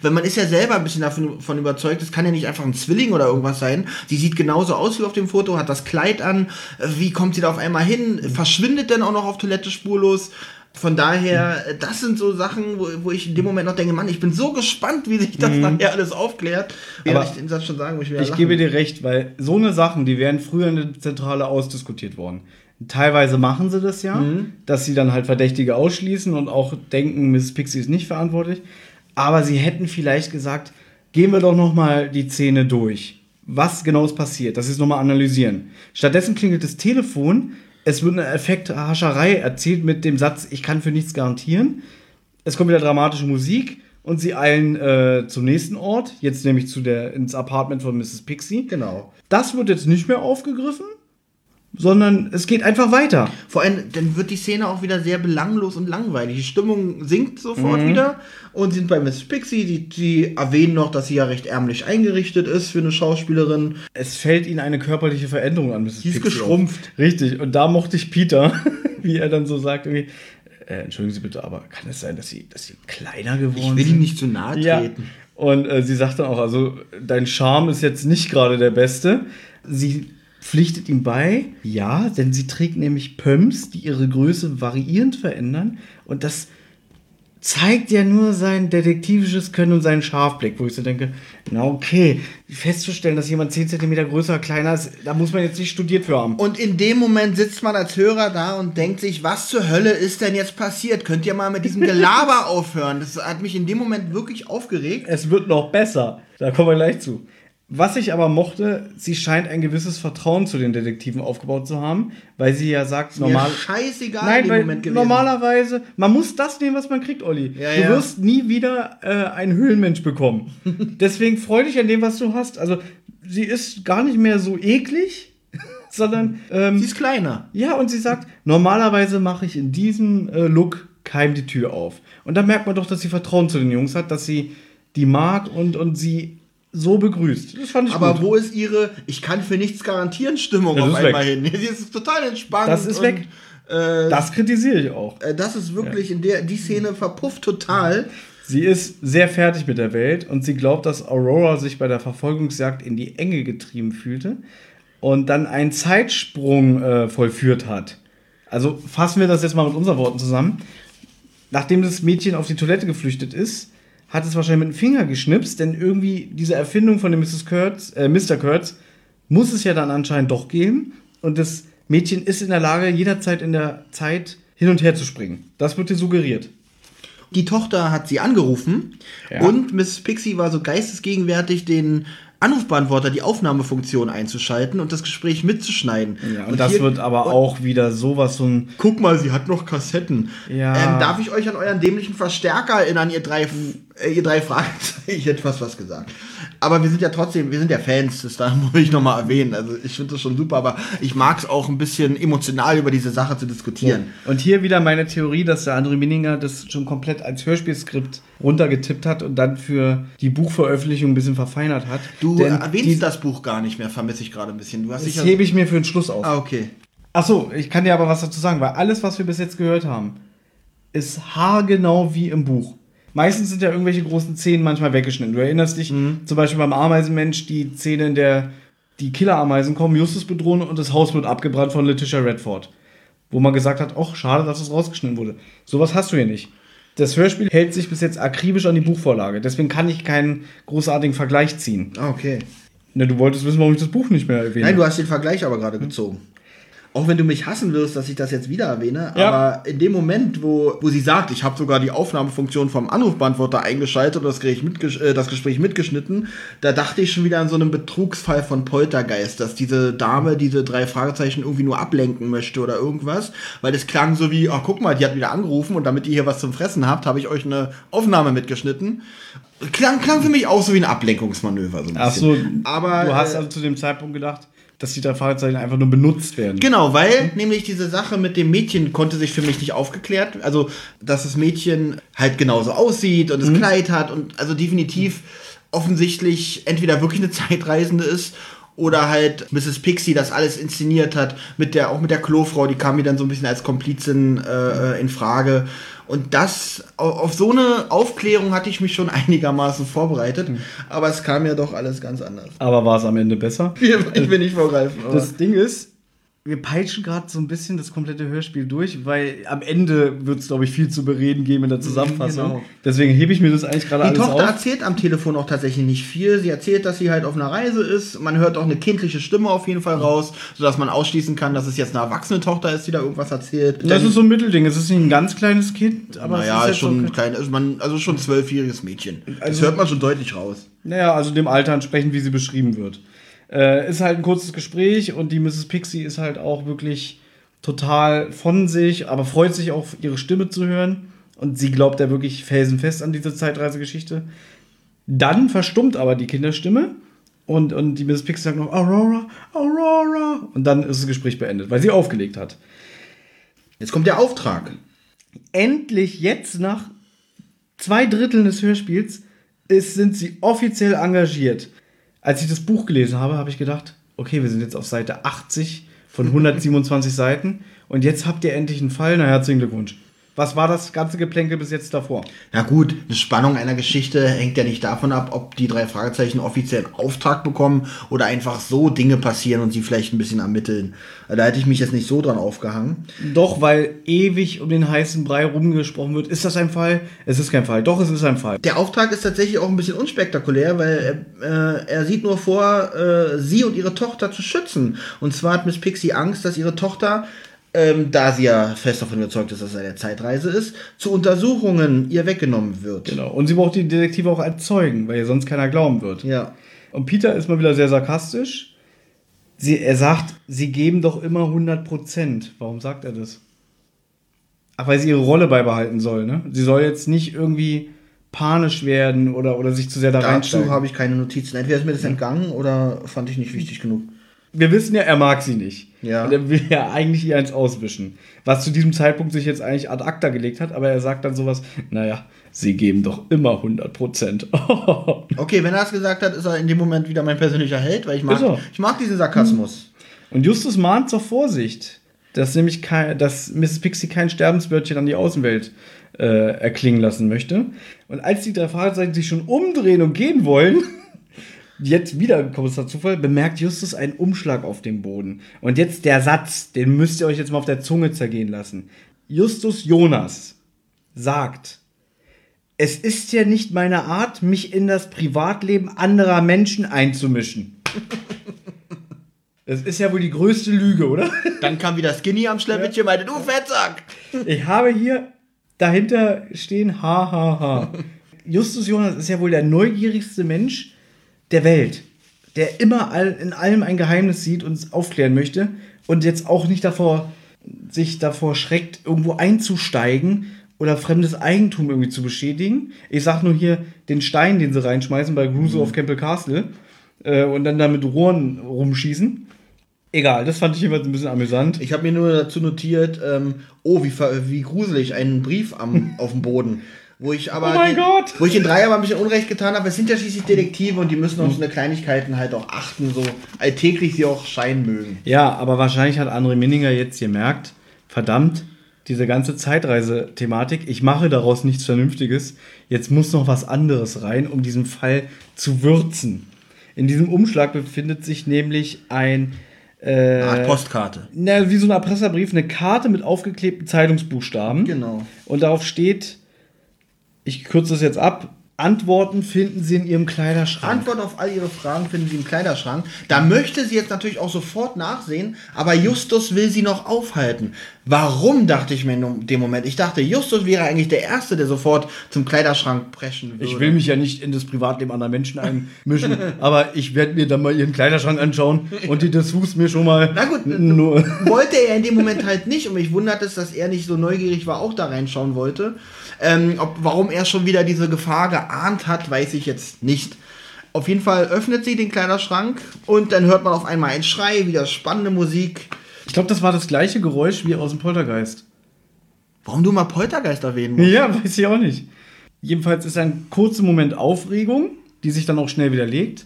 wenn man ist ja selber ein bisschen davon, überzeugt, es kann ja nicht einfach ein Zwilling oder irgendwas sein. Sie sieht genauso aus wie auf dem Foto, hat das Kleid an. Äh, Wie kommt sie da auf einmal hin? Verschwindet denn auch noch auf Toilette spurlos? Von daher, äh, das sind so Sachen, wo, wo ich in dem Moment noch denke, Mann, ich bin so gespannt, wie sich das mhm. nachher alles aufklärt. Aber ich den Satz schon sagen, ich, ich gebe dir recht, weil so eine Sachen, die wären früher in der Zentrale ausdiskutiert worden. Teilweise machen sie das ja, mhm. dass sie dann halt Verdächtige ausschließen und auch denken, Mrs. Pixie ist nicht verantwortlich. Aber sie hätten vielleicht gesagt, gehen wir doch noch mal die Szene durch. Was genau ist passiert? Das ist nochmal analysieren. Stattdessen klingelt das Telefon. Es wird eine Effekthascherei erzählt mit dem Satz, ich kann für nichts garantieren. Es kommt wieder dramatische Musik und sie eilen äh, zum nächsten Ort, jetzt nämlich zu der, ins Apartment von Mrs. Pixie. Genau. Das wird jetzt nicht mehr aufgegriffen sondern es geht einfach weiter. Vor allem, dann wird die Szene auch wieder sehr belanglos und langweilig. Die Stimmung sinkt sofort mhm. wieder und sind bei Miss Pixie, die, die erwähnen noch, dass sie ja recht ärmlich eingerichtet ist für eine Schauspielerin. Es fällt ihnen eine körperliche Veränderung an, Mrs. Die ist geschrumpft. Auf. Richtig, und da mochte ich Peter, wie er dann so sagt, irgendwie, äh, entschuldigen Sie bitte, aber kann es sein, dass Sie, dass Sie kleiner geworden sind? Ich will Ihnen nicht zu nahe treten. Ja. Und äh, sie sagt dann auch, also dein Charme ist jetzt nicht gerade der beste. Sie pflichtet ihm bei, ja, denn sie trägt nämlich Pumps, die ihre Größe variierend verändern und das zeigt ja nur sein detektivisches Können und seinen Scharfblick, wo ich so denke, na okay, festzustellen, dass jemand 10 cm größer oder kleiner ist, da muss man jetzt nicht studiert für haben. Und in dem Moment sitzt man als Hörer da und denkt sich, was zur Hölle ist denn jetzt passiert? Könnt ihr mal mit diesem Gelaber aufhören? Das hat mich in dem Moment wirklich aufgeregt. Es wird noch besser, da kommen wir gleich zu. Was ich aber mochte, sie scheint ein gewisses Vertrauen zu den Detektiven aufgebaut zu haben, weil sie ja sagt, normal. scheißegal Nein, in dem Moment gewesen. Normalerweise, man muss das nehmen, was man kriegt, Olli. Ja, du ja. wirst nie wieder äh, einen Höhlenmensch bekommen. Deswegen freu dich an dem, was du hast. Also, sie ist gar nicht mehr so eklig, sondern. Ähm, sie ist kleiner. Ja, und sie sagt, normalerweise mache ich in diesem äh, Look keinem die Tür auf. Und da merkt man doch, dass sie Vertrauen zu den Jungs hat, dass sie die mag und, und sie so begrüßt. Das fand ich Aber gut. wo ist ihre Ich kann für nichts garantieren Stimmung ja, auf einmal weg. hin? Sie ist total entspannt. Das ist weg. Äh, das kritisiere ich auch. Äh, das ist wirklich ja. in der die Szene verpufft total. Sie ist sehr fertig mit der Welt und sie glaubt, dass Aurora sich bei der Verfolgungsjagd in die Enge getrieben fühlte und dann einen Zeitsprung äh, vollführt hat. Also fassen wir das jetzt mal mit unseren Worten zusammen. Nachdem das Mädchen auf die Toilette geflüchtet ist, hat es wahrscheinlich mit dem Finger geschnipst, denn irgendwie diese Erfindung von dem Mrs. Kurtz, äh, Mr. Kurtz muss es ja dann anscheinend doch geben. Und das Mädchen ist in der Lage, jederzeit in der Zeit hin und her zu springen. Das wird dir suggeriert. Die Tochter hat sie angerufen ja. und Miss Pixie war so geistesgegenwärtig, den Anrufbeantworter die Aufnahmefunktion einzuschalten und das Gespräch mitzuschneiden. Ja, und, und das wird aber auch wieder sowas so ein. Guck mal, sie hat noch Kassetten. Ja. Ähm, darf ich euch an euren dämlichen Verstärker erinnern, ihr drei, äh, ihr drei Fragezeichen? Ich hätte fast was gesagt. Aber wir sind ja trotzdem, wir sind ja Fans, das da muss ich nochmal erwähnen. Also ich finde das schon super, aber ich mag es auch ein bisschen emotional über diese Sache zu diskutieren. Ja. Und hier wieder meine Theorie, dass der André Minninger das schon komplett als Hörspielskript runtergetippt hat und dann für die Buchveröffentlichung ein bisschen verfeinert hat. Du Denn erwähnst die, das Buch gar nicht mehr, vermisse ich gerade ein bisschen. Du hast das hebe ich mir für den Schluss auf. Ah, okay. Achso, ich kann dir aber was dazu sagen, weil alles, was wir bis jetzt gehört haben, ist haargenau wie im Buch. Meistens sind ja irgendwelche großen Szenen manchmal weggeschnitten. Du erinnerst dich mhm. zum Beispiel beim Ameisenmensch die Szene, in der die Killerameisen kommen, Justus bedrohen und das Haus wird abgebrannt von Letitia Redford. Wo man gesagt hat, ach, schade, dass es rausgeschnitten wurde. Sowas hast du hier nicht. Das Hörspiel hält sich bis jetzt akribisch an die Buchvorlage. Deswegen kann ich keinen großartigen Vergleich ziehen. Ah, okay. Ne, du wolltest wissen, warum ich das Buch nicht mehr erwähne. Nein, du hast den Vergleich aber gerade gezogen auch wenn du mich hassen wirst, dass ich das jetzt wieder erwähne, ja. aber in dem Moment, wo, wo sie sagt, ich habe sogar die Aufnahmefunktion vom Anrufbeantworter eingeschaltet und das Gespräch, mitges äh, das Gespräch mitgeschnitten, da dachte ich schon wieder an so einen Betrugsfall von Poltergeist, dass diese Dame diese drei Fragezeichen irgendwie nur ablenken möchte oder irgendwas, weil das klang so wie, ach guck mal, die hat wieder angerufen und damit ihr hier was zum Fressen habt, habe ich euch eine Aufnahme mitgeschnitten. Klang, klang für mich auch so wie ein Ablenkungsmanöver. So ein Ach so, aber du hast äh, also zu dem Zeitpunkt gedacht, dass die drei Fragezeichen einfach nur benutzt werden. Genau, weil nämlich diese Sache mit dem Mädchen konnte sich für mich nicht aufgeklärt. Also, dass das Mädchen halt genauso aussieht und das mhm. Kleid hat und also definitiv offensichtlich entweder wirklich eine Zeitreisende ist oder halt Mrs. Pixie das alles inszeniert hat, mit der, auch mit der Klofrau, die kam mir dann so ein bisschen als Komplizin äh, äh in Frage. Und das, auf so eine Aufklärung hatte ich mich schon einigermaßen vorbereitet, mhm. aber es kam ja doch alles ganz anders. Aber war es am Ende besser? ich will nicht vorgreifen. Das Ding ist, wir peitschen gerade so ein bisschen das komplette Hörspiel durch, weil am Ende wird es, glaube ich, viel zu bereden geben in der Zusammenfassung. Genau. Deswegen hebe ich mir das eigentlich gerade Die alles Tochter auf. erzählt am Telefon auch tatsächlich nicht viel. Sie erzählt, dass sie halt auf einer Reise ist. Man hört auch eine kindliche Stimme auf jeden Fall raus, sodass man ausschließen kann, dass es jetzt eine erwachsene Tochter ist, die da irgendwas erzählt. Das ist so ein Mittelding. Es ist nicht ein ganz kleines Kind, aber naja, es ist schon ein klein, also, man, also schon ein zwölfjähriges Mädchen. das Also- hört man schon deutlich raus. Naja, also dem Alter entsprechend, wie sie beschrieben wird. Äh, ist halt ein kurzes Gespräch und die Mrs. Pixie ist halt auch wirklich total von sich, aber freut sich auch, ihre Stimme zu hören. Und sie glaubt ja wirklich felsenfest an diese Zeitreisegeschichte. Dann verstummt aber die Kinderstimme und, und die Mrs. Pixie sagt noch Aurora, Aurora. Und dann ist das Gespräch beendet, weil sie aufgelegt hat. Jetzt kommt der Auftrag. endlich jetzt nach zwei Dritteln des Hörspiels ist, sind sie offiziell engagiert. Als ich das Buch gelesen habe, habe ich gedacht, okay, wir sind jetzt auf Seite 80 von 127 Seiten und jetzt habt ihr endlich einen Fall. Na, herzlichen Glückwunsch. Was war das ganze Geplänkel bis jetzt davor? Na gut, die Spannung einer Geschichte hängt ja nicht davon ab, ob die drei Fragezeichen offiziell einen Auftrag bekommen oder einfach so Dinge passieren und sie vielleicht ein bisschen ermitteln. Da hätte ich mich jetzt nicht so dran aufgehangen. Doch, weil ewig um den heißen Brei rumgesprochen wird. Ist das ein Fall? Es ist kein Fall. Doch, es ist ein Fall. Der Auftrag ist tatsächlich auch ein bisschen unspektakulär, weil er, äh, er sieht nur vor, äh, sie und ihre Tochter zu schützen. Und zwar hat Miss Pixie Angst, dass ihre Tochter, ähm, da sie ja fest davon überzeugt ist, dass es eine Zeitreise ist, zu Untersuchungen ihr weggenommen wird. Genau. Und sie braucht die Detektive auch als Zeugen, weil ihr sonst keiner glauben wird. Ja. Und Peter ist mal wieder sehr sarkastisch. Sie, er sagt, sie geben doch immer 100 Prozent. Warum sagt er das? Ach, weil sie ihre Rolle beibehalten soll, ne? Sie soll jetzt nicht irgendwie panisch werden oder, oder sich zu sehr da Dazu habe ich keine Notizen. Entweder ist mir das entgangen oder fand ich nicht wichtig genug. Wir wissen ja, er mag sie nicht. Ja. Und er will ja eigentlich ihr eins auswischen. Was zu diesem Zeitpunkt sich jetzt eigentlich ad acta gelegt hat, aber er sagt dann sowas, naja, sie geben doch immer 100 Prozent. Okay, wenn er das gesagt hat, ist er in dem Moment wieder mein persönlicher Held, weil ich mag, ich mag diesen Sarkasmus. Und Justus mahnt zur Vorsicht, dass nämlich kein, dass Mrs. Pixie kein Sterbenswörtchen an die Außenwelt äh, erklingen lassen möchte. Und als die drei Fragezeichen sich schon umdrehen und gehen wollen, jetzt wieder kommissar Zufall, bemerkt Justus einen Umschlag auf dem Boden. Und jetzt der Satz, den müsst ihr euch jetzt mal auf der Zunge zergehen lassen. Justus Jonas sagt, es ist ja nicht meine Art, mich in das Privatleben anderer Menschen einzumischen. Das ist ja wohl die größte Lüge, oder? Dann kam wieder Skinny am Schleppchen, meinte, du Fettsack! Ich habe hier dahinter stehen ha ha ha. Justus Jonas ist ja wohl der neugierigste Mensch der Welt, der immer all, in allem ein Geheimnis sieht und es aufklären möchte und jetzt auch nicht davor sich davor schreckt, irgendwo einzusteigen oder fremdes Eigentum irgendwie zu beschädigen. Ich sag nur hier den Stein, den sie reinschmeißen bei Crusoe auf Campbell Castle äh, und dann da mit Rohren rumschießen. Egal, das fand ich jeweils ein bisschen amüsant. Ich habe mir nur dazu notiert, ähm, oh, wie, wie gruselig, einen Brief am, auf dem Boden. Wo ich aber. Oh mein den, Gott! Wo ich den drei aber ein bisschen Unrecht getan habe. Es sind ja schließlich Detektive und die müssen auf so eine Kleinigkeiten halt auch achten, so alltäglich sie auch scheinen mögen. Ja, aber wahrscheinlich hat André Minninger jetzt gemerkt, verdammt, diese ganze Zeitreise-Thematik, ich mache daraus nichts Vernünftiges. Jetzt muss noch was anderes rein, um diesen Fall zu würzen. In diesem Umschlag befindet sich nämlich ein, äh, Eine Art Postkarte. na, wie so ein Erpresserbrief, eine Karte mit aufgeklebten Zeitungsbuchstaben. Genau. Und darauf steht, ich kürze es jetzt ab, Antworten finden Sie in Ihrem Kleiderschrank. Antwort auf all Ihre Fragen finden Sie im Kleiderschrank. Da möchte sie jetzt natürlich auch sofort nachsehen, aber Justus will sie noch aufhalten. Warum, dachte ich mir in dem Moment. Ich dachte, Justus wäre eigentlich der Erste, der sofort zum Kleiderschrank preschen würde. Ich will mich ja nicht in das Privatleben anderer Menschen einmischen, aber ich werde mir dann mal ihren Kleiderschrank anschauen und die Dessous mir schon mal. Na gut, nur. wollte er in dem Moment halt nicht und mich wundert es, dass er nicht so neugierig war, auch da reinschauen wollte. Ähm, ob, warum er schon wieder diese Gefahr geahnt hat, weiß ich jetzt nicht. Auf jeden Fall öffnet sie den Kleiderschrank und dann hört man auf einmal einen Schrei, wieder spannende Musik. Ich glaube, das war das gleiche Geräusch wie aus dem Poltergeist. Warum du mal Poltergeist erwähnen musst? Ja, weiß ich auch nicht. Jedenfalls ist ein kurzer Moment Aufregung, die sich dann auch schnell widerlegt.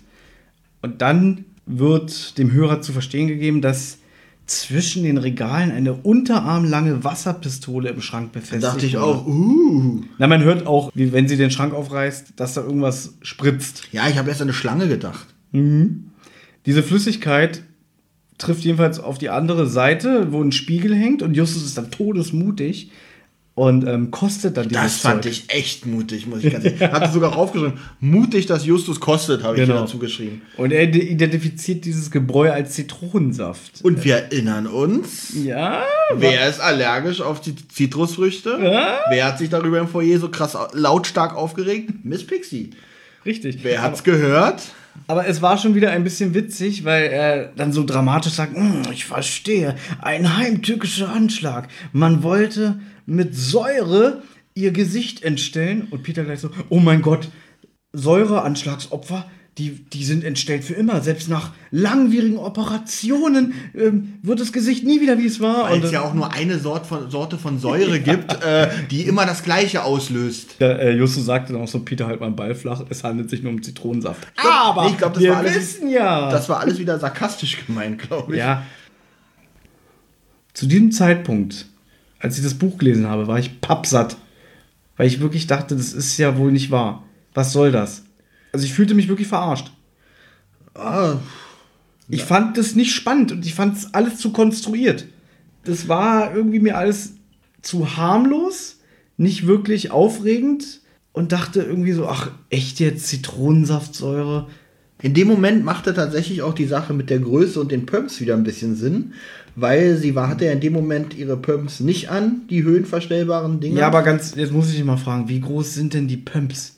Und dann wird dem Hörer zu verstehen gegeben, dass zwischen den Regalen eine unterarmlange Wasserpistole im Schrank Da befestigt dachte ich auch, uh. Na, man hört auch, wie wenn sie den Schrank aufreißt, dass da irgendwas spritzt. Ja, ich habe erst an eine Schlange gedacht. Diese Flüssigkeit trifft jedenfalls auf die andere Seite, wo ein Spiegel hängt und Justus ist dann todesmutig und ähm, kostet dann Das fand ich echt mutig, muss ich ganz ehrlich sagen. Hatte sogar aufgeschrieben, mutig, dass Justus kostet, habe ich Genau. dazu geschrieben. Und er identifiziert dieses Gebräu als Zitronensaft. Und wir erinnern uns, Ja, wer ist allergisch auf die Zitrusfrüchte? Ja. Wer hat sich darüber im Foyer so krass au- lautstark aufgeregt? Miss Pixie. richtig. Wer hat's gehört? Aber es war schon wieder ein bisschen witzig, weil er dann so dramatisch sagt, "Hm, ich verstehe, ein heimtückischer Anschlag. Man wollte mit Säure ihr Gesicht entstellen. Und Peter gleich so, oh mein Gott, Säureanschlagsopfer, die, die sind entstellt für immer. Selbst nach langwierigen Operationen ähm, wird das Gesicht nie wieder, wie es war. Weil es ja auch nur eine Sort von, Sorte von Säure gibt, äh, die immer das Gleiche auslöst. Der, äh, Justus sagte dann auch so, Peter, halt mal den Ball flach, es handelt sich nur um Zitronensaft. nee, ich glaub, das wir war alles- wissen ja. Das war alles wieder sarkastisch gemeint, glaube ich. Ja. Zu diesem Zeitpunkt, als ich das Buch gelesen habe, war ich pappsatt. Weil ich wirklich dachte, das ist ja wohl nicht wahr. Was soll das? Also ich fühlte mich wirklich verarscht. Ah, Ich fand das nicht spannend und ich fand es alles zu konstruiert. Das war irgendwie mir alles zu harmlos, nicht wirklich aufregend und dachte irgendwie so, ach, echt jetzt Zitronensaftsäure? In dem Moment machte tatsächlich auch die Sache mit der Größe und den Pumps wieder ein bisschen Sinn, weil sie war, hatte ja in dem Moment ihre Pumps nicht an, die höhenverstellbaren Dinger. Ja, aber ganz, jetzt muss ich dich mal fragen, wie groß sind denn die Pumps?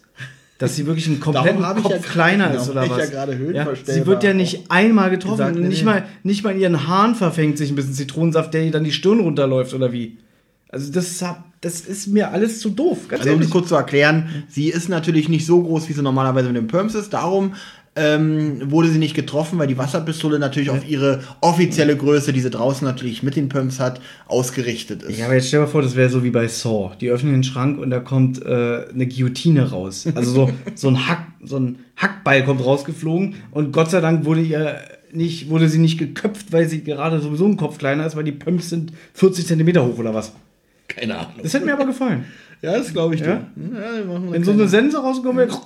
Dass sie wirklich einen kompletten Kopf ja- kleiner genau, ist oder hab ich was? ja gerade höhenverstellbar Sie wird ja nicht einmal getroffen, gesagt, nicht, nee. Mal, nicht mal in ihren Haaren verfängt sich ein bisschen Zitronensaft, der ihr dann die Stirn runterläuft oder wie? Also das, das ist mir alles zu doof. Also um ehrlich. kurz zu erklären, sie ist natürlich nicht so groß, wie sie normalerweise mit den Pumps ist. Darum ähm, wurde sie nicht getroffen, weil die Wasserpistole natürlich auf ihre offizielle Größe, die sie draußen natürlich mit den Pumps hat, ausgerichtet ist. Ja, aber jetzt stell dir mal vor, das wäre so wie bei Saw. Die öffnen den Schrank und da kommt äh, eine Guillotine raus. Also so, so, ein Hack, so ein Hackball kommt rausgeflogen und Gott sei Dank wurde ihr nicht, wurde sie nicht geköpft, weil sie gerade sowieso ein Kopf kleiner ist, weil die Pumps sind 40 Zentimeter hoch oder was. Keine Ahnung. Das hätte mir aber gefallen. Ja, das glaube ich Ja? dir. Ja, wir machen Wenn so eine Sense rausgekommen wäre.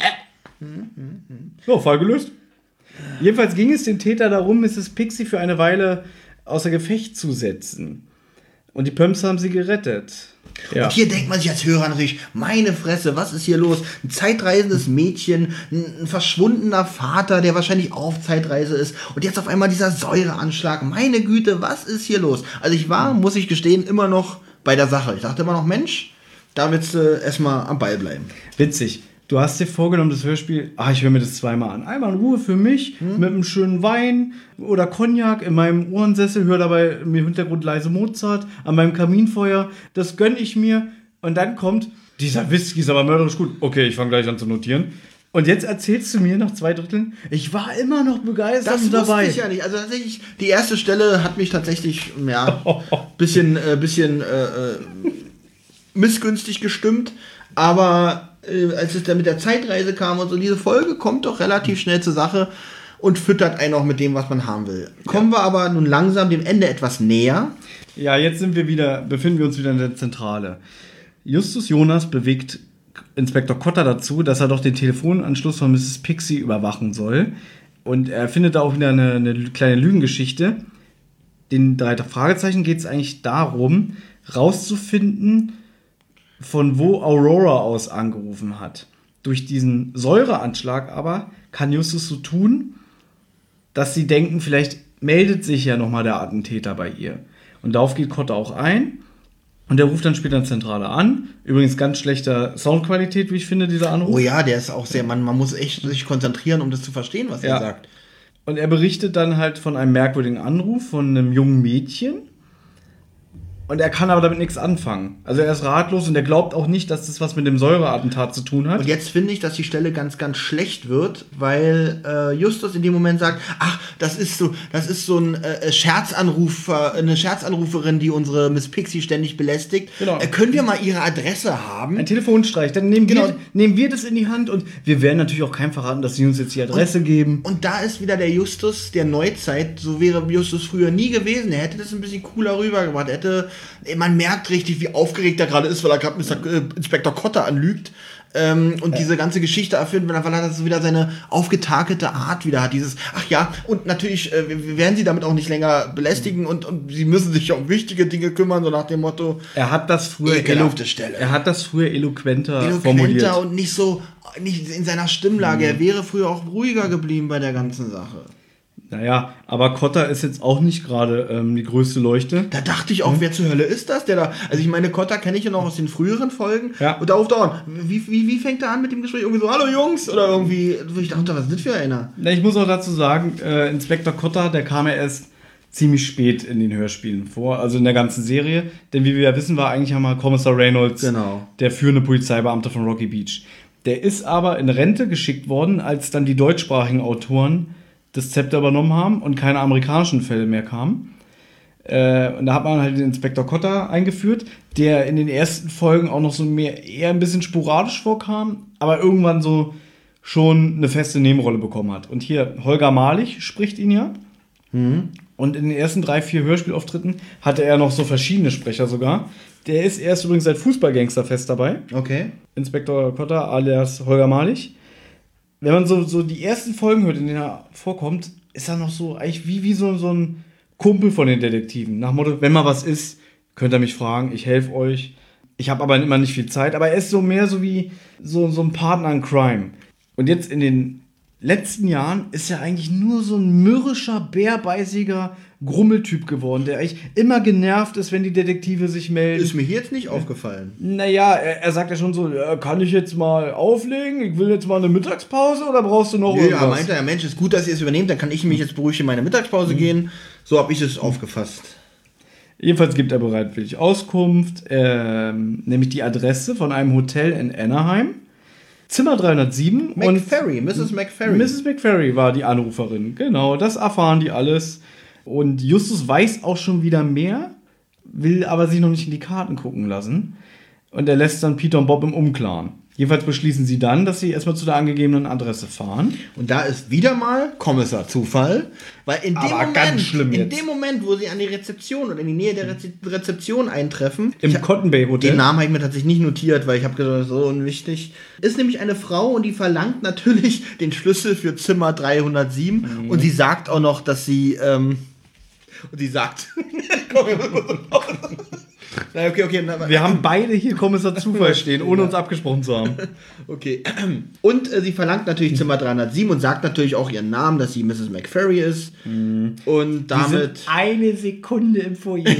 So, Fall gelöst. Jedenfalls ging es den Täter darum, Mrs. Pixie für eine Weile außer Gefecht zu setzen. Und die Pumps haben sie gerettet. Ja. Und hier denkt man sich als Hörer natürlich, meine Fresse, was ist hier los? Ein zeitreisendes Mädchen, ein, ein verschwundener Vater, der wahrscheinlich auch auf Zeitreise ist. Und jetzt auf einmal dieser Säureanschlag. Meine Güte, was ist hier los? Also ich war, muss ich gestehen, immer noch bei der Sache. Ich dachte immer noch, Mensch, da willst du erstmal am Ball bleiben. Witzig. Du hast dir vorgenommen, das Hörspiel, ach, ich höre mir das zweimal an. Einmal in Ruhe für mich, mit einem schönen Wein oder Cognac in meinem Ohrensessel, höre dabei im Hintergrund leise Mozart an meinem Kaminfeuer. Das gönne ich mir. Und dann kommt, dieser Whisky ist aber mörderisch gut. Okay, ich fange gleich an zu notieren. Und jetzt erzählst du mir nach zwei Dritteln, ich war immer noch begeistert Das dabei. ich ja nicht. Also tatsächlich, die erste Stelle hat mich tatsächlich, ja, bisschen, äh, bisschen äh, äh, missgünstig gestimmt. Aber äh, als es dann mit der Zeitreise kam und so, diese Folge kommt doch relativ schnell zur Sache und füttert einen auch mit dem, was man haben will. Kommen wir aber nun langsam dem Ende etwas näher. Ja, jetzt sind wir wieder, befinden wir uns wieder in der Zentrale. Justus Jonas bewegt Inspektor Cotter dazu, dass er doch den Telefonanschluss von Mrs. Pixie überwachen soll. Und er findet da auch wieder eine, eine kleine Lügengeschichte. Den drei Fragezeichen geht es eigentlich darum, rauszufinden, von wo Aurora aus angerufen hat. Durch diesen Säureanschlag aber kann Justus so tun, dass sie denken, vielleicht meldet sich ja nochmal der Attentäter bei ihr. Und darauf geht Kotte auch ein. Und der ruft dann später in Zentrale an. Übrigens ganz schlechter Soundqualität, wie ich finde, dieser Anruf. Oh ja, der ist auch sehr, man, man muss echt sich konzentrieren, um das zu verstehen, was Ja. er sagt. Und er berichtet dann halt von einem merkwürdigen Anruf von einem jungen Mädchen. Und er kann aber damit nichts anfangen. Also er ist ratlos und er glaubt auch nicht, dass das was mit dem Säureattentat zu tun hat. Und jetzt finde ich, dass die Stelle ganz, ganz schlecht wird, weil äh, Justus in dem Moment sagt, ach, das ist so, das ist so ein äh, Scherzanrufer, eine Scherzanruferin, die unsere Miss Pixie ständig belästigt. Genau. Äh, können wir mal ihre Adresse haben? Ein Telefonstreich. Dann nehmen, Genau. wir, nehmen wir das in die Hand und wir werden natürlich auch keinem verraten, dass sie uns jetzt die Adresse geben. Und da ist wieder der Justus der Neuzeit. So wäre Justus früher nie gewesen. Er hätte das ein bisschen cooler rübergebracht. Er hätte, man merkt richtig, wie aufgeregt er gerade ist, weil er gerade Mr. äh, Inspektor Cotter anlügt. Ähm, und diese ganze Geschichte erfüllt, weil er das wieder seine aufgetakelte Art wieder hat. Dieses, ach ja, und natürlich äh, wir werden sie damit auch nicht länger belästigen und, und sie müssen sich um wichtige Dinge kümmern, so nach dem Motto. Er hat das früher, Ekelhafte Stelle. er hat das früher eloquenter, eloquenter formuliert. und nicht so nicht in seiner Stimmlage. Er wäre früher auch ruhiger geblieben bei der ganzen Sache. Naja, aber Kotter ist jetzt auch nicht gerade ähm, die größte Leuchte. Da dachte ich auch, wer zur Hölle ist das, der da. Also ich meine, Kotta kenne ich ja noch aus den früheren Folgen. Ja. Und da ruft er an. Wie, wie, wie fängt er an mit dem Gespräch? Irgendwie so, hallo Jungs! Oder irgendwie, wo ich dachte, was ist das für einer? Na, ich muss auch dazu sagen, äh, Inspektor Kotter, der kam ja erst ziemlich spät in den Hörspielen vor, also in der ganzen Serie. Denn wie wir ja wissen, war eigentlich einmal Kommissar Reynolds Genau. der führende Polizeibeamte von Rocky Beach. Der ist aber in Rente geschickt worden, als dann die deutschsprachigen Autoren das Zepter übernommen haben und keine amerikanischen Fälle mehr kamen. Äh, und da hat man halt den Inspektor Cotter eingeführt, der in den ersten Folgen auch noch so mehr, eher ein bisschen sporadisch vorkam, aber irgendwann so schon eine feste Nebenrolle bekommen hat. Und hier Holger Malich spricht ihn ja. Und in den ersten drei, vier Hörspielauftritten hatte er noch so verschiedene Sprecher sogar. Der ist erst übrigens seit Fußballgangster fest dabei. Okay. Inspektor Cotter alias Holger Malich. Wenn man so, so die ersten Folgen hört, in denen er vorkommt, ist er noch so eigentlich wie, wie so, so ein Kumpel von den Detektiven. Nach Motto, wenn mal was ist, könnt ihr mich fragen, ich helfe euch. Ich habe aber immer nicht viel Zeit. Aber er ist so mehr so wie so, so ein Partner in Crime. Und jetzt in den letzten Jahren ist er eigentlich nur so ein mürrischer, bärbeißiger Grummeltyp geworden, der eigentlich immer genervt ist, wenn die Detektive sich melden. Ist mir hier jetzt nicht aufgefallen. Naja, er, er sagt ja schon so, ja, kann ich jetzt mal auflegen? Ich will jetzt mal eine Mittagspause oder brauchst du noch Ja, irgendwas? meint er, ja, Mensch, ist gut, dass ihr es übernehmt, dann kann ich mich jetzt beruhigt in meine Mittagspause gehen. So habe ich es aufgefasst. Jedenfalls gibt er bereitwillig Auskunft, ähm, nämlich die Adresse von einem Hotel in Anaheim. Zimmer 307 McFerry, Mrs. McFerry. Mrs. McFerry war die Anruferin. Genau, das erfahren die alles. Und Justus weiß auch schon wieder mehr, will aber sich noch nicht in die Karten gucken lassen. Und er lässt dann Peter und Bob im Unklaren. Jedenfalls beschließen sie dann, dass sie erstmal zu der angegebenen Adresse fahren. Und da ist wieder mal Kommissar Zufall, weil in dem, Aber Moment, ganz schlimm in jetzt. dem Moment, wo sie an die Rezeption oder in die Nähe der Reze Rezeption eintreffen, Im ich- Cotton Bay Hotel. Den Namen habe ich mir tatsächlich nicht notiert, weil ich habe gedacht, so unwichtig. Ist nämlich eine Frau und die verlangt natürlich den Schlüssel für Zimmer 307 Mhm. und sie sagt auch noch, dass sie ähm, und sie sagt, Komm, wir. Na, okay, okay, na, Wir haben beide hier Kommissar Zufall stehen, ohne uns abgesprochen zu haben. okay. Und äh, sie verlangt natürlich Zimmer 307 und sagt natürlich auch ihren Namen, dass sie Mrs. McFerry ist. Mhm. Und damit eine Sekunde im Foyer.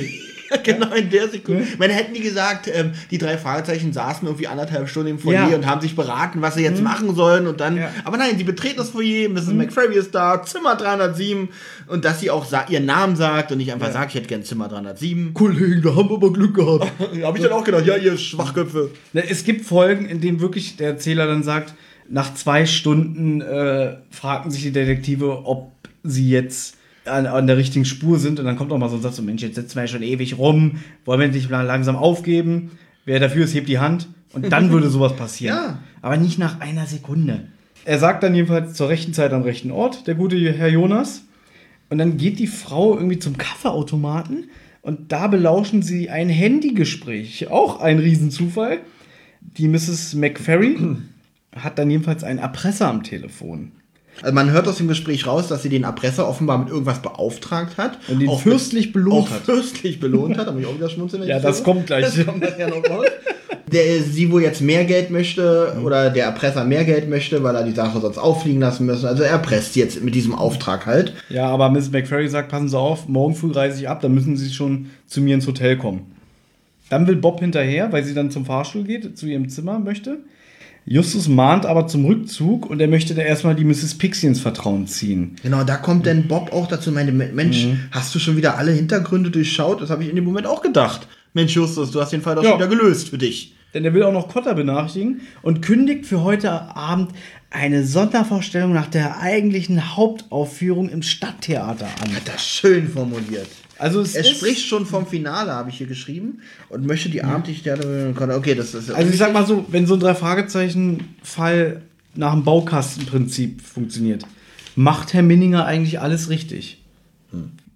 genau in der Sekunde. Man hätten die gesagt, ähm, die drei Fragezeichen saßen irgendwie anderthalb Stunden im Foyer Ja. und haben sich beraten, was sie jetzt machen sollen und dann. Ja. Aber nein, sie betreten das Foyer, Mrs. McFerry ist da, Zimmer 307 und dass sie auch ihren Namen sagt und nicht einfach sagt, ich hätte gern Zimmer 307. Kollegen, da haben wir aber Glück gehabt. Habe ich dann auch gedacht, ja, ihr Schwachköpfe. Es gibt Folgen, in denen wirklich der Erzähler dann sagt, nach zwei Stunden äh, fragten sich die Detektive, ob sie jetzt an, an der richtigen Spur sind. Und dann kommt auch mal so ein Satz, so, Mensch, jetzt sitzen wir ja schon ewig rum, wollen wir nicht mal langsam aufgeben? Wer dafür ist, hebt die Hand. Und dann würde sowas passieren. Ja. Aber nicht nach einer Sekunde. Er sagt dann jedenfalls zur rechten Zeit am rechten Ort, der gute Herr Jonas. Und dann geht die Frau irgendwie zum Kaffeeautomaten und da belauschen sie ein Handygespräch. Auch ein Riesenzufall. Die Mrs. McFerry hat dann jedenfalls einen Erpresser am Telefon. Also man hört aus dem Gespräch raus, dass sie den Erpresser offenbar mit irgendwas beauftragt hat. Und ihn Auch fürstlich belohnt auch hat. fürstlich belohnt hat. Da muss ich auch wieder schmunzeln. Ja, das kommt gleich. Das kommt nachher noch raus. Der sie wohl jetzt mehr Geld möchte oder der Erpresser mehr Geld möchte, weil er die Sache sonst auffliegen lassen müssen. Also er erpresst jetzt mit diesem Auftrag halt. Ja, aber Mrs. McFerry sagt, passen Sie auf, morgen früh reise ich ab, dann müssen Sie schon zu mir ins Hotel kommen. Dann will Bob hinterher, weil sie dann zum Fahrstuhl geht, zu ihrem Zimmer möchte. Justus mahnt aber zum Rückzug und er möchte da erstmal die Mrs. Pixie ins Vertrauen ziehen. Genau, da kommt dann Bob auch dazu und meinte, Mensch, Mhm. hast du schon wieder alle Hintergründe durchschaut? Das habe ich in dem Moment auch gedacht. Mensch, Justus, du hast den Fall doch Ja. schon wieder gelöst für dich. Denn er will auch noch Cotter benachrichtigen und kündigt für heute Abend eine Sondervorstellung nach der eigentlichen Hauptaufführung im Stadttheater an. Hat das schön formuliert. Also es Er spricht schon vom Finale, habe ich hier geschrieben, und möchte die abendliche Theater. Okay, das ist. also ich sag mal so, wenn so ein Drei-Fragezeichen-Fall nach dem Baukastenprinzip funktioniert, macht Herr Minninger eigentlich alles richtig.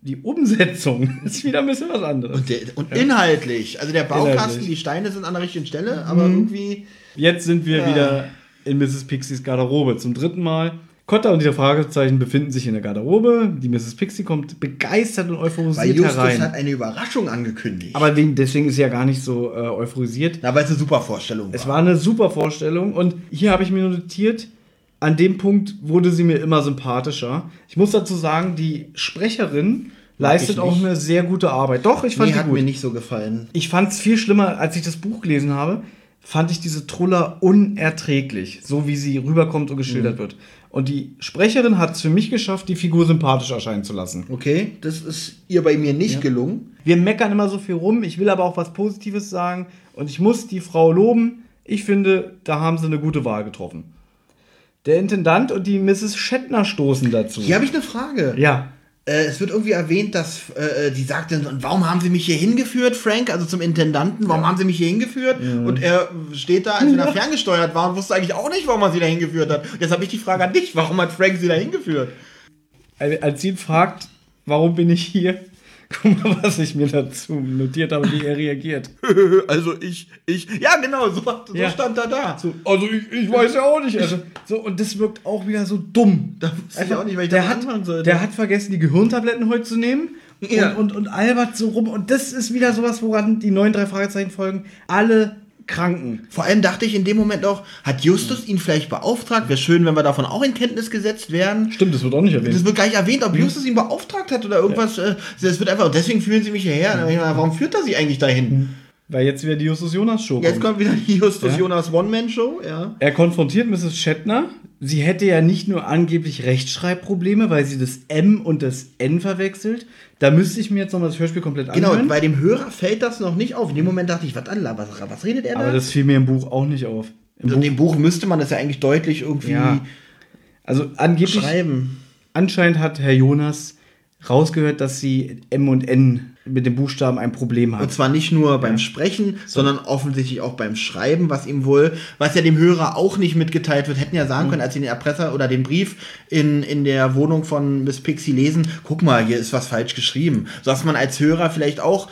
die Umsetzung ist wieder ein bisschen was anderes. Und, der, und inhaltlich. Also der Baukasten, Inhaltlich. die Steine sind an der richtigen Stelle, aber irgendwie. Jetzt sind wir Ja. wieder in Mrs. Pixies Garderobe zum dritten Mal. Cotta und die Fragezeichen befinden sich in der Garderobe. Die Mrs. Pixie kommt begeistert und Weil euphorisiert Justus herein. hat eine Überraschung angekündigt. Aber wegen, deswegen ist sie ja gar nicht so äh, euphorisiert. Na, weil es eine super Vorstellung war. Es war eine super Vorstellung und hier habe ich mir notiert, an dem Punkt wurde sie mir immer sympathischer. Ich muss dazu sagen, die Sprecherin leistet auch eine sehr gute Arbeit. Doch, ich fand nee, hat gut. mir nicht so gefallen. Ich fand es viel schlimmer, als ich das Buch gelesen habe, fand ich diese Truller unerträglich, so wie sie rüberkommt und Mhm. geschildert wird. Und die Sprecherin hat es für mich geschafft, die Figur sympathisch erscheinen zu lassen. Okay, das ist ihr bei mir nicht gelungen. Wir meckern immer so viel rum, ich will aber auch was Positives sagen und ich muss die Frau loben. Ich finde, da haben sie eine gute Wahl getroffen. Der Intendant und die Mrs. Shatner stoßen dazu. Hier habe ich eine Frage. Ja. Äh, es wird irgendwie erwähnt, dass äh, die sagt dann, und warum haben sie mich hier hingeführt, Frank, also zum Intendanten, warum haben sie mich hier hingeführt? Und er steht da, als wenn er ferngesteuert war und wusste eigentlich auch nicht, warum er sie da hingeführt hat. Und jetzt habe ich die Frage an dich, warum hat Frank sie da hingeführt? Als sie ihn fragt, warum bin ich hier, guck mal, was ich mir dazu notiert habe, wie er reagiert. also ich, ich, ja genau, so, so Ja. stand er da. So, also ich, ich weiß ja auch nicht. Also, so, und das wirkt auch wieder so dumm. Da wusste ich auch nicht, weil ich der hat. Der hat vergessen, die Gehirntabletten heute zu nehmen. Ja. Und, und, und albert so rum. Und das ist wieder sowas, woran die neuen drei Fragezeichen folgen. Alle Kranken. Vor allem dachte ich in dem Moment auch, hat Justus ihn vielleicht beauftragt? Wäre schön, wenn wir davon auch in Kenntnis gesetzt werden. Stimmt, das wird auch nicht erwähnt. Das wird gar nicht erwähnt, ob Justus ihn beauftragt hat oder irgendwas. äh, Das wird einfach, deswegen führen sie mich hierher. Mal, Warum führt er sie eigentlich dahin? Weil jetzt wieder die Justus Jonas Show Jetzt kommt wieder die Justus Ja. Jonas One-Man-Show, ja. Er konfrontiert Mrs. Shatner. Sie hätte ja nicht nur angeblich Rechtschreibprobleme, weil sie das M und das N verwechselt. Da müsste ich mir jetzt nochmal das Hörspiel komplett Genau, anhören. bei dem Hörer fällt das noch nicht auf. In dem Moment dachte ich, was, was, was redet er da? aber das fiel mir im Buch auch nicht auf. Im in dem Buch müsste man das ja eigentlich deutlich irgendwie Ja. Also angeblich, schreiben. anscheinend hat Herr Jonas rausgehört, dass sie M und N mit dem Buchstaben ein Problem Und hat. zwar nicht nur beim Sprechen, sondern offensichtlich auch beim Schreiben, was ihm wohl, was ja dem Hörer auch nicht mitgeteilt wird, hätten ja sagen können, als sie den Erpresser oder den Brief in, in der Wohnung von Miss Pixie lesen, guck mal, hier ist was falsch geschrieben. So dass man als Hörer vielleicht auch,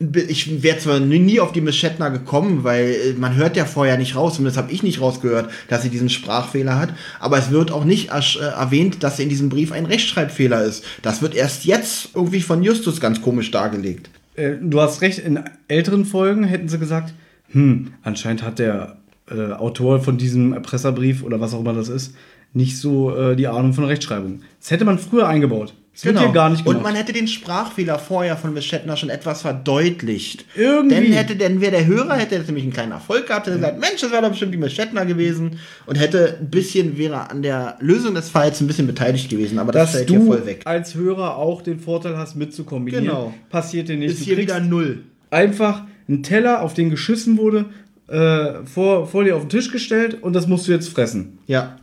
ich wäre zwar nie auf die Miss Shatner gekommen, weil äh, man hört ja vorher nicht raus, und das habe ich nicht rausgehört, dass sie diesen Sprachfehler hat, aber es wird auch nicht äh, erwähnt, dass in diesem Brief ein Rechtschreibfehler ist. Das wird erst jetzt irgendwie von Justus ganz komisch dargelegt. Äh, du hast recht, in älteren Folgen hätten sie gesagt, hm, anscheinend hat der äh, Autor von diesem Erpresserbrief oder was auch immer das ist, nicht so äh, die Ahnung von Rechtschreibung. Das hätte man früher eingebaut. Das wird hier gar nicht gemacht. Genau. Und man hätte den Sprachfehler vorher von Miss Shatner schon etwas verdeutlicht. Irgendwie. Dann hätte, dann wäre der Hörer, hätte jetzt nämlich einen kleinen Erfolg gehabt, hätte gesagt, Mensch, das wäre doch bestimmt die Miss Shatner gewesen und hätte ein bisschen, wäre an der Lösung des Falls ein bisschen beteiligt gewesen, aber das dass fällt hier du voll weg. als Hörer auch den Vorteil hast, mitzukombinieren. Genau. Passiert dir nicht. Ist Du hier wieder null. einfach einen Teller, auf den geschissen wurde, äh, vor, vor dir auf den Tisch gestellt und das musst du jetzt fressen. Ja.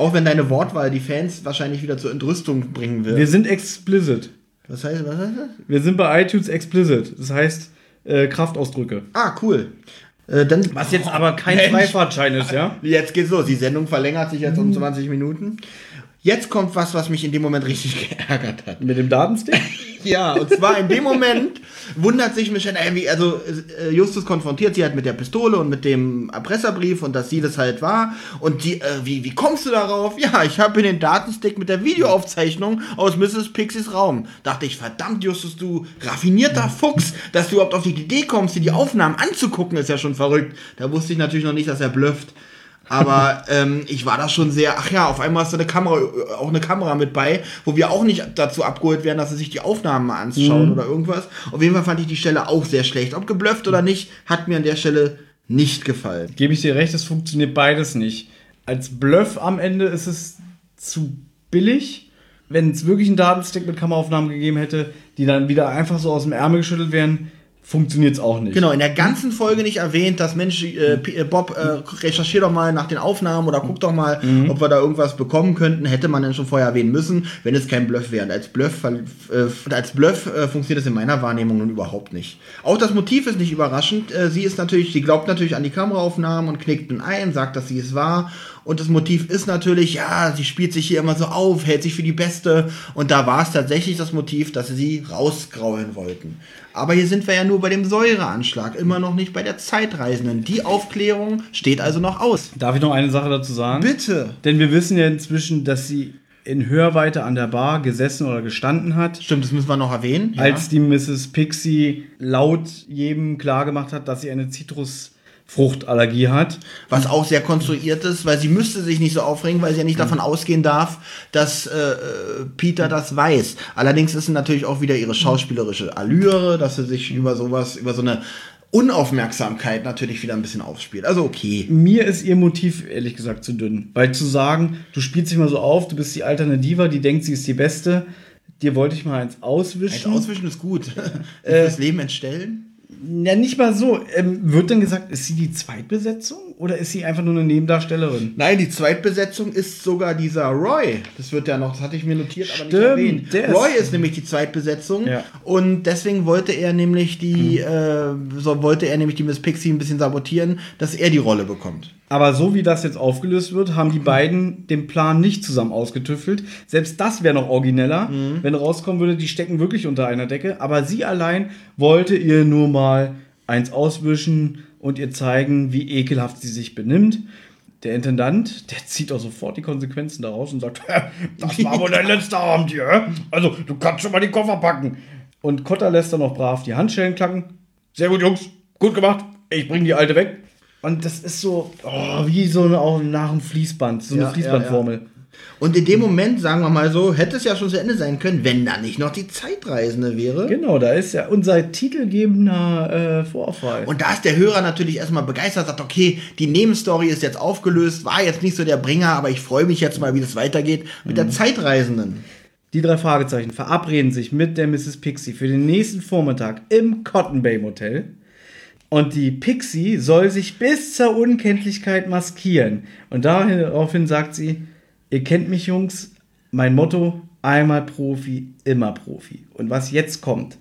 Auch wenn deine Wortwahl die Fans wahrscheinlich wieder zur Entrüstung bringen wird. Wir sind explicit. was heißt, was heißt das? Wir sind bei iTunes explicit. Das heißt äh, Kraftausdrücke. Ah, cool. Äh, dann, Was jetzt aber kein Mensch. Freifahrtschein ist, ja? Jetzt geht's los. Die Sendung verlängert sich jetzt Mhm. um 20 Minuten. Jetzt kommt was, was mich in dem Moment richtig geärgert hat. Mit dem Datenstick? Ja, und zwar in dem Moment wundert sich Michelle, äh, wie- also äh, Justus konfrontiert sie halt mit der Pistole und mit dem Erpresserbrief und dass sie das halt war. Und die, äh, wie, wie kommst du darauf? Ja, ich habe den Datenstick mit der Videoaufzeichnung aus Mrs. Pixies Raum. Dachte ich, verdammt, Justus, du raffinierter Fuchs, dass du überhaupt auf die Idee kommst, dir die Aufnahmen anzugucken, ist ja schon verrückt. Da wusste ich natürlich noch nicht, dass er blufft. Aber ähm, ich war da schon sehr, ach ja, auf einmal ist da eine Kamera, äh, auch eine Kamera mit bei, wo wir auch nicht dazu abgeholt werden, dass sie sich die Aufnahmen mal anschauen oder irgendwas. Auf jeden Fall fand ich die Stelle auch sehr schlecht. Ob geblufft oder nicht, hat mir an der Stelle nicht gefallen. Gebe ich dir recht, es funktioniert beides nicht. Als Bluff am Ende ist es zu billig. Wenn es wirklich einen Datenstick mit Kameraaufnahmen gegeben hätte, die dann wieder einfach so aus dem Ärmel geschüttelt wären, funktioniert es auch nicht. Genau, in der ganzen Folge nicht erwähnt, dass Mensch, äh, äh, Bob, äh, recherchier doch mal nach den Aufnahmen oder guck doch mal, mhm. ob wir da irgendwas bekommen könnten. Hätte man dann schon vorher erwähnen müssen, wenn es kein Bluff wäre. Und als Bluff, äh, als Bluff äh, funktioniert das in meiner Wahrnehmung nun überhaupt nicht. Auch das Motiv ist nicht überraschend. Äh, sie ist natürlich, sie glaubt natürlich an die Kameraaufnahmen und knickt dann ein, sagt, dass sie es war und das Motiv ist natürlich, ja, sie spielt sich hier immer so auf, hält sich für die Beste. Und da war es tatsächlich das Motiv, dass sie sie rausgraulen wollten. Aber hier sind wir ja nur bei dem Säureanschlag, immer noch nicht bei der Zeitreisenden. Die Aufklärung steht also noch aus. Darf ich noch eine Sache dazu sagen? Bitte. Denn wir wissen ja inzwischen, dass sie in Hörweite an der Bar gesessen oder gestanden hat. Stimmt, das müssen wir noch erwähnen. Ja. Als die Mrs. Pixie laut jedem klargemacht hat, dass sie eine Zitrus- Fruchtallergie hat. Was auch sehr konstruiert ist, weil sie müsste sich nicht so aufregen, weil sie ja nicht davon ausgehen darf, dass äh, äh, Peter das weiß. Allerdings ist es natürlich auch wieder ihre schauspielerische Allüre, dass sie sich über sowas, über so eine Unaufmerksamkeit natürlich wieder ein bisschen aufspielt. Also okay. Mir ist ihr Motiv ehrlich gesagt zu dünn. Weil zu sagen, du spielst dich mal so auf, du bist die alterne Diva, die denkt, sie ist die Beste, dir wollte ich mal eins auswischen. Eins auswischen ist gut. äh, das Leben entstellen? Ja, nicht mal so. Ähm, wird dann gesagt, ist sie die Zweitbesetzung oder ist sie einfach nur eine Nebendarstellerin? Nein, die Zweitbesetzung ist sogar dieser Roy. Das wird ja noch, das hatte ich mir notiert, aber Stimmt, nicht erwähnt. Roy ist, ist nämlich die Zweitbesetzung ja. und deswegen wollte er nämlich die, hm. äh, so wollte er nämlich die Miss Pixie ein bisschen sabotieren, dass er die Rolle bekommt. Aber so wie das jetzt aufgelöst wird, haben die beiden den Plan nicht zusammen ausgetüffelt. Selbst das wäre noch origineller, mhm. wenn rauskommen würde, die stecken wirklich unter einer Decke. Aber sie allein wollte ihr nur mal eins auswischen und ihr zeigen, wie ekelhaft sie sich benimmt. Der Intendant, der zieht auch sofort die Konsequenzen daraus und sagt, das war wohl dein letzter Abend hier. Also, du kannst schon mal die Koffer packen. Und Kotter lässt dann noch brav die Handschellen klacken. Sehr gut, Jungs. Gut gemacht. Ich bring die alte weg. Und das ist so, oh, wie so eine, auch nach einem Fließband, so eine ja, Fließbandformel. Ja, ja. Und in dem Moment, sagen wir mal so, hätte es ja schon zu Ende sein können, wenn da nicht noch die Zeitreisende wäre. Genau, da ist ja unser titelgebender äh, Vorfall. Und da ist der Hörer natürlich erstmal begeistert, sagt, okay, die Nebenstory ist jetzt aufgelöst, war jetzt nicht so der Bringer, aber ich freue mich jetzt mal, wie das weitergeht mit mhm. der Zeitreisenden. Die drei Fragezeichen verabreden sich mit der Mrs. Pixie für den nächsten Vormittag im Cotton Bay Motel. Und die Pixie soll sich bis zur Unkenntlichkeit maskieren. Und daraufhin sagt sie, ihr kennt mich Jungs, mein Motto, einmal Profi, immer Profi. Und was jetzt kommt,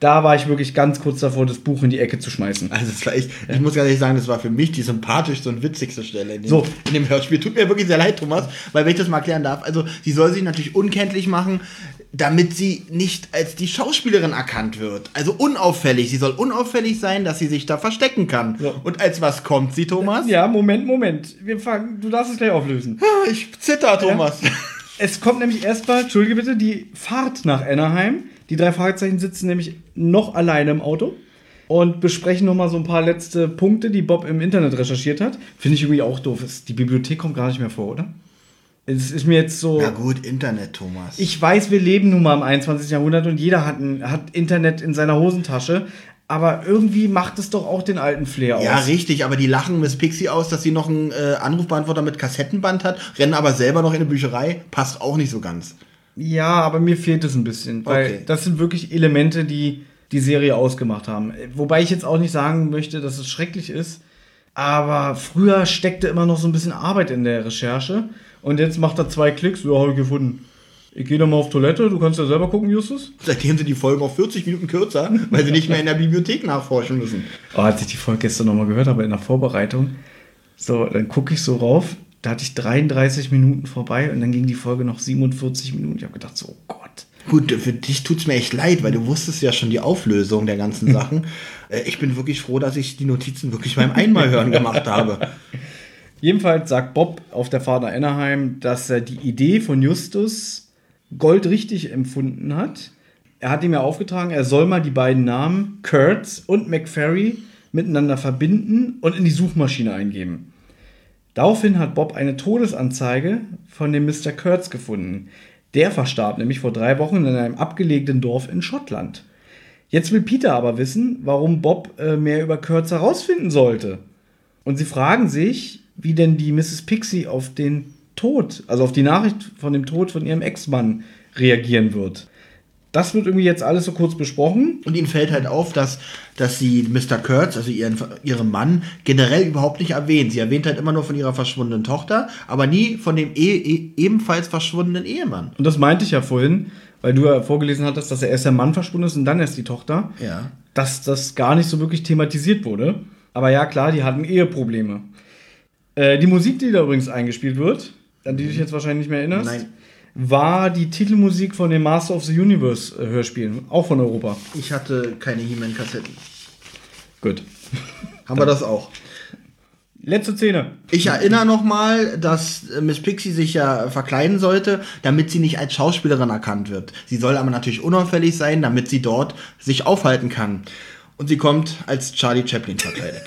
da war ich wirklich ganz kurz davor, das Buch in die Ecke zu schmeißen. Also das war echt, ja. ich muss ganz ehrlich sagen, das war für mich die sympathischste und witzigste Stelle in dem, so. in dem Hörspiel. Tut mir wirklich sehr leid, Thomas, weil wenn ich das mal erklären darf, also sie soll sich natürlich unkenntlich machen, damit sie nicht als die Schauspielerin erkannt wird. Also unauffällig. Sie soll unauffällig sein, dass sie sich da verstecken kann. So. Und als was kommt sie, Thomas? Ja, Moment, Moment. Wir fangen, du darfst es gleich auflösen. Ich zitter, Thomas. Ja. Es kommt nämlich erstmal, entschuldige bitte, die Fahrt nach Anaheim. Die drei Fragezeichen sitzen nämlich noch alleine im Auto und besprechen nochmal so ein paar letzte Punkte, die Bob im Internet recherchiert hat. Finde ich irgendwie auch doof. Die Bibliothek kommt gar nicht mehr vor, oder? Es ist mir jetzt so. Ja, gut, Internet, Thomas. Ich weiß, wir leben nun mal im 21. Jahrhundert und jeder hat, ein, hat Internet in seiner Hosentasche. Aber irgendwie macht es doch auch den alten Flair aus. Ja, richtig, aber die lachen Miss Pixie aus, dass sie noch einen äh, Anrufbeantworter mit Kassettenband hat, rennen aber selber noch in eine Bücherei. Passt auch nicht so ganz. Ja, aber mir fehlt es ein bisschen, weil okay. das sind wirklich Elemente, die die Serie ausgemacht haben. Wobei ich jetzt auch nicht sagen möchte, dass es schrecklich ist, aber früher steckte immer noch so ein bisschen Arbeit in der Recherche und jetzt macht er zwei Klicks, ja, habe ich gefunden. Ich gehe dann mal auf Toilette, du kannst ja selber gucken, Justus. Seitdem sind die Folgen auf 40 Minuten kürzer, weil sie nicht mehr in der Bibliothek nachforschen müssen. Oh, als ich die Folge gestern nochmal gehört habe in der Vorbereitung, so, dann gucke ich so rauf, da hatte ich 33 Minuten vorbei und dann ging die Folge noch 47 Minuten. Ich habe gedacht, so, oh Gott. Gut, für dich tut es mir echt leid, weil du wusstest ja schon die Auflösung der ganzen Sachen. Äh, ich bin wirklich froh, dass ich die Notizen wirklich beim Einmalhören gemacht habe. Jedenfalls sagt Bob auf der Fahrt nach Anaheim, dass er die Idee von Justus goldrichtig empfunden hat. Er hat ihm ja aufgetragen, er soll mal die beiden Namen Kurtz und McFerry miteinander verbinden und in die Suchmaschine eingeben. Daraufhin hat Bob eine Todesanzeige von dem Mr. Kurtz gefunden. Der verstarb nämlich vor drei Wochen in einem abgelegenen Dorf in Schottland. Jetzt will Peter aber wissen, warum Bob äh, mehr über Kurtz herausfinden sollte. Und sie fragen sich, wie denn die Mrs. Pixie auf den Tod, also auf die Nachricht von dem Tod von ihrem Ex-Mann reagieren wird. Das wird irgendwie jetzt alles so kurz besprochen. Und ihnen fällt halt auf, dass, dass sie Mr. Kurtz, also ihren, ihren Mann, generell überhaupt nicht erwähnt. Sie erwähnt halt immer nur von ihrer verschwundenen Tochter, aber nie von dem e e ebenfalls verschwundenen Ehemann. Und das meinte ich ja vorhin, weil du ja vorgelesen hattest, dass er erst der Mann verschwunden ist und dann erst die Tochter. Ja. Dass das gar nicht so wirklich thematisiert wurde. Aber ja, klar, die hatten Eheprobleme. Äh, die Musik, die da übrigens eingespielt wird, an die du dich jetzt wahrscheinlich nicht mehr erinnerst, Nein. war die Titelmusik von den Master of the Universe äh, Hörspielen, auch von Europa. Ich hatte keine He-Man-Kassetten. Gut. Haben wir das auch? Letzte Szene. Ich erinnere nochmal, dass äh, Miss Pixie sich ja verkleiden sollte, damit sie nicht als Schauspielerin erkannt wird. Sie soll aber natürlich unauffällig sein, damit sie dort sich aufhalten kann. Und sie kommt als Charlie Chaplin verkleidet.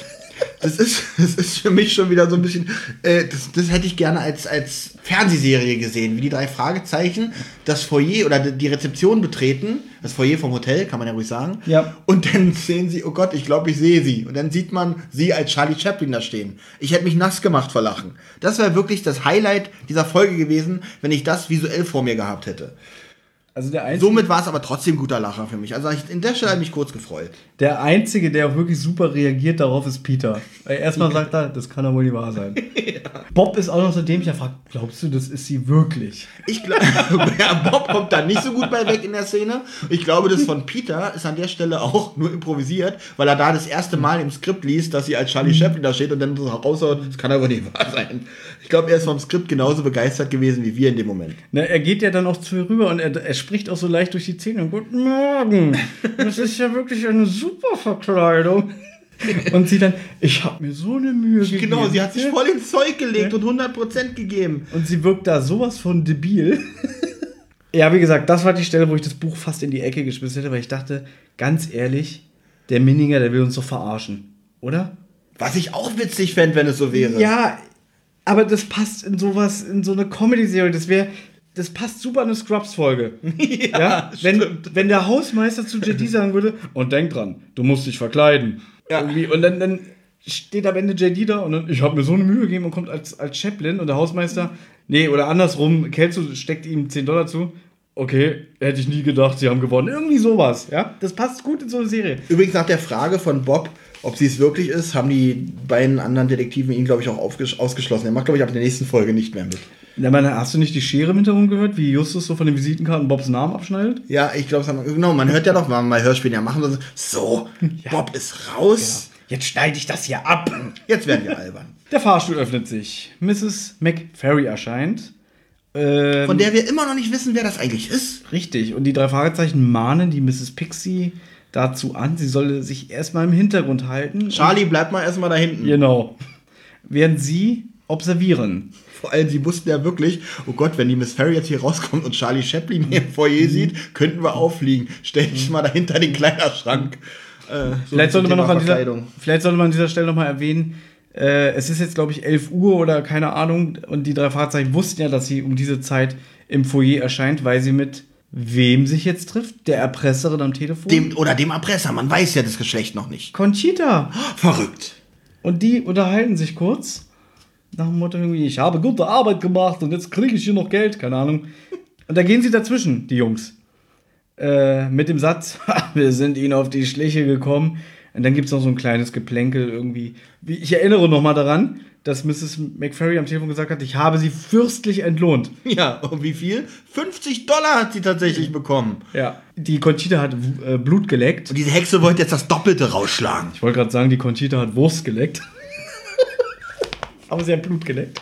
Das ist, das ist für mich schon wieder so ein bisschen, äh, das, das hätte ich gerne als, als Fernsehserie gesehen, wie die drei Fragezeichen das Foyer oder die Rezeption betreten, das Foyer vom Hotel, kann man ja ruhig sagen. Ja. Und dann sehen sie, oh Gott, ich glaube, ich sehe sie. Und dann sieht man sie als Charlie Chaplin da stehen. Ich hätte mich nass gemacht vor Lachen. Das wäre wirklich das Highlight dieser Folge gewesen, wenn ich das visuell vor mir gehabt hätte. Also der einzige, Somit war es aber trotzdem guter Lacher für mich. Also ich, in der Stelle habe ich mich kurz gefreut. der einzige, der auch wirklich super reagiert darauf, ist Peter. Erstmal sagt er, das kann doch wohl nicht wahr sein. Bob ist auch noch so dämlich, er fragt, glaubst du, das ist sie wirklich? Ich glaube, ja, Bob kommt da nicht so gut bei weg in der Szene. Ich glaube, das von Peter ist an der Stelle auch nur improvisiert, weil er da das erste Mal im Skript liest, dass sie als Charlie Chaplin da steht und dann so raushaut, das kann aber nicht wahr sein. Ich glaube, er ist vom Skript genauso begeistert gewesen wie wir in dem Moment. Na, er geht ja dann auch zu ihr rüber und er, er spricht auch so leicht durch die Zähne. Guten Morgen. Das ist ja wirklich eine super Verkleidung. Und sie dann, ich habe mir so eine Mühe gegeben. Genau, sie hat sich Ja. voll ins Zeug gelegt und 100% gegeben. Und sie wirkt da sowas von debil. ja, wie gesagt, das war die Stelle, wo ich das Buch fast in die Ecke geschmissen hätte, weil ich dachte, ganz ehrlich, der Minninger, der will uns doch verarschen. Oder? Was ich auch witzig fände, wenn es so wäre. Ja, aber das passt in sowas, in so eine Comedy-Serie. Das wäre, das passt super in eine Scrubs-Folge. ja, wenn, stimmt. wenn der Hausmeister zu JD sagen würde, und denk dran, du musst dich verkleiden. Ja. Irgendwie, und dann, dann steht am Ende JD da und dann, ich habe mir so eine Mühe gegeben und kommt als, als Chaplin und der Hausmeister, nee, oder andersrum, Kelso steckt ihm 10 Dollar zu. Okay, hätte ich nie gedacht, sie haben gewonnen. Irgendwie sowas, ja. Das passt gut in so eine Serie. Übrigens nach der Frage von Bob, ob sie es wirklich ist, haben die beiden anderen Detektiven ihn, glaube ich, auch ausgeschlossen. Er macht, glaube ich, ab der nächsten Folge nicht mehr mit. Ja, meine, hast du nicht die Schere im Hintergrund gehört, wie Justus so von den Visitenkarten Bobs Namen abschneidet? Ja, ich glaube, genau, man hört ja doch mal bei Hörspielen ja machen. So, so Bob ist raus. Jetzt schneide ich das hier ab. Jetzt werden wir albern. Der Fahrstuhl öffnet sich. Mrs. McFerry erscheint. Ähm, Von der wir immer noch nicht wissen, wer das eigentlich ist. richtig. Und die drei Fragezeichen mahnen die Mrs. Pixie dazu an, sie solle sich erstmal im Hintergrund halten. Charlie, bleib mal erstmal da hinten. Genau. Während sie observieren. Vor allem, sie wussten ja wirklich, oh Gott, wenn die Miss Ferry jetzt hier rauskommt und Charlie Chaplin hier im Foyer sieht, könnten wir auffliegen. Stell dich mal dahinter den Kleiderschrank. Äh, so Vielleicht sollte, man noch an dieser, vielleicht sollte man an dieser Stelle noch mal erwähnen, äh, es ist jetzt, glaube ich, 11 Uhr oder keine Ahnung. Und die drei Fahrzeuge wussten ja, dass sie um diese Zeit im Foyer erscheint, weil sie mit wem sich jetzt trifft? Der Erpresserin am Telefon? Dem, oder dem Erpresser, man weiß ja das Geschlecht noch nicht. Conchita. Verrückt. Und die unterhalten sich kurz. Nach dem Motto irgendwie, ich habe gute Arbeit gemacht und jetzt kriege ich hier noch Geld. Keine Ahnung. Und da gehen sie dazwischen, die Jungs. Äh, mit dem Satz, wir sind ihnen auf die Schliche gekommen. Und dann gibt es noch so ein kleines Geplänkel irgendwie. Wie- Ich erinnere noch mal daran, dass Mrs. McFerry am Telefon gesagt hat, ich habe sie fürstlich entlohnt. Ja, und wie viel? 50 Dollar hat sie tatsächlich bekommen. Ja. Die Conchita hat äh, Blut geleckt. Und diese Hexe wollte jetzt das Doppelte rausschlagen. Ich wollte gerade sagen, die Conchita hat Wurst geleckt. Aber sie hat Blut geleckt.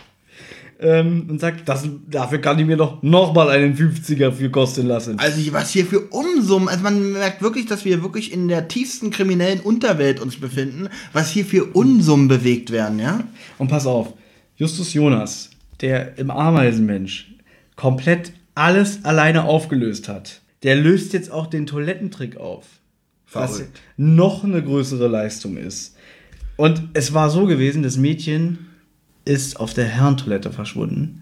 Ähm, und sagt, das, dafür kann ich mir doch nochmal einen 50er für kosten lassen. Also was hier für Unsummen, also man merkt wirklich, dass wir wirklich in der tiefsten kriminellen Unterwelt uns befinden, was hier für Unsummen bewegt werden, ja? Und pass auf, Justus Jonas, der im Ameisenmensch komplett alles alleine aufgelöst hat, der löst jetzt auch den Toilettentrick auf. Was noch eine größere Leistung ist. Und es war so gewesen, das Mädchen ist auf der Herrentoilette verschwunden.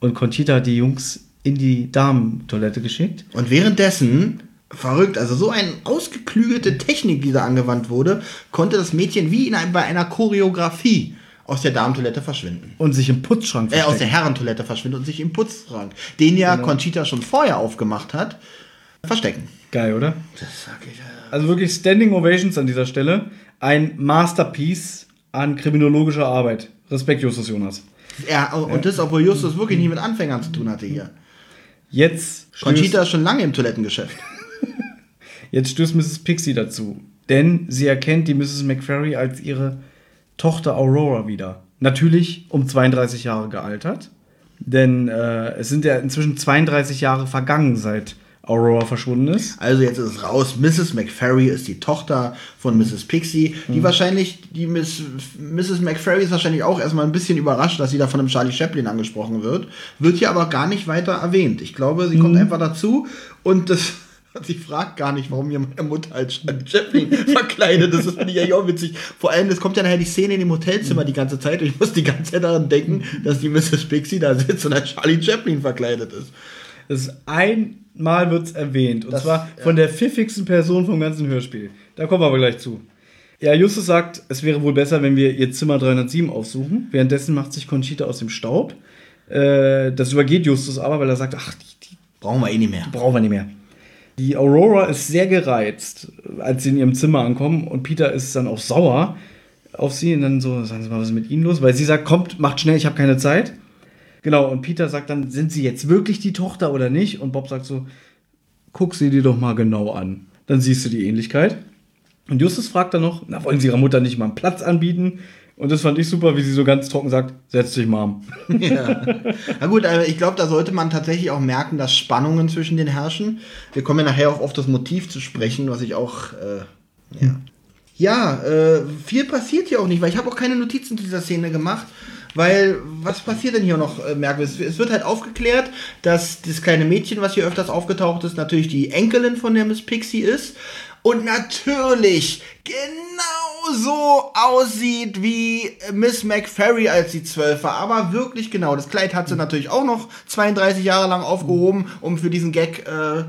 Und Conchita hat die Jungs in die Damentoilette geschickt. Und währenddessen, verrückt, also so eine ausgeklügelte Technik, die da angewandt wurde, konnte das Mädchen wie in einem, bei einer Choreografie aus der Damentoilette verschwinden. Und sich im Putzschrank Äh, aus der verstecken. Herrentoilette verschwinden und sich im Putzschrank, den ja Conchita schon vorher aufgemacht hat, verstecken. Geil, oder? Das sag ich ja. Also wirklich Standing Ovations an dieser Stelle. Ein Masterpiece an kriminologischer Arbeit. Respekt, Justus Jonas. Ja, und das, obwohl Justus wirklich nie mit Anfängern zu tun hatte hier. Jetzt Conchita ist schon lange im Toilettengeschäft. jetzt stößt Mrs. Pixie dazu. Denn sie erkennt die Mrs. McFerry als ihre Tochter Aurora wieder. Natürlich um 32 Jahre gealtert. Denn äh, es sind ja inzwischen 32 Jahre vergangen, seit Aurora verschwunden ist. Also jetzt ist es raus. Mrs. McFerry ist die Tochter von Mrs. Pixie, die wahrscheinlich, die Miss, Mrs. McFerry ist wahrscheinlich auch erstmal ein bisschen überrascht, dass sie da von einem Charlie Chaplin angesprochen wird. Wird hier aber gar nicht weiter erwähnt. Ich glaube, sie kommt einfach dazu und das. Sie fragt gar nicht, warum ihr meine Mutter als Charlie Chaplin verkleidet ist. Das finde ich ja auch witzig. Vor allem, es kommt ja nachher die Szene in dem Hotelzimmer die ganze Zeit und ich muss die ganze Zeit daran denken, dass die Mrs. Pixie da sitzt und als Charlie Chaplin verkleidet ist. Das ist einmal wird es erwähnt. Und Das- zwar von der pfiffigsten Person vom ganzen Hörspiel. Da kommen wir aber gleich zu. Ja, Justus sagt, es wäre wohl besser, wenn wir ihr Zimmer 307 aufsuchen. Währenddessen macht sich Conchita aus dem Staub. Äh, das übergeht Justus aber, weil er sagt, ach, die, die Brauchen wir eh nicht mehr. brauchen wir nicht mehr. Die Aurora ist sehr gereizt, als sie in ihrem Zimmer ankommen und Peter ist dann auch sauer auf sie und dann so, sagen Sie mal, was ist mit Ihnen los? Weil sie sagt, kommt, macht schnell, ich habe keine Zeit. Genau, und Peter sagt dann, sind Sie jetzt wirklich die Tochter oder nicht? Und Bob sagt so, guck sie dir doch mal genau an. Dann siehst du die Ähnlichkeit. Und Justus fragt dann noch, na, wollen Sie Ihrer Mutter nicht mal einen Platz anbieten? Und das fand ich super, wie sie so ganz trocken sagt, setz dich, Mom. Ja. Na gut, aber ich glaube, da sollte man tatsächlich auch merken, dass Spannungen zwischen den herrschen. Wir kommen ja nachher auch auf das Motiv zu sprechen, was ich auch. Äh, ja, ja äh, viel passiert hier auch nicht, weil ich habe auch keine Notizen zu dieser Szene gemacht. Weil, was passiert denn hier noch äh, merkwürdig? Es wird halt aufgeklärt, dass das kleine Mädchen, was hier öfters aufgetaucht ist, natürlich die Enkelin von der Miss Pixie ist. Und natürlich genauso aussieht wie Miss McFerry, als sie zwölf war. Aber wirklich genau. Das Kleid hat sie natürlich auch noch 32 Jahre lang aufgehoben, um für diesen Gag äh,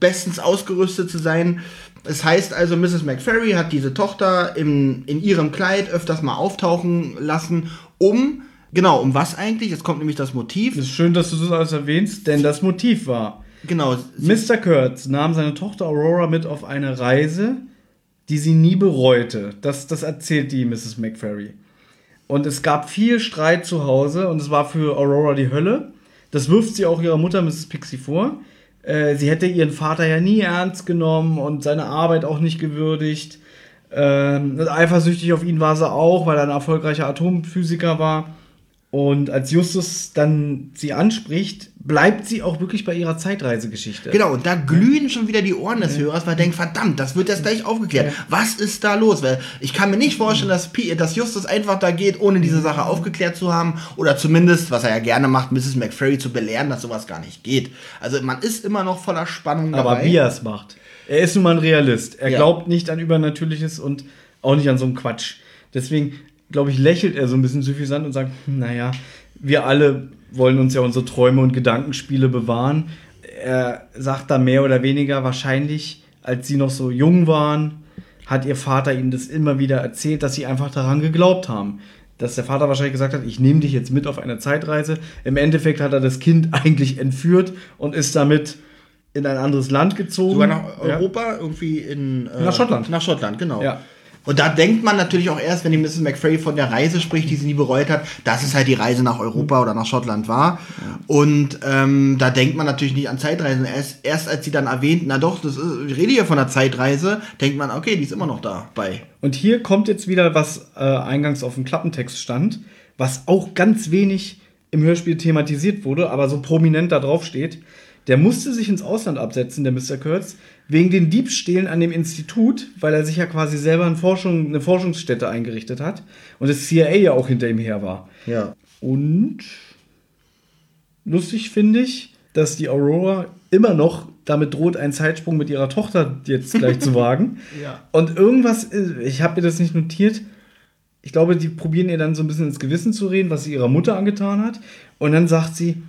bestens ausgerüstet zu sein. Es heißt also, Mrs. McFerry hat diese Tochter in, in ihrem Kleid öfters mal auftauchen lassen, um, genau, um was eigentlich? Jetzt kommt nämlich das Motiv. Es ist schön, dass du das alles erwähnst, denn das Motiv war, Genau, Mr. Kurtz nahm seine Tochter Aurora mit auf eine Reise, die sie nie bereute. Das, das erzählt die Mrs. McFerry. Und es gab viel Streit zu Hause und es war für Aurora die Hölle. Das wirft sie auch ihrer Mutter Mrs. Pixie vor. Äh, sie hätte ihren Vater ja nie ernst genommen und seine Arbeit auch nicht gewürdigt. Ähm, eifersüchtig auf ihn war sie auch, weil er ein erfolgreicher Atomphysiker war. Und als Justus dann sie anspricht, bleibt sie auch wirklich bei ihrer Zeitreisegeschichte. Genau, und da glühen schon wieder die Ohren des Hörers, weil er denkt, verdammt, das wird jetzt gleich aufgeklärt. Was ist da los? Weil ich kann mir nicht vorstellen, dass, dass Justus einfach da geht, ohne diese Sache aufgeklärt zu haben. Oder zumindest, was er ja gerne macht, Mrs. McFerry zu belehren, dass sowas gar nicht geht. Also man ist immer noch voller Spannung dabei. Aber wie er es macht. Er ist nun mal ein Realist. Er Ja. glaubt nicht an Übernatürliches und auch nicht an so einen Quatsch. Deswegen, glaube ich, lächelt er so ein bisschen suffisant und sagt, hm, naja, wir alle wollen uns ja unsere Träume und Gedankenspiele bewahren. Er sagt da mehr oder weniger wahrscheinlich, als sie noch so jung waren, hat ihr Vater ihnen das immer wieder erzählt, dass sie einfach daran geglaubt haben. Dass der Vater wahrscheinlich gesagt hat, ich nehme dich jetzt mit auf eine Zeitreise. Im Endeffekt hat er das Kind eigentlich entführt und ist damit in ein anderes Land gezogen. Sogar nach Ja. Europa, irgendwie in. äh, Nach Schottland. Nach Schottland, genau. Ja. Und da denkt man natürlich auch erst, wenn die Mrs. McFerry von der Reise spricht, die sie nie bereut hat, dass es halt die Reise nach Europa oder nach Schottland war. Und ähm, da denkt man natürlich nicht an Zeitreisen. Erst, erst als sie dann erwähnt, na doch, das ist, ich rede hier von einer Zeitreise, denkt man, okay, die ist immer noch dabei. Und hier kommt jetzt wieder, was äh, eingangs auf dem Klappentext stand, was auch ganz wenig im Hörspiel thematisiert wurde, aber so prominent da drauf steht. Der musste sich ins Ausland absetzen, der Mr. Kurtz, wegen den Diebstählen an dem Institut, weil er sich ja quasi selber eine, Forschung, eine Forschungsstätte eingerichtet hat und das CIA ja auch hinter ihm her war. Ja. Und lustig finde ich, dass die Aurora immer noch damit droht, einen Zeitsprung mit ihrer Tochter jetzt gleich zu wagen. Ja. Und irgendwas, äh, ich habe mir das nicht notiert. Ich glaube, die probieren ihr dann so ein bisschen ins Gewissen zu reden, was sie ihrer Mutter angetan hat. Und dann sagt sie,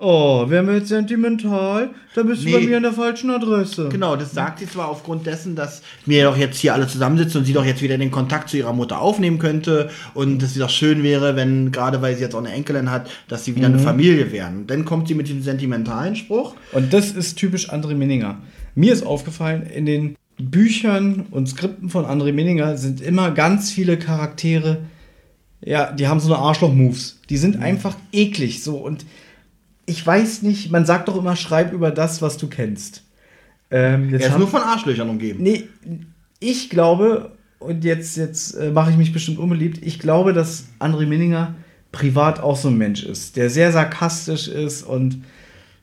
oh, wären wir jetzt sentimental, da bist du bei Nee. mir an der falschen Adresse. Genau, das sagt sie zwar aufgrund dessen, dass wir doch jetzt hier alle zusammensitzen und sie doch jetzt wieder den Kontakt zu ihrer Mutter aufnehmen könnte und dass sie doch schön wäre, wenn, gerade weil sie jetzt auch eine Enkelin hat, dass sie wieder eine Familie wären. Dann kommt sie mit diesem sentimentalen Spruch. Und das ist typisch André Minninger. Mir ist aufgefallen, in den Büchern und Skripten von André Minninger sind immer ganz viele Charaktere, ja, die haben so eine Arschloch-Moves. Die sind einfach eklig so und ich weiß nicht, man sagt doch immer, schreib über das, was du kennst. Ähm, er ist haben, nur von Arschlöchern umgeben. Nee, ich glaube, und jetzt, jetzt äh, mache ich mich bestimmt unbeliebt, ich glaube, dass André Minninger privat auch so ein Mensch ist, der sehr sarkastisch ist und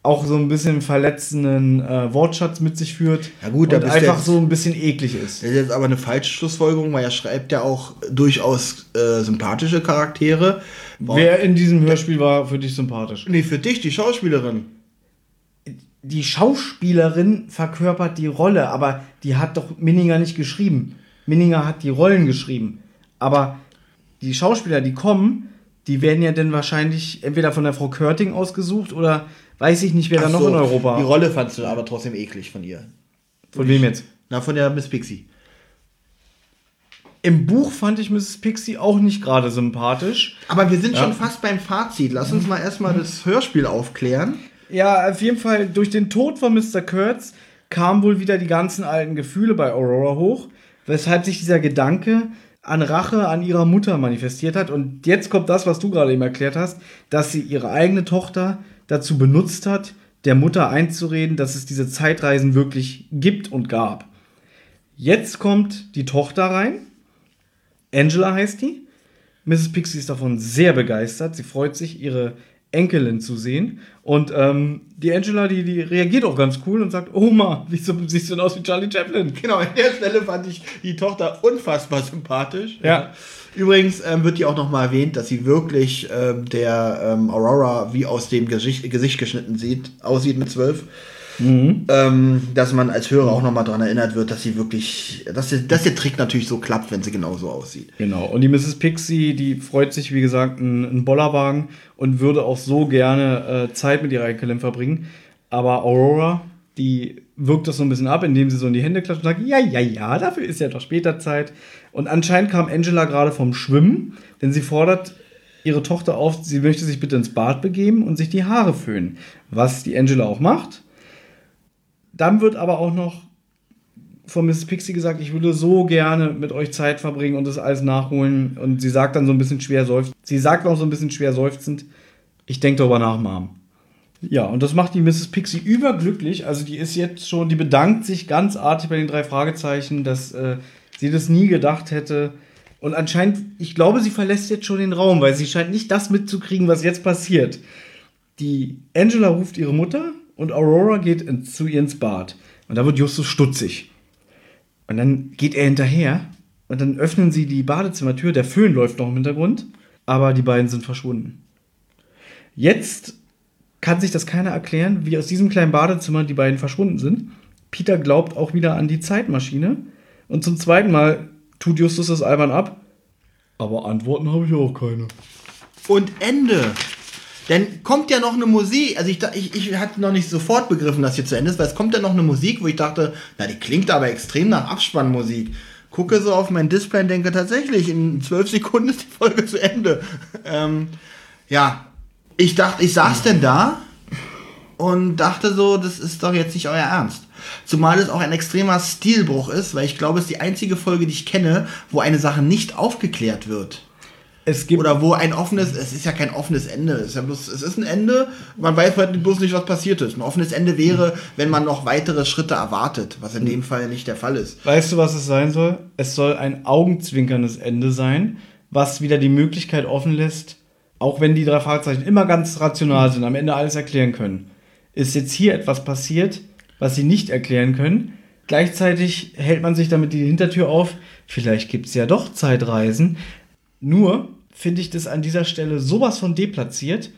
auch so ein bisschen verletzenden äh, Wortschatz mit sich führt ja gut, und einfach so ein bisschen eklig ist. Das ist jetzt aber eine falsche Schlussfolgerung, weil er schreibt ja auch durchaus äh, sympathische Charaktere. Wer in diesem Hörspiel war für dich sympathisch? Nee, für dich, die Schauspielerin. Die Schauspielerin verkörpert die Rolle, aber die hat doch Minninger nicht geschrieben. Minninger hat die Rollen geschrieben. Aber die Schauspieler, die kommen, die werden ja dann wahrscheinlich entweder von der Frau Körting ausgesucht oder weiß ich nicht, wer Ach da noch so, in Europa. Die Rolle fandst du aber trotzdem eklig von ihr. Von wem jetzt? Na, von der Miss Pixie. Im Buch fand ich Mrs. Pixie auch nicht gerade sympathisch. Aber wir sind ja. schon fast beim Fazit. Lass uns mal erstmal das Hörspiel aufklären. Ja, auf jeden Fall, durch den Tod von Mr. Kurtz kamen wohl wieder die ganzen alten Gefühle bei Aurora hoch, weshalb sich dieser Gedanke an Rache an ihrer Mutter manifestiert hat. Und jetzt kommt das, was du gerade eben erklärt hast, dass sie ihre eigene Tochter dazu benutzt hat, der Mutter einzureden, dass es diese Zeitreisen wirklich gibt und gab. Jetzt kommt die Tochter rein. Angela heißt die. Mrs. Pixie ist davon sehr begeistert. Sie freut sich, ihre Enkelin zu sehen. Und ähm, die Angela, die, die reagiert auch ganz cool und sagt, Oma, wieso siehst du denn aus wie Charlie Chaplin? Genau, an der Stelle fand ich die Tochter unfassbar sympathisch. Ja. Übrigens ähm, wird die auch noch mal erwähnt, dass sie wirklich ähm, der ähm, Aurora wie aus dem Gesicht, Gesicht geschnitten sieht, aussieht mit zwölf. Mhm. Ähm, dass man als Hörer auch nochmal daran erinnert wird, dass sie wirklich, dass, der, dass der Trick natürlich so klappt, wenn sie genauso aussieht. Genau. Und die Mrs. Pixie, die freut sich, wie gesagt, einen, Bollerwagen und würde auch so gerne äh, Zeit mit ihrer Enkelin verbringen. Aber Aurora, die wirkt das so ein bisschen ab, indem sie so in die Hände klatscht und sagt, ja, ja, ja, dafür ist ja doch später Zeit. Und anscheinend kam Angela gerade vom Schwimmen, denn sie fordert ihre Tochter auf, sie möchte sich bitte ins Bad begeben und sich die Haare föhnen. Was die Angela auch macht. Dann wird aber auch noch von Mrs. Pixie gesagt, ich würde so gerne mit euch Zeit verbringen und das alles nachholen. Und sie sagt dann so ein bisschen schwer seufzend. Sie sagt auch so ein bisschen schwer seufzend, ich denke darüber nach, Mom. Ja, und das macht die Mrs. Pixie überglücklich. Also die ist jetzt schon, die bedankt sich ganz artig bei den drei Fragezeichen, dass äh, sie das nie gedacht hätte. Und anscheinend, ich glaube, sie verlässt jetzt schon den Raum, weil sie scheint nicht das mitzukriegen, was jetzt passiert. Die Angela ruft ihre Mutter und Aurora geht in, zu ihr ins Bad. Und da wird Justus stutzig. Und dann geht er hinterher und dann öffnen sie die Badezimmertür. Der Föhn läuft noch im Hintergrund, aber die beiden sind verschwunden. Jetzt kann sich das keiner erklären, wie aus diesem kleinen Badezimmer die beiden verschwunden sind. Peter glaubt auch wieder an die Zeitmaschine. Und zum zweiten Mal tut Justus das albern ab. Aber Antworten habe ich auch keine. Und Ende. Denn kommt ja noch eine Musik, also ich, ich, ich hatte noch nicht sofort begriffen, dass hier zu Ende ist, weil es kommt ja noch eine Musik, wo ich dachte, na, die klingt aber extrem nach Abspannmusik. Gucke so auf mein Display und denke tatsächlich, in zwölf Sekunden ist die Folge zu Ende. Ähm, ja, ich dachte, ich saß denn da und dachte so, das ist doch jetzt nicht euer Ernst. Zumal es auch ein extremer Stilbruch ist, weil ich glaube, es ist die einzige Folge, die ich kenne, wo eine Sache nicht aufgeklärt wird. Es gibt Oder wo ein offenes, es ist ja kein offenes Ende, es ist ja bloß, es ist ein Ende, man weiß halt bloß nicht, was passiert ist. Ein offenes Ende wäre, wenn man noch weitere Schritte erwartet, was in dem Fall nicht der Fall ist. Weißt du, was es sein soll? Es soll ein augenzwinkerndes Ende sein, was wieder die Möglichkeit offen lässt, auch wenn die drei Fragezeichen immer ganz rational sind, am Ende alles erklären können, ist jetzt hier etwas passiert, was sie nicht erklären können. Gleichzeitig hält man sich damit die Hintertür auf, vielleicht gibt es ja doch Zeitreisen. Nur finde ich das an dieser Stelle sowas von deplatziert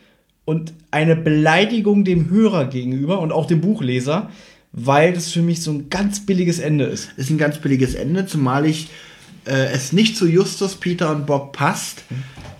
und eine Beleidigung dem Hörer gegenüber und auch dem Buchleser, weil das für mich so ein ganz billiges Ende ist. Ist ein ganz billiges Ende, zumal ich äh, es nicht zu Justus, Peter und Bob passt,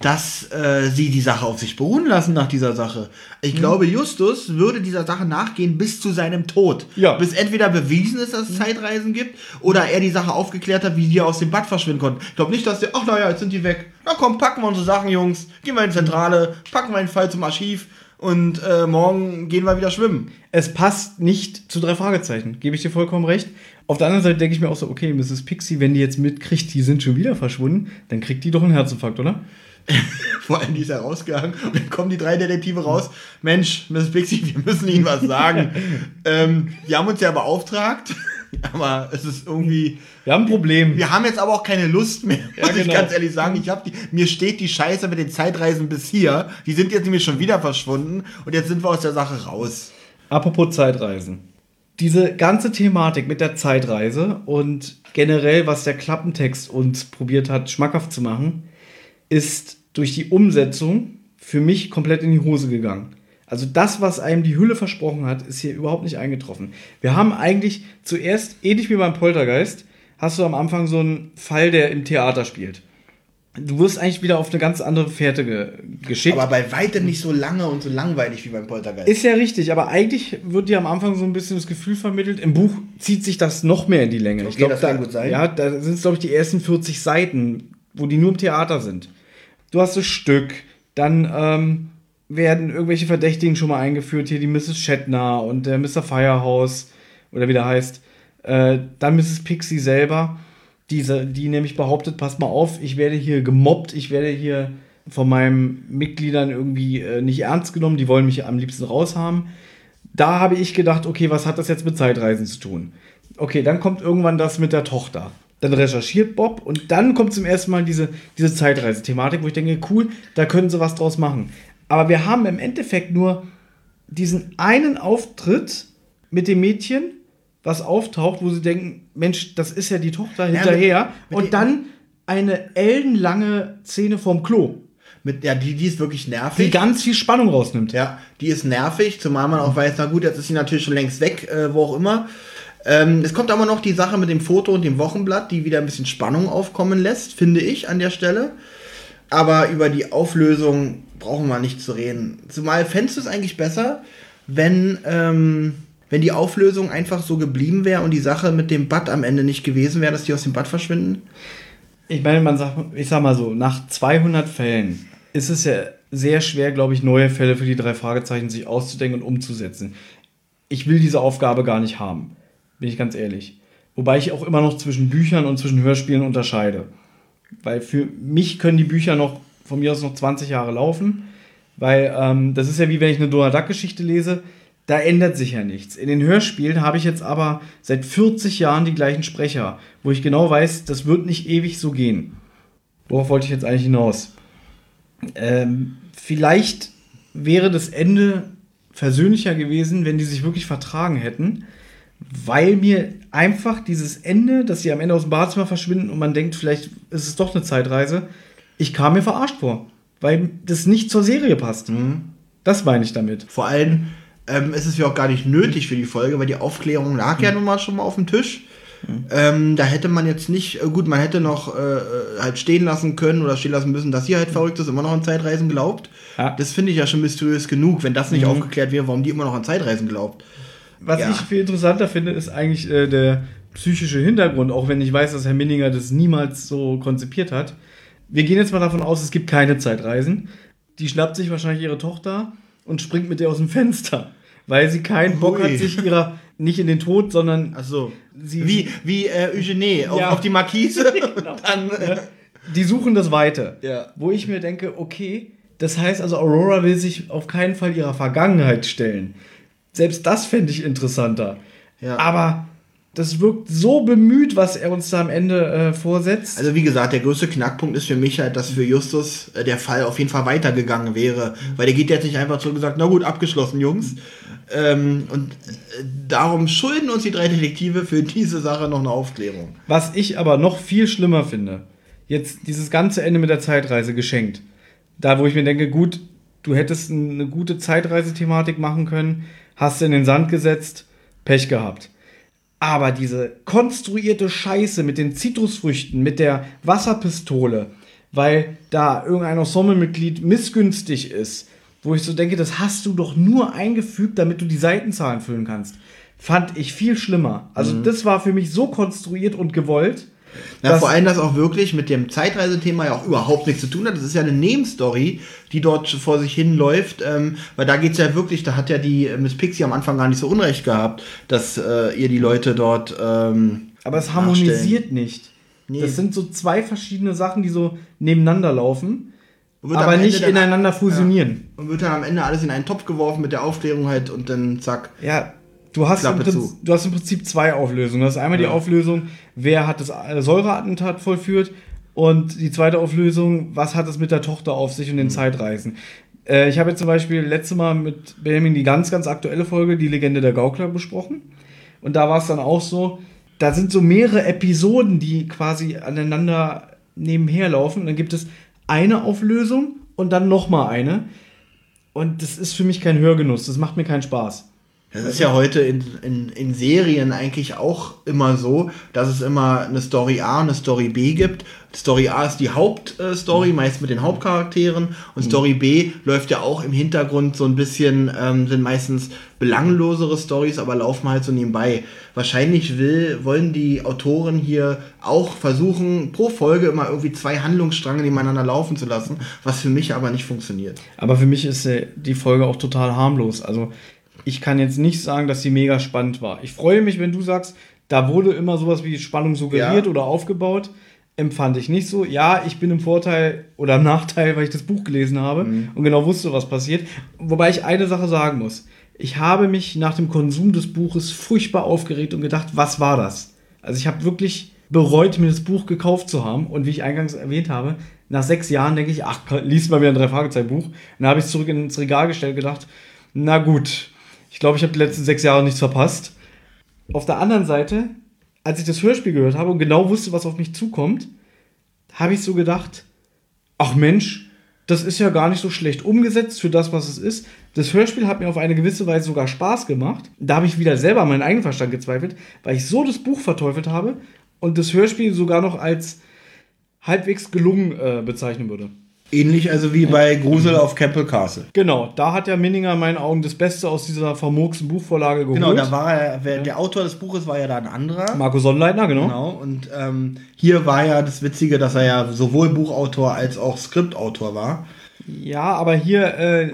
dass äh, sie die Sache auf sich beruhen lassen nach dieser Sache. Ich mhm. glaube, Justus würde dieser Sache nachgehen bis zu seinem Tod. Ja. Bis entweder bewiesen ist, dass es Zeitreisen gibt, oder er die Sache aufgeklärt hat, wie die aus dem Bad verschwinden konnten. Ich glaube nicht, dass der, ach naja, jetzt sind die weg. Na komm, packen wir unsere Sachen, Jungs. Gehen wir in die Zentrale, packen wir den Fall zum Archiv und äh, morgen gehen wir wieder schwimmen. Es passt nicht zu drei Fragezeichen, gebe ich dir vollkommen recht. Auf der anderen Seite denke ich mir auch so, okay, Mrs. Pixie, wenn die jetzt mitkriegt, die sind schon wieder verschwunden, dann kriegt die doch einen Herzinfarkt, oder? Vor allem, die ist ja rausgegangen und dann kommen die drei Detektive raus. Mensch, Mrs. Pixie, wir müssen Ihnen was sagen. ähm, die haben uns ja beauftragt, aber es ist irgendwie. Wir haben ein Problem. Wir haben jetzt aber auch keine Lust mehr, Ja, muss ich genau. ganz ehrlich sagen. Ich hab die, mir steht die Scheiße mit den Zeitreisen bis hier. Die sind jetzt nämlich schon wieder verschwunden und jetzt sind wir aus der Sache raus. Apropos Zeitreisen. Diese ganze Thematik mit der Zeitreise und generell, was der Klappentext uns probiert hat, schmackhaft zu machen, ist durch die Umsetzung für mich komplett in die Hose gegangen. Also das, was einem die Hülle versprochen hat, ist hier überhaupt nicht eingetroffen. Wir haben eigentlich zuerst, ähnlich wie beim Poltergeist, hast du am Anfang so einen Fall, der im Theater spielt. Du wirst eigentlich wieder auf eine ganz andere Fährte ge geschickt. Aber bei weitem nicht so lange und so langweilig wie beim Poltergeist. Ist ja richtig, aber eigentlich wird dir am Anfang so ein bisschen das Gefühl vermittelt, im Buch zieht sich das noch mehr in die Länge. Okay, das da, kann gut sein. Ja, da sind es, glaube ich, die ersten 40 Seiten, wo die nur im Theater sind. Du hast das Stück, dann ähm, werden irgendwelche Verdächtigen schon mal eingeführt, hier die Mrs. Shatner und der Mr. Firehouse, oder wie der heißt. Äh, dann Mrs. Pixie selber, diese, die nämlich behauptet, passt mal auf, ich werde hier gemobbt, ich werde hier von meinen Mitgliedern irgendwie äh, nicht ernst genommen, die wollen mich am liebsten raushaben. Da habe ich gedacht, okay, was hat das jetzt mit Zeitreisen zu tun? Okay, dann kommt irgendwann das mit der Tochter. Dann recherchiert Bob und dann kommt zum ersten Mal diese, diese Zeitreise-Thematik, wo ich denke, cool, da können sie was draus machen. Aber wir haben im Endeffekt nur diesen einen Auftritt mit dem Mädchen, was auftaucht, wo sie denken, Mensch, das ist ja die Tochter hinterher. mit und den- dann eine ellenlange Szene vorm Klo, Mit, ja, die, die ist wirklich nervig. die ganz viel Spannung rausnimmt. Ja, die ist nervig, zumal man auch weiß, na gut, jetzt ist sie natürlich schon längst weg, äh, wo auch immer. Ähm, es kommt aber noch die Sache mit dem Foto und dem Wochenblatt, die wieder ein bisschen Spannung aufkommen lässt, finde ich an der Stelle. Aber über die Auflösung brauchen wir nicht zu reden. Zumal fändest du es eigentlich besser, wenn, ähm, wenn die Auflösung einfach so geblieben wäre und die Sache mit dem Bad am Ende nicht gewesen wäre, dass die aus dem Bad verschwinden? Ich meine, man sagt, ich sag mal so, nach 200 Fällen ist es ja sehr schwer, glaube ich, neue Fälle für die drei Fragezeichen sich auszudenken und umzusetzen. Ich will diese Aufgabe gar nicht haben, bin ich ganz ehrlich. Wobei ich auch immer noch zwischen Büchern und zwischen Hörspielen unterscheide. Weil für mich können die Bücher noch von mir aus noch 20 Jahre laufen, weil ähm, das ist ja wie wenn ich eine Donald Duck-Geschichte lese, da ändert sich ja nichts. In den Hörspielen habe ich jetzt aber seit 40 Jahren die gleichen Sprecher, wo ich genau weiß, das wird nicht ewig so gehen. Worauf wollte ich jetzt eigentlich hinaus? Ähm, vielleicht wäre das Ende versöhnlicher gewesen, wenn die sich wirklich vertragen hätten, weil mir einfach dieses Ende, dass sie am Ende aus dem Badezimmer verschwinden und man denkt, vielleicht ist es doch eine Zeitreise, ich kam mir verarscht vor, weil das nicht zur Serie passt. Das meine ich damit. Vor allem ähm, ist es ja auch gar nicht nötig für die Folge, weil die Aufklärung lag ja nun mal schon mal auf dem Tisch. Ähm, da hätte man jetzt nicht, äh, gut, man hätte noch äh, äh, halt stehen lassen können oder stehen lassen müssen, dass sie halt verrückt ist, immer noch an Zeitreisen glaubt. Ja. Das finde ich ja schon mysteriös genug, wenn das nicht aufgeklärt wäre, warum die immer noch an Zeitreisen glaubt. Was Ja. ich viel interessanter finde, ist eigentlich äh, der psychische Hintergrund, auch wenn ich weiß, dass Herr Minninger das niemals so konzipiert hat. Wir gehen jetzt mal davon aus, es gibt keine Zeitreisen. Die schnappt sich wahrscheinlich ihre Tochter und springt mit ihr aus dem Fenster, weil sie keinen Bock Ui. hat, sich ihrer nicht in den Tod, sondern Achso. Sie- wie wie äh, Eugenie auf, Ja. auf die Markise. Dann, äh, die suchen das Weite. Ja. Wo ich mir denke, okay, das heißt also, Aurora will sich auf keinen Fall ihrer Vergangenheit stellen. Selbst das fände ich interessanter. Ja. Aber das wirkt so bemüht, was er uns da am Ende äh, vorsetzt. Also wie gesagt, der größte Knackpunkt ist für mich halt, dass für Justus äh, der Fall auf jeden Fall weitergegangen wäre. Weil der geht jetzt nicht einfach zurück und sagt, na gut, abgeschlossen, Jungs. Ähm, und äh, darum schulden uns die drei Detektive für diese Sache noch eine Aufklärung. Was ich aber noch viel schlimmer finde, jetzt dieses ganze Ende mit der Zeitreise geschenkt. Da, wo ich mir denke, gut, du hättest eine gute Zeitreisethematik machen können, hast du in den Sand gesetzt, Pech gehabt. Aber diese konstruierte Scheiße mit den Zitrusfrüchten, mit der Wasserpistole, weil da irgendein Ensemblemitglied missgünstig ist, wo ich so denke, das hast du doch nur eingefügt, damit du die Seitenzahlen füllen kannst, fand ich viel schlimmer. Also das war für mich so konstruiert und gewollt, Ja, Das- vor allem das auch wirklich mit dem Zeitreisethema ja auch überhaupt nichts zu tun hat. Das ist ja eine Nebenstory, die dort vor sich hin läuft, ähm, weil da geht's ja wirklich, da hat ja die äh, Miss Pixie am Anfang gar nicht so unrecht gehabt, dass äh, ihr die Leute dort ähm, Aber es harmonisiert nicht. Nee. Das sind so zwei verschiedene Sachen, die so nebeneinander laufen, aber nicht dann- ineinander fusionieren. Und wird dann am Ende alles in einen Topf geworfen mit der Aufklärung halt und dann zack. Ja, du hast, Prinzip, du hast im Prinzip zwei Auflösungen. Das ist einmal die Ja. Auflösung, wer hat das Säureattentat vollführt und die zweite Auflösung, was hat es mit der Tochter auf sich und Mhm. den Zeitreisen. Äh, ich habe jetzt zum Beispiel letztes Mal mit Benjamin die ganz, ganz aktuelle Folge, die Legende der Gaukler, besprochen. Und da war es dann auch so, da sind so mehrere Episoden, die quasi aneinander nebenher laufen. Und dann gibt es eine Auflösung und dann nochmal eine. Und das ist für mich kein Hörgenuss, das macht mir keinen Spaß. Das ist ja heute in, in, in Serien eigentlich auch immer so, dass es immer eine Story A und eine Story B gibt. Story A ist die Hauptstory, meist mit den Hauptcharakteren. Und Story B läuft ja auch im Hintergrund so ein bisschen, ähm, sind meistens belanglosere Stories, aber laufen halt so nebenbei. Wahrscheinlich will, wollen die Autoren hier auch versuchen, pro Folge immer irgendwie zwei Handlungsstränge nebeneinander laufen zu lassen, was für mich aber nicht funktioniert. Aber für mich ist äh, die Folge auch total harmlos. Also ich kann jetzt nicht sagen, dass sie mega spannend war. Ich freue mich, wenn du sagst, da wurde immer sowas wie Spannung suggeriert Ja. oder aufgebaut. Empfand ich nicht so. Ja, ich bin im Vorteil oder im Nachteil, weil ich das Buch gelesen habe und genau wusste, was passiert. Wobei ich eine Sache sagen muss. Ich habe mich nach dem Konsum des Buches furchtbar aufgeregt und gedacht, was war das? Also ich habe wirklich bereut, mir das Buch gekauft zu haben. Und wie ich eingangs erwähnt habe, nach sechs Jahren denke ich, ach, liest mal wieder ein Drei-Fragezeichen-Buch. Und dann habe ich es zurück ins Regal gestellt und gedacht, na gut, ich glaube, ich habe die letzten sechs Jahre nichts verpasst. Auf der anderen Seite, als ich das Hörspiel gehört habe und genau wusste, was auf mich zukommt, habe ich so gedacht, ach Mensch, das ist ja gar nicht so schlecht umgesetzt für das, was es ist. Das Hörspiel hat mir auf eine gewisse Weise sogar Spaß gemacht. Da habe ich wieder selber meinen eigenen Verstand gezweifelt, weil ich so das Buch verteufelt habe und das Hörspiel sogar noch als halbwegs gelungen äh, bezeichnen würde. Ähnlich also wie bei Grusel auf Campbell Castle. Genau, da hat ja Minninger in meinen Augen das Beste aus dieser vermurksten Buchvorlage geholt. Genau, da war er, der Autor des Buches war ja da ein anderer. Marco Sonnleitner, genau. Genau, und ähm, hier war ja das Witzige, dass er ja sowohl Buchautor als auch Skriptautor war. Ja, aber hier, äh,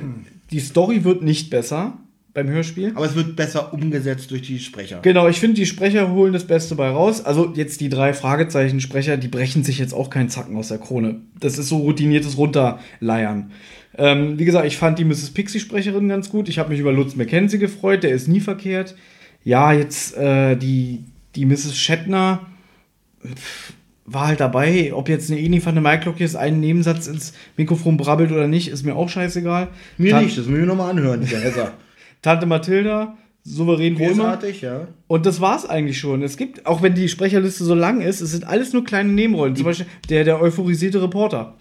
die Story wird nicht besser beim Hörspiel. Aber es wird besser umgesetzt durch die Sprecher. Genau, ich finde, die Sprecher holen das Beste bei raus. Also jetzt die drei Fragezeichen-Sprecher, die brechen sich jetzt auch keinen Zacken aus der Krone. Das ist so routiniertes Runterleiern. Ähm, wie gesagt, ich fand die Mrs. Pixie-Sprecherin ganz gut. Ich habe mich über Lutz McKenzie gefreut, der ist nie verkehrt. Ja, jetzt äh, die, die Mrs. Shatner pff, war halt dabei. Ob jetzt eine Eni van der Maiklock jetzt einen Nebensatz ins Mikrofon brabbelt oder nicht, ist mir auch scheißegal. Mir Tan- nicht, das müssen wir nochmal anhören, dieser Hesser. Tante Mathilda, souverän wie immer. Großartig, ja. Und das war's eigentlich schon. Es gibt, auch wenn die Sprecherliste so lang ist, es sind alles nur kleine Nebenrollen. Zum Beispiel der, der euphorisierte Reporter.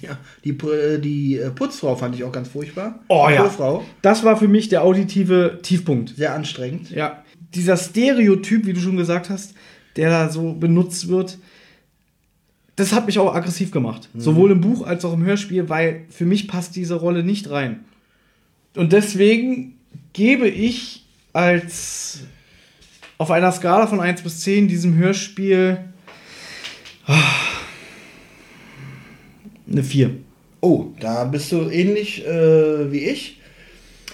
ja. Die, die äh, Putzfrau fand ich auch ganz furchtbar. Oh die ja. Putzfrau, Das war für mich der auditive Tiefpunkt. sehr anstrengend. Ja. Dieser Stereotyp, wie du schon gesagt hast, der da so benutzt wird, das hat mich auch aggressiv gemacht. Sowohl im Buch als auch im Hörspiel, weil für mich passt diese Rolle nicht rein. Und deswegen gebe ich als auf einer Skala von 1 bis 10 diesem Hörspiel ah, eine 4. Oh, da bist du ähnlich äh, wie ich.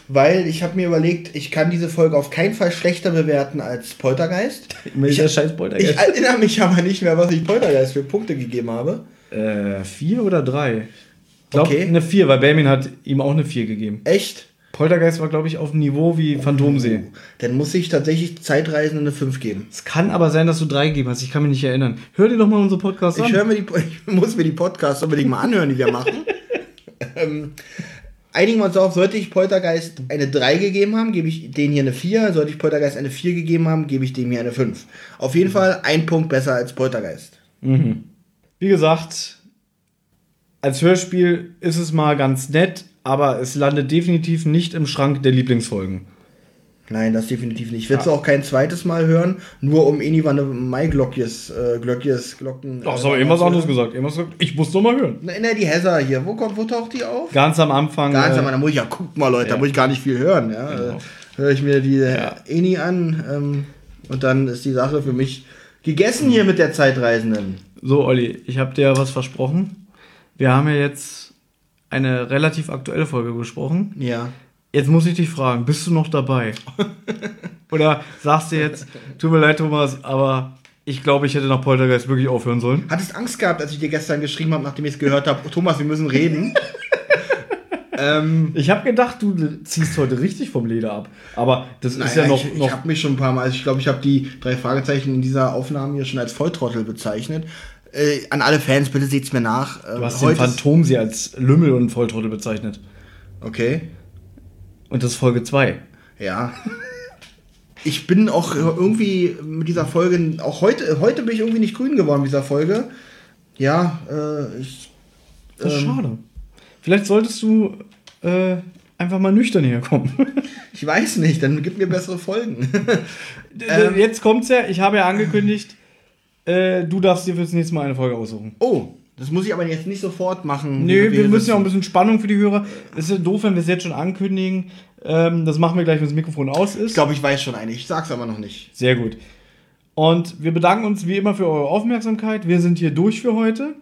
Weil ich habe mir überlegt, ich kann diese Folge auf keinen Fall schlechter bewerten als Poltergeist. Ich, scheiß Ich erinnere mich aber nicht mehr, was ich Poltergeist für Punkte gegeben habe. äh, 4 oder 3? Ich glaube, Okay. eine 4, weil Benjamin hat ihm auch eine 4 gegeben. Echt? Poltergeist war, glaube ich, auf dem Niveau wie Phantomsee. Dann muss ich tatsächlich Zeitreisende eine 5 geben. Es kann aber sein, dass du 3 gegeben hast. Ich kann mich nicht erinnern. Hör dir doch mal unsere Podcasts Ich, an. mir die, ich muss mir die Podcasts unbedingt mal anhören, die wir machen. ähm, einigen wir uns darauf, sollte ich Poltergeist eine 3 gegeben haben, gebe ich denen hier eine 4. Sollte ich Poltergeist eine 4 gegeben haben, gebe ich dem hier eine 5. Auf jeden Fall ein Punkt besser als Poltergeist. Wie gesagt, als Hörspiel ist es mal ganz nett, aber es landet definitiv nicht im Schrank der Lieblingsfolgen. Nein, das definitiv nicht. Ich werde es auch kein zweites Mal hören, nur um Eni van Mai Glockjes, äh, Glöckjes, Glocken. Ach, so, irgendwas anderes gesagt. Irgendwas. Ich muss noch mal hören. Na, na, die Hesser hier, wo, kommt, wo taucht die auf? Ganz am Anfang. Ganz äh, am da muss ich ja, guck mal Leute, da muss ich gar nicht viel hören. Ja? Genau. Äh, Höre ich mir die Ja. Eni an ähm, und dann ist die Sache für mich gegessen hier mit der Zeitreisenden. So, Olli, ich habe dir was versprochen. Wir haben ja jetzt eine relativ aktuelle Folge besprochen. Ja. Jetzt muss ich dich fragen, bist du noch dabei? Oder sagst du jetzt, tut mir leid, Thomas, aber ich glaube, ich hätte nach Poltergeist wirklich aufhören sollen? Hattest Angst gehabt, als ich dir gestern geschrieben habe, nachdem ich es gehört habe, Thomas, wir müssen reden? ähm, ich habe gedacht, du ziehst heute richtig vom Leder ab. Aber das ist ja noch. Ich, noch ich habe mich schon ein paar Mal, also ich glaube, ich habe die drei Fragezeichen in dieser Aufnahme hier schon als Volltrottel bezeichnet. Äh, an alle Fans, bitte seht's mir nach. Äh, du hast den Phantom sie als Lümmel und Volltrottel bezeichnet. Okay. Und das ist Folge 2. Ja. Ich bin auch irgendwie mit dieser Folge, auch heute, heute bin ich irgendwie nicht grün geworden mit dieser Folge. Ja, äh, ich. Das ist ähm, schade. Vielleicht solltest du äh, einfach mal nüchtern herkommen. ich weiß nicht, dann gib mir bessere Folgen. ähm, Jetzt kommt's ja, ich habe ja angekündigt, äh, du darfst dir fürs nächste Mal eine Folge aussuchen. Oh, das muss ich aber jetzt nicht sofort machen. Nö, wir müssen ja auch ein bisschen Spannung für die Hörer. Es ist ja doof, wenn wir es jetzt schon ankündigen. Ähm, das machen wir gleich, wenn das Mikrofon aus ist. Ich glaube, ich weiß schon eigentlich. Ich sag's aber noch nicht. Sehr gut. Und wir bedanken uns wie immer für eure Aufmerksamkeit. Wir sind hier durch für heute.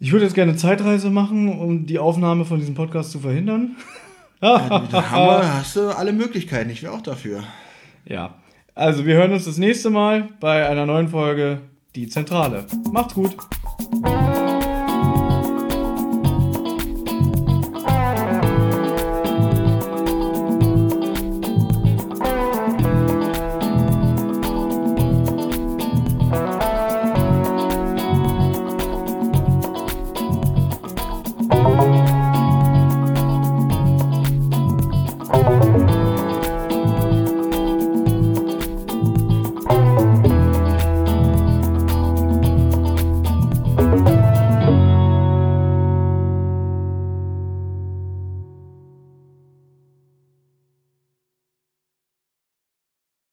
Ich würde jetzt gerne Zeitreise machen, um die Aufnahme von diesem Podcast zu verhindern. da wir, hast du alle Möglichkeiten. Ich wäre auch dafür. Ja. Also, wir hören uns das nächste Mal bei einer neuen Folge Die Zentrale. Macht's gut.